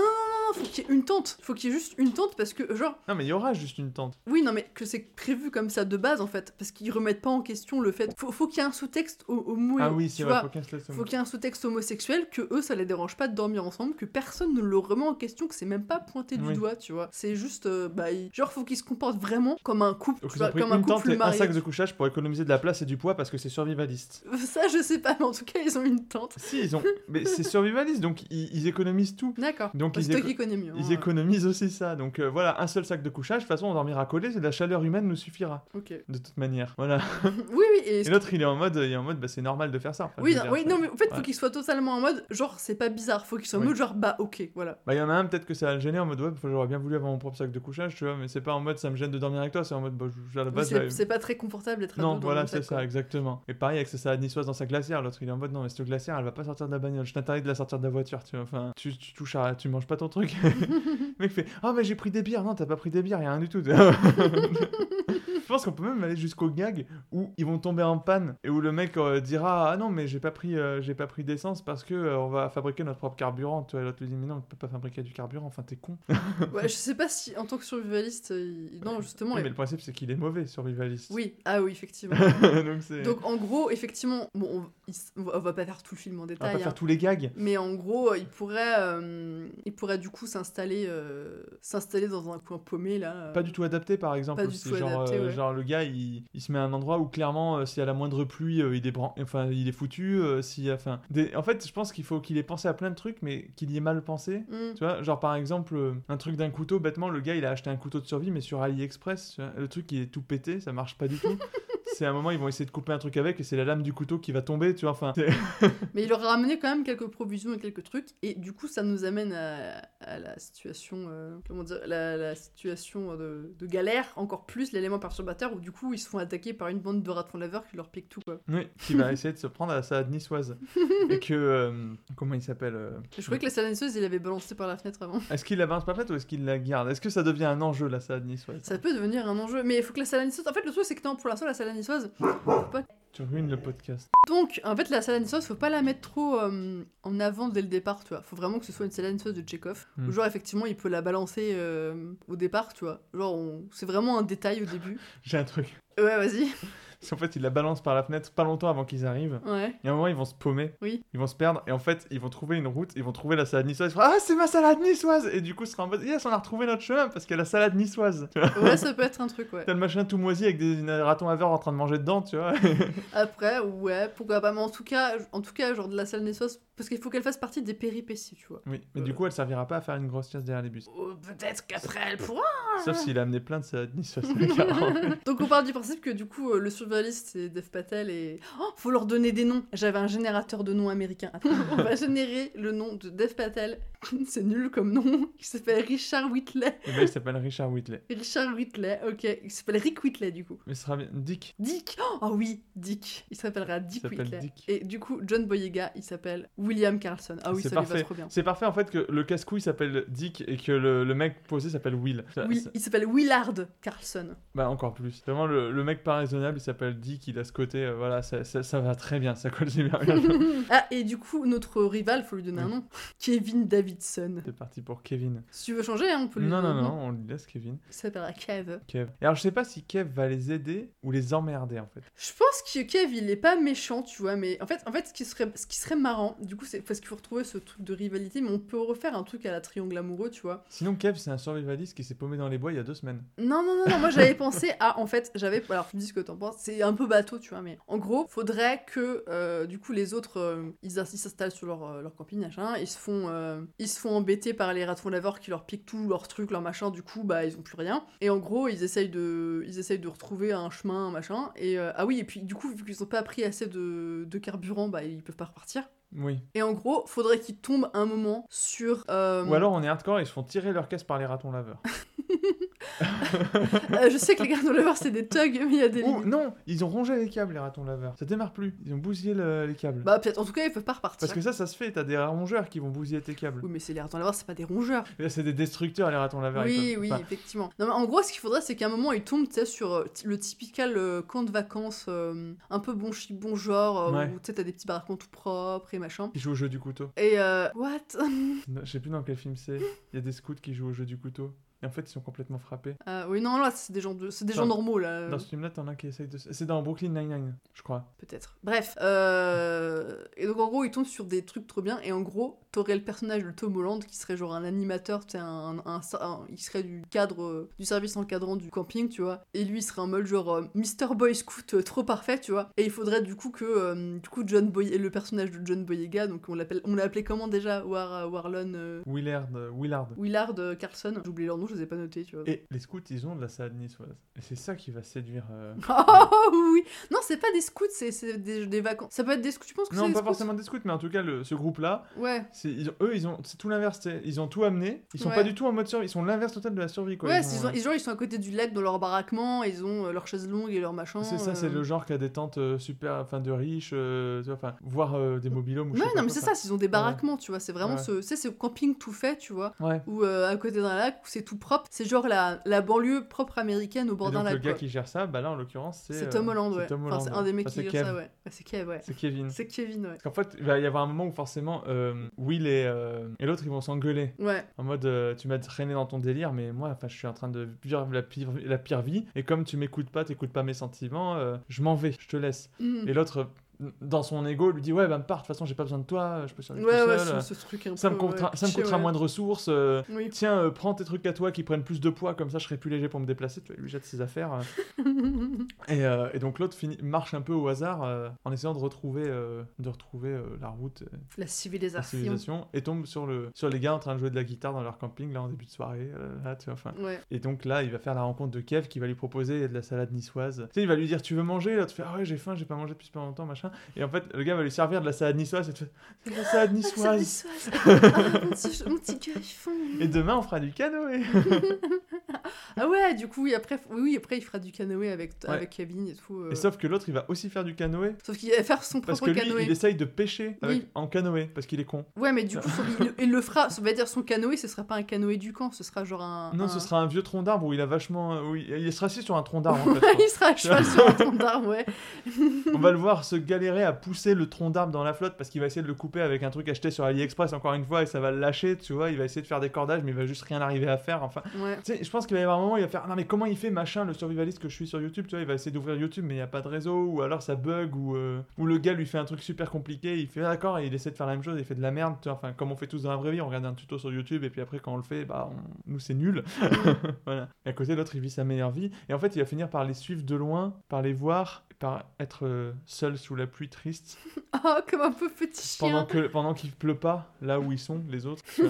faut qu'il y ait une tente. Faut qu'il y ait juste une tente parce que, genre, Non, mais il y aura juste une tente. oui, non, mais que c'est prévu comme ça de base en fait. Parce qu'ils remettent pas en question le fait. Faut, faut qu'il y ait un sous-texte au, au mot. ah oui, c'est vrai, vois. faut qu'il y ait un sous-texte homosexuel, que eux ça les dérange pas de dormir ensemble, que personne ne le remet en question, que c'est même pas pointé du Oui. doigt, tu vois. C'est juste, euh, bah, ils- genre, faut qu'ils se comportent vraiment comme un couple, Donc vois, comme un une tente couple et un marié. sac de couchage pour économiser de la place et du poids parce que c'est survivaliste. [LAUGHS] Ça, je sais pas, mais en tout cas, ils ont une tente. Si, ils ont... mais c'est survivaliste, donc ils, ils économisent tout. D'accord. Donc, ils éco- connais mieux. Ils hein. économisent aussi ça. Donc euh, voilà, un seul sac de couchage, de toute façon on dormira collé, la chaleur humaine nous suffira. Ok. De toute manière. Voilà. [LAUGHS] oui, oui, et. Et l'autre il est en mode, il est en mode bah, c'est normal de faire ça. Enfin, Oui, non, dire, oui, non, mais en fait, faut ouais. qu'il soit totalement en mode, genre, c'est pas bizarre. Faut qu'il soit en Oui. mode, genre, bah, ok, voilà. Bah, il y en a un, peut-être que ça va le gêner en mode, ouais, enfin, j'aurais bien voulu avoir mon propre sac de couchage, tu vois, mais c'est pas en mode, ça me gêne de dormir avec toi, c'est en mode, bah, je- à la Oui, base, c'est j'avais- c'est pas très confortable d'être Non, voilà, c'est ça, quoi. exactement. Et pareil avec sa salade niçoise dans sa glacière, l'autre il est en mode, non, mais cette glacière, elle va pas sortir de la bagnole, je t'interdis de la sortir de la voiture, tu vois, enfin, tu, tu touches à, tu manges pas ton truc. [LAUGHS] le mec fait, ah, mais j'ai pris des bières, non, t'as pas pris des bières, y a rien du tout. [LAUGHS] Je pense qu'on peut même aller jusqu'au gag où ils vont tomber en panne et où le mec euh, dira ah non mais j'ai pas pris euh, j'ai pas pris d'essence parce que euh, on va fabriquer notre propre carburant. Tu vois l'autre lui dit mais non on peut pas fabriquer du carburant enfin t'es con. [LAUGHS] Ouais, je sais pas si, en tant que survivaliste, il- non, justement. Oui, il- mais le principe c'est qu'il est mauvais survivaliste. Oui, ah oui, effectivement. Donc en gros, effectivement, bon, on, il s- on va pas faire tout le film en on va détail. pas hein. faire tous les gags. Mais en gros, il pourrait, euh, il pourrait du coup s'installer, euh, s'installer dans un coin paumé là. Pas du tout adapté par exemple Pas du tout genre, adapté, euh, ouais. genre le gars il, il se met à un endroit où clairement euh, s'il y a la moindre pluie euh, il est enfin il est foutu euh, a enfin des... en fait je pense qu'il faut qu'il ait pensé à plein de trucs mais qu'il y ait mal pensé Hmm. Tu vois, genre par exemple, euh, un truc d'un couteau, bêtement, le gars il a acheté un couteau de survie, mais sur AliExpress, tu vois, le truc il est tout pété, ça marche pas du tout. [LAUGHS] c'est un moment, ils vont essayer de couper un truc avec et c'est la lame du couteau qui va tomber, tu vois, enfin. [LAUGHS] Mais il leur a ramené quand même quelques provisions et quelques trucs. Et du coup, ça nous amène à, à la situation, euh, comment dire, la, la situation de, de galère, encore plus l'élément perturbateur où du coup ils se font attaquer par une bande de ratons laveurs qui leur piquent tout quoi. Oui, qui va essayer de se prendre à la salade niçoise. et que. euh, comment il s'appelle euh, Je croyais que la salade niçoise il avait balancé par la fenêtre avant. Est-ce qu'il la balance pas faite ou est-ce qu'il la garde? Est-ce que ça devient un enjeu la salade niçoise? Ça peut devenir un enjeu, mais il faut que la salade niçoise. En fait, le truc c'est que non, pour l'instant, la salade pas Tu ruines le podcast. Donc, en fait, la salade niçoise, faut pas la mettre trop euh, en avant dès le départ, tu vois. Faut vraiment que ce soit une salade niçoise de Tchekhov. Hmm. Genre, effectivement, il peut la balancer euh, au départ, tu vois. Genre, on- c'est vraiment un détail au début. [LAUGHS] J'ai un truc. Ouais, vas-y. Parce qu'en fait, il la balance par la fenêtre pas longtemps avant qu'ils arrivent. Ouais. Et à un moment, ils vont se paumer. Oui. Ils vont se perdre. Et en fait, ils vont trouver une route. Ils vont trouver la salade niçoise. Ils feront, ah, c'est ma salade niçoise Et du coup, ce sera en mode, yes, on a retrouvé notre chemin parce qu'il y a la salade niçoise. Ouais, ça peut être un truc, ouais. T'as le machin tout moisi avec des ratons laveurs en train de manger dedans, tu vois. Après, ouais, pourquoi pas. Mais en tout cas, en tout cas genre de la salade niçoise, parce qu'il faut qu'elle fasse partie des péripéties, tu vois. oui, mais Euh. du coup, elle servira pas à faire une grosse chasse derrière les bus. Oh, Peut-être qu'après, elle pourra. Sauf s'il a amené plein de [LAUGHS] carrément. [LAUGHS] Donc on part du principe que du coup euh, le survivaliste c'est Dev Patel et oh, faut leur donner des noms. J'avais un générateur de noms américains. Attends, on va [LAUGHS] générer le nom de Dev Patel. c'est nul comme nom. Il s'appelle Richard Whitley. Et ben, il s'appelle Richard Whitley. Richard Whitley, ok. Il s'appelle Rick Whitley du coup. Mais ce sera bien. Dick. Dick. Oh oui, Dick. Il s'appellera Il Dick s'appelle Whitley. Dick. Et du coup John Boyega il s'appelle William Carlson. Ah oui, ça va parfait. trop bien. C'est parfait en fait que le casse-couille s'appelle Dick et que le, le mec posé s'appelle Will. Il s'appelle Willard Carlson. Bah encore plus. Vraiment le, le mec pas raisonnable, il s'appelle Dick, il a ce côté, euh, voilà, ça, ça, ça va très bien, ça colle bien. [LAUGHS] ah et du coup notre rival, faut lui donner un nom. Kevin Davidson. C'est parti pour Kevin. Si tu veux changer, hein, on peut lui Non, non, donner un non, nom. on lui laisse Kevin. Il s'appellera Kev. Kev. Et alors je sais pas si Kev va les aider ou les emmerder en fait. Je pense que Kev, il est pas méchant, tu vois, mais en fait, en fait ce, qui serait, ce qui serait marrant, du du coup, c'est parce qu'il faut retrouver ce truc de rivalité, mais on peut refaire un truc à la triangle amoureux, tu vois. Sinon, Kev, c'est un survivaliste qui s'est paumé dans les bois il y a deux semaines. Non, non, non, non, moi j'avais [LAUGHS] pensé à. En fait, j'avais. Alors, tu me dis ce que t'en penses. C'est un peu bateau, tu vois, mais en gros, faudrait que euh, du coup les autres euh, ils s'installent sur leur, euh, leur camping, machin. Ils se, font, euh, ils se font embêter par les ratons laveurs qui leur piquent tous leurs trucs, leurs machins. Du coup, bah ils ont plus rien. Et en gros, ils essayent de, ils essayent de retrouver un chemin, machin. Et ah oui, et puis du coup, vu qu'ils ont pas pris assez de, de carburant, bah ils peuvent pas repartir. Oui. Et en gros, faudrait qu'ils tombent un moment sur. euh, Ou alors on est hardcore, ils se font tirer leur caisse par les ratons laveurs. [LAUGHS] [LAUGHS] euh, je sais que les ratons laveurs c'est des thugs, mais il y a des. Non, ils ont rongé les câbles, les ratons laveurs. Ça démarre plus. Ils ont bousillé le- les câbles. Bah peut-être. En tout cas, ils peuvent pas repartir. Parce que ça, ça se fait. T'as des rongeurs qui vont bousiller tes câbles. Oui, mais c'est les ratons laveurs, c'est pas des rongeurs. Là, c'est des destructeurs, les ratons laveurs. Oui, oui, pas. effectivement. Non, mais en gros, ce qu'il faudrait, c'est qu'à un moment, ils tombent sur euh, le typical euh, camp de vacances, euh, un peu bon chi, bon genre, Ouais. où tu sais, t'as des petits baraquements tout propres et machin. Ils jouent au jeu du couteau. Et euh, what? [LAUGHS] Je sais plus dans quel film c'est. Il y a des scouts qui jouent au jeu du couteau. Et en fait, ils sont complètement frappés. Euh, Oui, non, là, c'est des gens, de... c'est des gens normaux, là. Dans ce film-là, t'en as qui essayent de. C'est dans Brooklyn Nine-Nine, je crois. Peut-être. Bref. euh, Et donc, en gros, ils tombent sur des trucs trop bien. Et en gros, t'aurais le personnage de Tom Holland qui serait genre un animateur, tu sais, un, un- un- Il serait du cadre, euh, du service encadrant du camping, tu vois. Et lui, il serait un mode genre euh, Mr. Boy Scout euh, trop parfait, tu vois. Et il faudrait du coup que. du coup, John Boy. Le personnage de John Boyega, donc on l'appelle. On l'a appelé comment déjà? War, Warlon. Willard. Willard. Willard Carlson. J'ai oublié leur nom, je les ai pas notés, tu vois. Et les scouts, ils ont de la salade niçoise. Et c'est ça qui va séduire. euh, [LAUGHS] Oh oui Non, c'est pas des scouts, c'est des, des vacances. Ça peut être des scouts. Tu penses que c'est Non, pas forcément des scouts, mais en tout cas, le- ce groupe-là, Ouais. c'est ils ont- eux, ils ont, c'est tout l'inverse. Ils ont tout amené. Ils sont Ouais. pas du tout en mode survie. Ils sont l'inverse total de la survie, quoi. Ouais, Ils ont, ont- ils- genre, ils sont à côté du lac dans leur baraquement, ils ont euh, leurs chaises longues et leurs machins. C'est ça, c'est euh. le genre qui a des tentes euh, super, enfin de riches, euh, tu vois, enfin, voire euh, des mobilhomes ou je Ouais, pas non, mais c'est ça, ils ont des baraquements, tu vois. C'est vraiment ce, c'est ce camping tout fait, tu vois. Ou euh, à côté d'un lac, où c'est tout propre. C'est genre la, la banlieue propre américaine au bord d'un donc, le lac. gars quoi. qui gère ça, bah là en l'occurrence, c'est. C'est euh, Tom Holland, c'est ouais. Tom Enfin, c'est un des mecs Enfin, qui gère ça, ouais. Ouais, c'est Kev, ouais. C'est Kevin. C'est Kevin, ouais. Parce qu'en fait, il va y avoir un moment où forcément euh, Will et, euh, et l'autre ils vont s'engueuler. Ouais. En mode, euh, tu m'as traîné dans ton délire, mais moi, enfin, je suis en train de vivre la pire, la pire vie. Et comme tu m'écoutes pas, t'écoutes pas mes sentiments, euh, je m'en vais, je te laisse. Mhm. Et l'autre, dans son ego, lui dit Ouais, bah me pars, de toute façon, j'ai pas besoin de toi, je peux survivre Ouais, tout ouais, seul. ce, ce truc un ça me peu, coûtera, ouais, ça me coûtera moins de ressources. euh, Oui. Tiens, euh, prends tes trucs à toi qui prennent plus de poids, comme ça je serai plus léger pour me déplacer. Tu lui jette ses affaires. euh. [LAUGHS] et, euh, et donc l'autre marche un peu au hasard en essayant de retrouver, de retrouver la route, La la civilisation. et tombe sur, le, sur les gars en train de jouer de la guitare dans leur camping, là en début de soirée. là, tu vois, enfin. Et donc là, il va faire la rencontre de Kev qui va lui proposer de la salade niçoise. Tu sais, il va lui dire Tu veux manger L'autre fait Ah ouais, j'ai faim, j'ai pas mangé depuis super longtemps, machin. Et en fait, le gars va lui servir de la salade niçoise et tu fais C'est de la salade niçoise. [LAUGHS] Ah, mon petit, cœur, ils font. Et demain, on fera du canoë. [LAUGHS] Ah ouais, du coup, oui, après, oui, après il fera du canoë avec, Ouais. avec Kevin et tout. euh. Et sauf que l'autre, il va aussi faire du canoë Sauf qu'il va faire son parce propre que lui, canoë. il essaye de pêcher avec- Oui. en canoë parce qu'il est con. Ouais, mais du coup, son- il, il le fera. Ça va dire son canoë, ce sera pas un canoë du camp, ce sera genre un. Non, un- ce sera un vieux tronc d'arbre où il a vachement. où il, il sera assis sur un tronc d'arbre. en [LAUGHS] fait, il sera à cheval sur un tronc d'arbre, ouais. On va le voir se galérer à pousser le tronc d'arbre dans la flotte parce qu'il va essayer de le couper avec un truc acheté sur AliExpress encore une fois et ça va le lâcher, tu vois. Il va essayer de faire des cordages, mais il va juste rien arriver à faire. Enfin, Ouais. tu sais, je pense qu'il va y avoir un moment où il va faire Non, mais comment il fait machin, le survivaliste que je suis sur YouTube, tu vois. Il va essayer d'ouvrir YouTube, mais il n'y a pas de réseau, ou alors ça bug, ou, euh, ou le gars lui fait un truc super compliqué. Il fait Ah, d'accord, et il essaie de faire la même chose, il fait de la merde, tu vois. Enfin, comme on fait tous dans la vraie vie, on regarde un tuto sur YouTube et puis après, quand on le fait, bah, on- nous c'est nul. [LAUGHS] voilà. Et à côté, l'autre il vit sa meilleure vie. Et en fait, il va finir par les suivre de loin, par les voir, par être euh, seul sous la pluie triste, [LAUGHS] Oh, comme un peu petit chien. pendant qu'il pleut pas là où ils sont, les autres. [LAUGHS]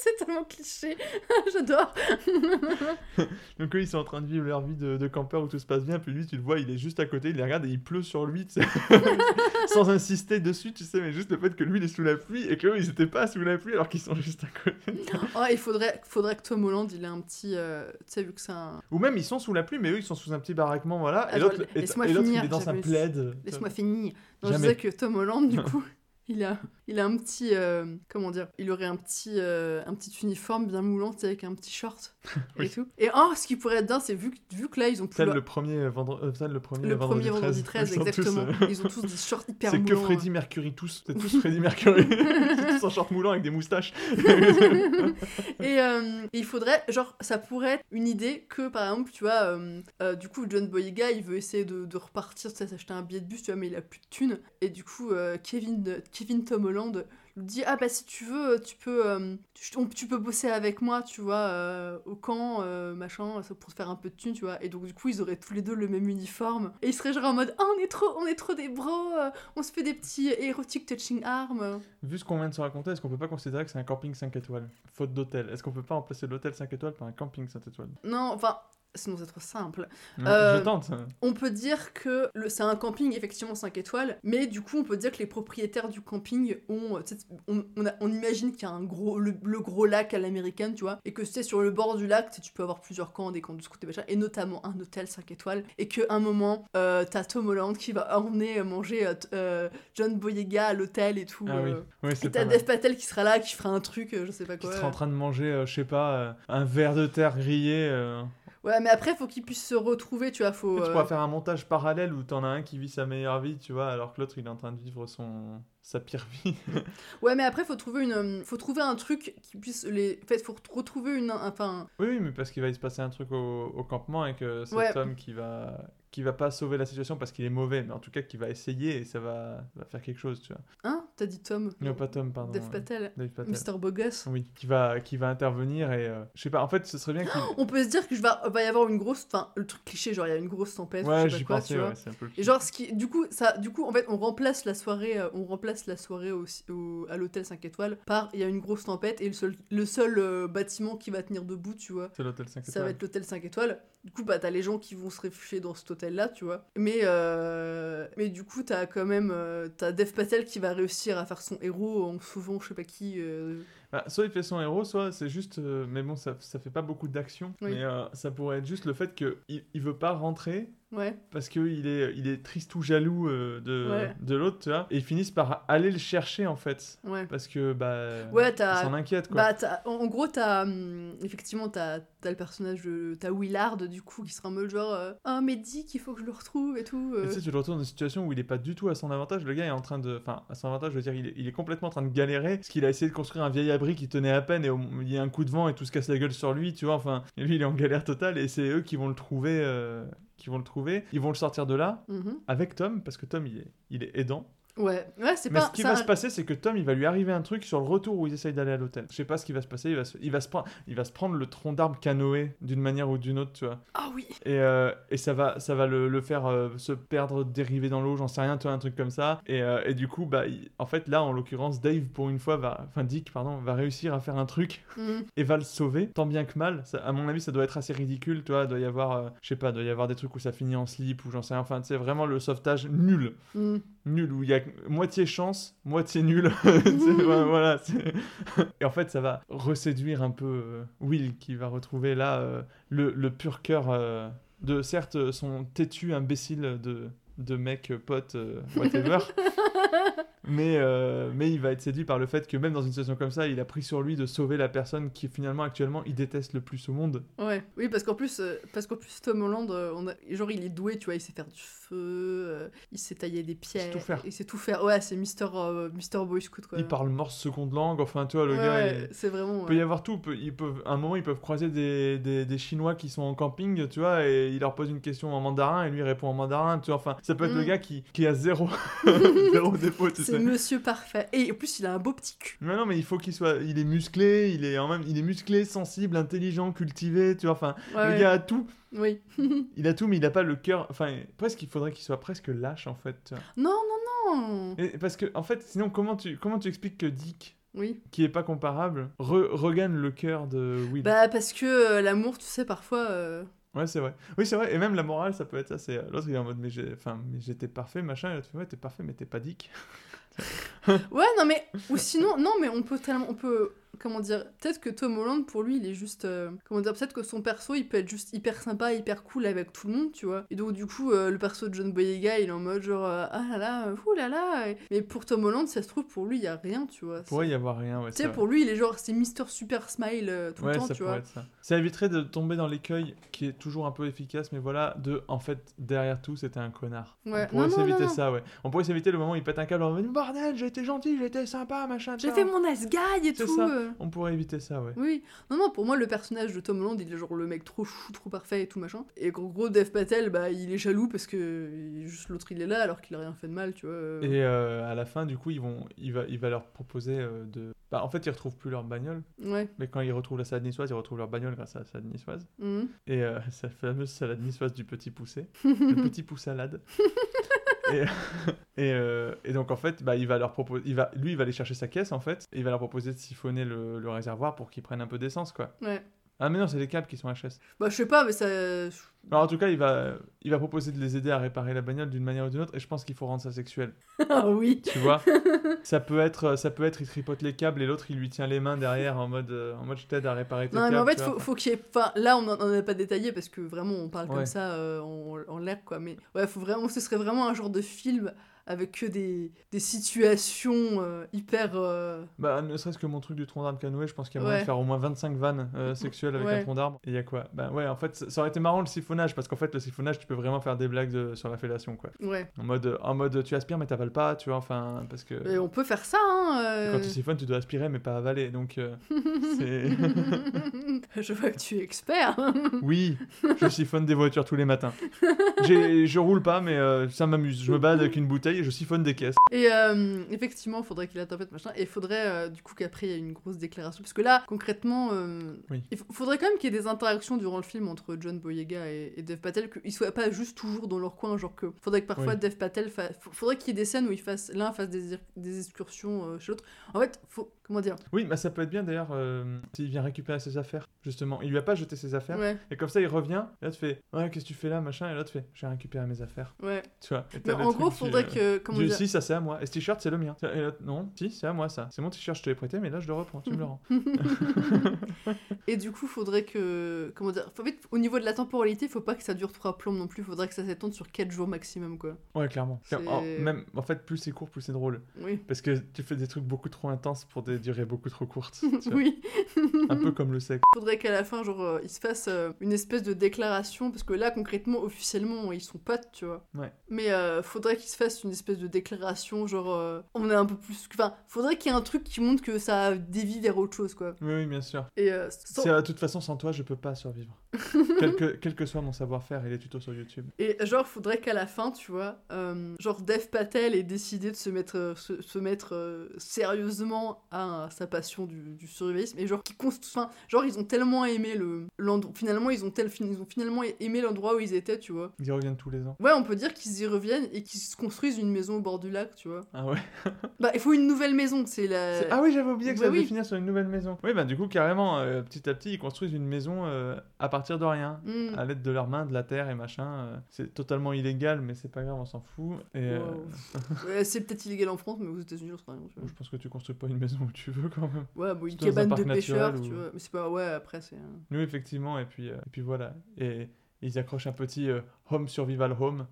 [LAUGHS] C'est tellement cliché. [LAUGHS] J'adore. [LAUGHS] Donc eux, ils sont en train de vivre leur vie de, de campeur où tout se passe bien, puis lui, tu le vois, il est juste à côté, il les regarde et il pleut sur lui, tu sais. sans insister dessus, tu sais, mais juste le fait que lui, il est sous la pluie et qu'eux, ils étaient pas sous la pluie alors qu'ils sont juste à côté. Oh, il faudrait, faudrait que Tom Holland, il ait un petit. euh, tu sais, vu que c'est un. Ou même, ils sont sous la pluie, mais eux, ils sont sous un petit baraquement, voilà. Ah, et l'autre, il est dans un plaid. Laisse-moi finir. Non, je disais que Tom Holland, du coup, il a, il a un petit, euh, comment dire, il aurait un petit, euh, un petit uniforme bien moulant, avec un petit short [LAUGHS] et tout. Et oh, ce qui pourrait être dingue, c'est vu, que- vu que là, ils ont plus leur- le premier, vendre... euh, le premier, le premier vendredi 13, 13, [LAUGHS] ils sont tous, exactement. euh, Ils ont tous des shorts [LAUGHS] hyper C'est que moulants. hein. Mercury, tous. C'est tous Freddie Mercury. Tous en short moulant avec des moustaches. Et il faudrait, genre, ça pourrait être une idée que, par exemple, tu vois, du coup, John Boyega, il veut essayer de, de repartir, tu sais, s'acheter un billet de bus, tu vois, mais il a plus de thunes. Et du coup, Kevin, Kevin Tom Holland lui dit ah bah si tu veux tu peux euh, tu, on- tu peux bosser avec moi tu vois euh, au camp euh, machin pour te faire un peu de thune tu vois. Et donc du coup ils auraient tous les deux le même uniforme. Et ils seraient genre en mode ah on est trop on est trop des bros euh, on se fait des petits érotic touching arms. Vu ce qu'on vient de se raconter, est-ce qu'on peut pas considérer que c'est un camping 5 étoiles? Faute d'hôtel. Est-ce qu'on peut pas remplacer l'hôtel 5 étoiles par un camping 5 étoiles? Non enfin sinon c'est trop simple Euh, Je tente. On peut dire que le- c'est un camping effectivement 5 étoiles, mais du coup on peut dire que les propriétaires du camping ont, euh, on, on, a- on imagine qu'il y a un gros, le, le gros lac à l'américaine, tu vois, et que c'est sur le bord du lac, tu peux avoir plusieurs camps, des camps de scout et machin, et notamment un hôtel 5 étoiles, et qu'à un moment euh, t'as Tom Holland qui va emmener manger euh, euh, John Boyega à l'hôtel et tout. Ah oui, oui et c'est t'as. Dev Patel qui sera là, qui fera un truc, je sais pas Qui quoi. sera en train de manger, je sais pas, un verre de terre grillé. Euh. Ouais, mais après faut qu'ils puissent se retrouver, tu vois, faut. Tu euh, pourras faire un montage parallèle où t'en as un qui vit sa meilleure vie, tu vois, alors que l'autre il est en train de vivre son sa pire vie. [LAUGHS] Ouais, mais après, faut trouver une, euh, faut trouver un truc qui puisse les. En fait, faut retrouver une, enfin, oui, oui, mais parce qu'il va y se passer un truc au, au campement et que cet Ouais. homme qui va qui va pas sauver la situation parce qu'il est mauvais, mais en tout cas qui va essayer et ça va, va faire quelque chose, tu vois. hein, t'as dit Tom? Non, pas Tom, pardon. Dev Patel, Dave Patel. Mr. Bogus. Oui, qui va, qui va intervenir et euh, je sais pas, en fait ce serait bien qu'il. [GASPS] On peut se dire je va, va y avoir une grosse, enfin, le truc cliché, genre il y a une grosse tempête, ou Ouais, je sais pas quoi, pensais, tu vois. ouais, c'est un peu le Et genre, ce qui, du coup, ça, du coup, en fait, on remplace la soirée, euh, on remplace la soirée au, au- à l'hôtel 5 étoiles par il y a une grosse tempête et le seul, le seul euh, bâtiment qui va tenir debout, tu vois. C'est l'hôtel 5 Ça va étoiles. être l'hôtel 5 étoiles. Du coup, bah, t'as les gens qui vont se réfugier dans cet hôtel-là, tu vois. Mais, euh, mais du coup, t'as quand même. euh, t'as Dev Patel qui va réussir à faire son héros en sauvant je sais pas qui. euh. Bah, soit il fait son héros, soit c'est juste. mais bon, ça, ça fait pas beaucoup d'action. Oui. Mais ça pourrait être juste le fait qu'il il veut pas rentrer Ouais. parce qu'il est, il est triste ou jaloux euh, de, Ouais. de l'autre, tu vois. Et ils finissent par aller le chercher en fait. Ouais. Parce que, bah. Ouais, s'en inquiètent quoi. Bah, en, en gros, t'as. hum, effectivement, t'as as le personnage de. T'as Willard, du coup, qui sera en mode genre. euh, Ah, mais Dick, il faut que je le retrouve et tout. euh. Et tu sais, tu le retrouves dans une situation où il est pas du tout à son avantage. Le gars est en train de. Enfin, à son avantage, je veux dire, il est, il est complètement en train de galérer. Parce qu'il a essayé de construire un vieil abri qui tenait à peine et au- il y a un coup de vent et tout se casse la gueule sur lui, tu vois. Enfin, lui, il est en galère totale et c'est eux qui vont le trouver. Qui vont le trouver. Ils vont le sortir de là Mhm. avec Tom parce que Tom, il est, il est aidant. Ouais, ouais, c'est Mais pas. ce qui ça- va se passer, c'est que Tom, il va lui arriver un truc sur le retour où ils essayent d'aller à l'hôtel. Je sais pas ce qui va se passer. Il va se, il va se, prendre, il va se prendre le tronc d'arbre canoë d'une manière ou d'une autre, tu vois. Ah oui. Et, euh, et ça va, ça va le, le faire euh, se perdre, dériver dans l'eau, j'en sais rien, tu vois, un truc comme ça. Et, euh, et du coup, bah, il- en fait, là, en l'occurrence, Dave, pour une fois, va, enfin Dick, pardon, va réussir à faire un truc Mhm. et va le sauver, tant bien que mal. Ça, à mon avis, ça doit être assez ridicule, tu vois. Doit y avoir, je sais pas, doit y avoir des trucs où ça finit en slip ou j'en sais rien. Enfin, c'est vraiment le sauvetage nul, Mhm. nul où il y a moitié chance, moitié nul. [LAUGHS] [LAUGHS] Voilà. [LAUGHS] et en fait, ça va reséduire un peu euh, Will qui va retrouver là euh, le, le pur cœur euh, de certes son têtu imbécile de, de mec pote whatever. [LAUGHS] Mais, euh, mais il va être séduit par le fait que même dans une situation comme ça, il a pris sur lui de sauver la personne qui finalement actuellement il déteste le plus au monde. Ouais, oui, parce qu'en plus, euh, parce qu'en plus Tom Holland, euh, on a, genre il est doué, tu vois, il sait faire du feu, il sait tailler des pierres, tout faire. il sait tout faire. Ouais, c'est Mister, euh, Mister Boy Scout quoi. Il parle morse seconde langue, enfin tu vois, le Ouais, gars. ouais, il- c'est vraiment. Il peut y avoir tout. Ils peuvent, à un moment, ils peuvent croiser des, des, des Chinois qui sont en camping, tu vois, et il leur pose une question en mandarin et lui répond en mandarin, tu vois. Enfin, ça peut être Mm. le gars qui, qui a zéro, [LAUGHS] [LAUGHS] zéro [LAUGHS] tu C'est. Monsieur parfait. Et en plus, il a un beau petit cul. Mais non, mais il faut qu'il soit. Il est musclé, il est en même. Il est musclé, sensible, intelligent, cultivé, tu vois. Enfin, Ouais, le ouais. gars a tout. Oui. [LAUGHS] Il a tout, mais il a pas le cœur. Enfin, presque, il faudrait qu'il soit presque lâche, en fait. non, non, non. Et parce que, en fait, sinon, comment tu, comment tu expliques que Dick, Oui. qui est pas comparable, re- regagne le cœur de Will? Bah parce que euh, l'amour, tu sais, parfois. euh, Ouais, c'est vrai. Oui, c'est vrai. Et même la morale, ça peut être ça. C'est l'autre, il est en mode, mais j'ai, enfin, j'étais parfait, machin. Et l'autre ouais, t'es parfait, mais t'es pas dick. Ouais, non mais ou sinon, non mais on peut tellement, on peut, comment dire, peut-être que Tom Holland pour lui, il est juste, euh, comment dire, peut-être que son perso, il peut être juste hyper sympa, hyper cool avec tout le monde, tu vois. Et donc du coup, euh, le perso de John Boyega, il est en mode genre, euh, ah là là, ouh là là. Mais pour Tom Holland, ça se trouve pour lui, il y a rien, tu vois. Il pourrait y avoir rien, ouais. Tu sais, pour lui, il est genre, c'est Mister Super Smile euh, tout ouais, le temps, ça tu vois. être ça. Ça éviterait de tomber dans l'écueil qui est toujours un peu efficace, mais voilà, de en fait, derrière tout, c'était un connard. Ouais. On pourrait s'éviter ça, ouais. On pourrait s'éviter le moment où il pète un câble en mode bordel, j'ai été gentil, j'ai été sympa, machin. J'ai fait mon guy et tout. ça. On pourrait éviter ça, ouais. Oui, non, non, pour moi, le personnage de Tom Holland, il est genre le mec trop chou, trop parfait et tout machin. Et qu'en gros, Dev Patel, bah, il est jaloux parce que juste l'autre, il est là alors qu'il a rien fait de mal, tu vois. Et euh, à la fin, du coup, ils vont, il, va, il va leur proposer euh, de. Bah, en fait, ils retrouvent plus leur bagnole, Ouais. mais quand ils retrouvent la salade niçoise, ils retrouvent leur bagnole grâce à la salade niçoise. Mhm. Et euh, [LAUGHS] sa fameuse salade niçoise du petit poussé, [LAUGHS] le petit poussalade. [LAUGHS] euh, et donc en fait, bah, il va leur proposer, il va, lui, il va aller chercher sa caisse en fait, et il va leur proposer de siphonner le, le réservoir pour qu'ils prennent un peu d'essence quoi. Ouais. Ah mais non, c'est les câbles qui sont HS. Bah, je sais pas, mais ça. Alors en tout cas, il va, il va proposer de les aider à réparer la bagnole d'une manière ou d'une autre, et je pense qu'il faut rendre ça sexuel. [LAUGHS] ah oui. Tu vois? Ça peut être, ça peut être, il tripote les câbles et l'autre il lui tient les mains derrière en mode, euh, en mode je t'aide à réparer tes Non, câbles. mais en fait, faut, faut qu'il y ait. Enfin, là, on n'en a pas détaillé parce que vraiment, on parle Ouais. comme ça euh, en, en l'air, quoi. Mais ouais, faut vraiment. Ce serait vraiment un genre de film avec que des, des situations euh, hyper. euh, Bah, ne serait-ce que mon truc du tronc d'arbre canoë, je pense qu'il y a moyen Ouais. de faire au moins 25 vannes euh, [LAUGHS] sexuelles avec Ouais. un tronc d'arbre. Et il y a quoi? Bah ouais, en fait, ça aurait été marrant le siphonnage, parce qu'en fait, le siphonnage, tu peux vraiment faire des blagues de- sur la fellation, quoi. Ouais. En mode, en mode, tu aspires mais t'avales pas, tu vois, enfin, parce que... Et on peut faire ça, hein. Quand tu siphonnes, tu dois aspirer mais pas avaler, donc [LAUGHS] [LAUGHS] je vois que tu es expert. oui, je siphonne des voitures tous les matins. Je roule pas, mais ça m'amuse. Je me balade avec une bouteille et je siphonne des caisses. Et euh, effectivement, il faudrait qu'il interprète machin. Et il faudrait euh, du coup qu'après il y ait une grosse déclaration. Parce que là, concrètement, euh, Oui. il faudrait quand même qu'il y ait des interactions durant le film entre John Boyega et, et Dev Patel, qu'ils soient pas juste toujours dans leur coin. Genre que faudrait que parfois Oui. Dev Patel fa- faudrait qu'il y ait des scènes où ils fassent l'un fasse des, des excursions euh, chez l'autre. En fait, faut comment dire? Oui, bah ça peut être bien d'ailleurs s'il vient récupérer ses affaires, justement. Il lui a pas jeté ses affaires. Ouais, Et comme ça, il revient, et là, tu fais Ouais, qu'est-ce que tu fais là, machin? Et là, tu fais J'ai récupéré mes affaires. ouais. Tu vois. Et Mais en gros, faudrait euh, comment dire si, ça c'est à moi. Et ce t-shirt, c'est le mien. Et là, non, si, c'est à moi ça. C'est mon t-shirt, je te l'ai prêté, mais là, je le reprends, tu me le rends. [LAUGHS] Et du coup, faudrait que. Comment dire En fait, au niveau de la temporalité, faut pas que ça dure trois plombes non plus. Faudrait que ça s'étende sur 4 jours maximum, quoi. Ouais, clairement. En, même, en fait, plus c'est court, plus c'est drôle. Oui. Parce que tu fais des trucs beaucoup trop intenses pour des durées beaucoup trop courtes. [LAUGHS] oui. Un peu comme le sexe. Faudrait qu'à la fin, genre, euh, il se fasse euh, une espèce de déclaration. Parce que là, concrètement, officiellement, ils sont potes, tu vois. Ouais. Mais euh, faudrait qu'il se fasse une espèce de déclaration, genre, euh, on est un peu plus. Enfin, faudrait qu'il y ait un truc qui montre que ça dévie vers autre chose, quoi. Oui, oui, bien sûr. Et euh, sans- C'est, De toute façon, sans toi, je peux pas survivre. Quel, [LAUGHS] que, quel que soit mon savoir-faire et les tutos sur YouTube. Et genre, faudrait qu'à la fin, tu vois, euh, genre Dev Patel ait décidé de se mettre, euh, se, se mettre euh, sérieusement à, sa passion du, du survivalisme. Et genre, qui enfin, genre, ils ont tellement aimé le l'endroit. Finalement, ils ont, tel... ils ont finalement aimé l'endroit où ils étaient, tu vois. Ils y reviennent tous les ans. Ouais, on peut dire qu'ils y reviennent et qu'ils se construisent une maison au bord du lac, tu vois. Ah ouais [LAUGHS] Bah, il faut une nouvelle maison, c'est la. Ah oui, j'avais oublié que bah ça devait oui. finir sur une nouvelle maison. Oui, bah du coup, carrément, petit à petit, ils construisent une maison à partir de rien. Hmm. À l'aide de leurs mains, de la terre et machin. euh, c'est totalement illégal, mais c'est pas grave, on s'en fout. Et euh, Wow. [LAUGHS] Ouais, c'est peut-être illégal en France, mais aux États-Unis, rien. je pense que tu construis pas une maison où tu veux quand même. Ouais, bon, une cabane de pêcheurs, tu vois. Mais c'est pas. Ouais, après, c'est. un- Oui, effectivement, et puis, euh, et puis voilà. Et ils accrochent un petit euh, Home Survival Home.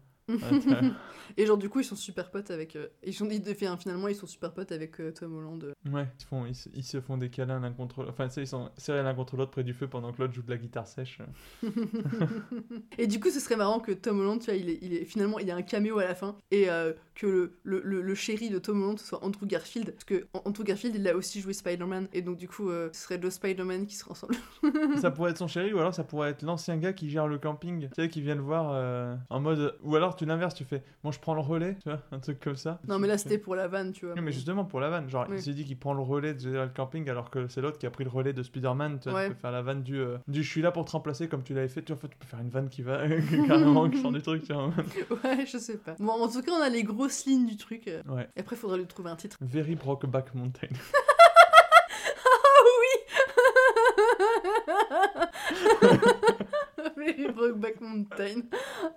Et genre du coup ils sont super potes avec euh, ils sont ils, finalement ils sont super potes avec euh, Tom Holland euh. Ouais, ils, font, ils, se- ils se font des câlins l'un contre l'autre. Enfin, ils sont serrés l'un contre l'autre près du feu pendant que l'autre joue de la guitare sèche. [LAUGHS] et du coup ce serait marrant que Tom Holland tu vois il est, il est finalement il y a un caméo à la fin et euh, que le, le, le, le chéri de Tom Holland soit Andrew Garfield parce que An- Andrew Garfield il a aussi joué Spider-Man et donc du coup ce serait deux Spider-Man qui seraient ensemble [LAUGHS] ça pourrait être son chéri, ou alors ça pourrait être l'ancien gars qui gère le camping. Tu sais, qui vient le voir en mode. Ou alors tu l'inverses, tu fais Bon, je prends le relais, tu vois, un truc comme ça. non mais là c'était pour la vanne tu vois Oui, mais justement pour la vanne, genre Oui. il s'est dit qu'il prend le relais de le camping alors que c'est l'autre qui a pris le relais de Spider-Man. Tu vois, Ouais. tu peux faire la vanne du, euh, du je suis là pour te remplacer comme tu l'avais fait. Tu vois, tu peux faire une vanne qui va [LAUGHS] carrément qui sort du truc. Tu vois. [LAUGHS] ouais je sais pas bon en tout cas on a les grosses lignes du truc euh. Ouais. et après faudrait lui trouver un titre Very Brokeback Mountain. [LAUGHS] Very [LAUGHS] Brokeback Mountain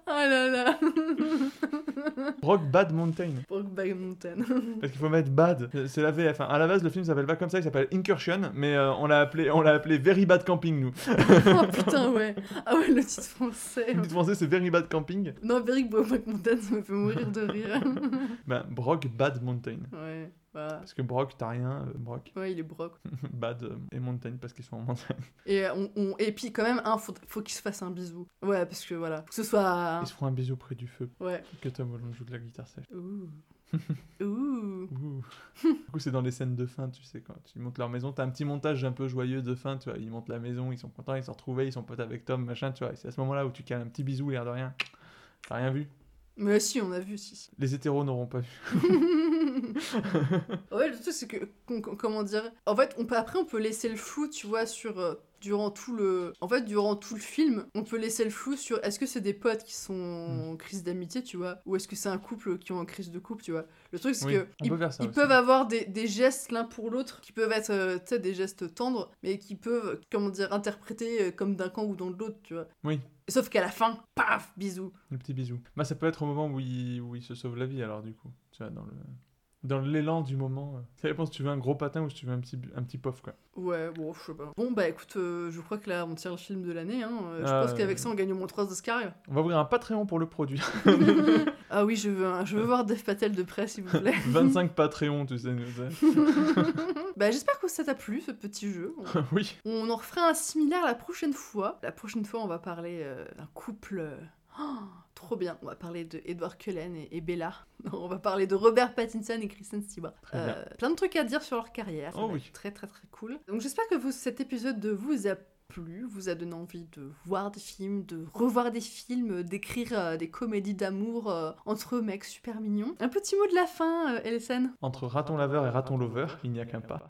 ah là là [LAUGHS] Broke Bad Mountain. Brokeback Mountain Parce qu'il faut mettre bad. C'est la VF. hein. À la base, le film s'appelle pas comme ça, il s'appelle Incursion, mais euh, on l'a appelé, on l'a appelé Very Bad Camping, nous. [LAUGHS] oh putain, ouais. Ah ouais, le titre français. Le titre français, c'est Very Bad Camping. Non, Very Brokeback Mountain, ça me fait mourir de rire. Ben, Brock Bad Mountain. ouais, bah. Parce que Brock, t'as rien, euh, Brock. Ouais, il est broc. [LAUGHS] Bad euh, et Mountain, parce qu'ils sont en montagne. [LAUGHS] Et, euh, on, on- et puis, quand même, hein, faut, faut qu'il se fasse un bisou. Ouais, parce que voilà. Faut que ce soit. Ils se feront un bisou près du feu. Ouais. Que Tom Holland joue de la guitare sèche. Ouh. [LAUGHS] Ouh. Ouh. du coup, c'est dans les scènes de fin, tu sais, quand ils montent leur maison. T'as un petit montage un peu joyeux de fin, tu vois. Ils montent la maison, ils sont contents, ils sont retrouvés, ils sont potes avec Tom, machin, tu vois. Et c'est à ce moment-là où tu cales un petit bisou, l'air de rien. T'as rien vu Mais si, on a vu, si. si. Les hétéros n'auront pas vu. [LAUGHS] ouais, le truc, c'est que, comment dire, en fait, on peut, après, on peut laisser le flou, tu vois, sur. Durant tout le. En fait, durant tout le film, on peut laisser le flou sur est-ce que c'est des potes qui sont Hmm. en crise d'amitié, tu vois, ou est-ce que c'est un couple qui est en crise de couple, tu vois. Le truc, c'est Oui, que. ils- ils peuvent avoir des, des gestes l'un pour l'autre qui peuvent être euh, des gestes tendres, mais qui peuvent, comment dire, interpréter euh, comme d'un camp ou dans l'autre, tu vois. Oui, Sauf qu'à la fin, paf, bisous. le petit bisou. Bah, ça peut être au moment où il, où il se sauve la vie, alors, du coup. Tu vois, dans le. Dans l'élan du moment. Ça dépend si tu veux un gros patin ou si tu veux un petit, un petit pof, quoi. Ouais, bon, je sais pas. Bon, bah écoute, euh, je crois que là, on tire le film de l'année. Hein. Euh, Je Ah, pense qu'avec euh. ça, on gagne au moins 3 Oscars. On va ouvrir un Patreon pour le produit. [LAUGHS] ah oui, je veux, un- je veux voir Dev Patel de près, s'il vous plaît. [LAUGHS] 25 Patreons, tu sais. [LAUGHS] bah, j'espère que ça t'a plu, ce petit jeu. oui. On en refera un similaire la prochaine fois. La prochaine fois, on va parler euh, d'un couple. Oh, trop bien. On va parler de Edward Cullen et, et Bella. [LAUGHS] On va parler de Robert Pattinson et Kristen Stewart. Euh, plein de trucs à dire sur leur carrière. Oh oui. Très très très cool. Donc j'espère que vous, cet épisode de vous a plu, vous a donné envie de voir des films, de revoir des films, d'écrire euh, des comédies d'amour euh, entre mecs super mignons. Un petit mot de la fin, Elsen Entre raton laveur et raton lover, il n'y a qu'un pas.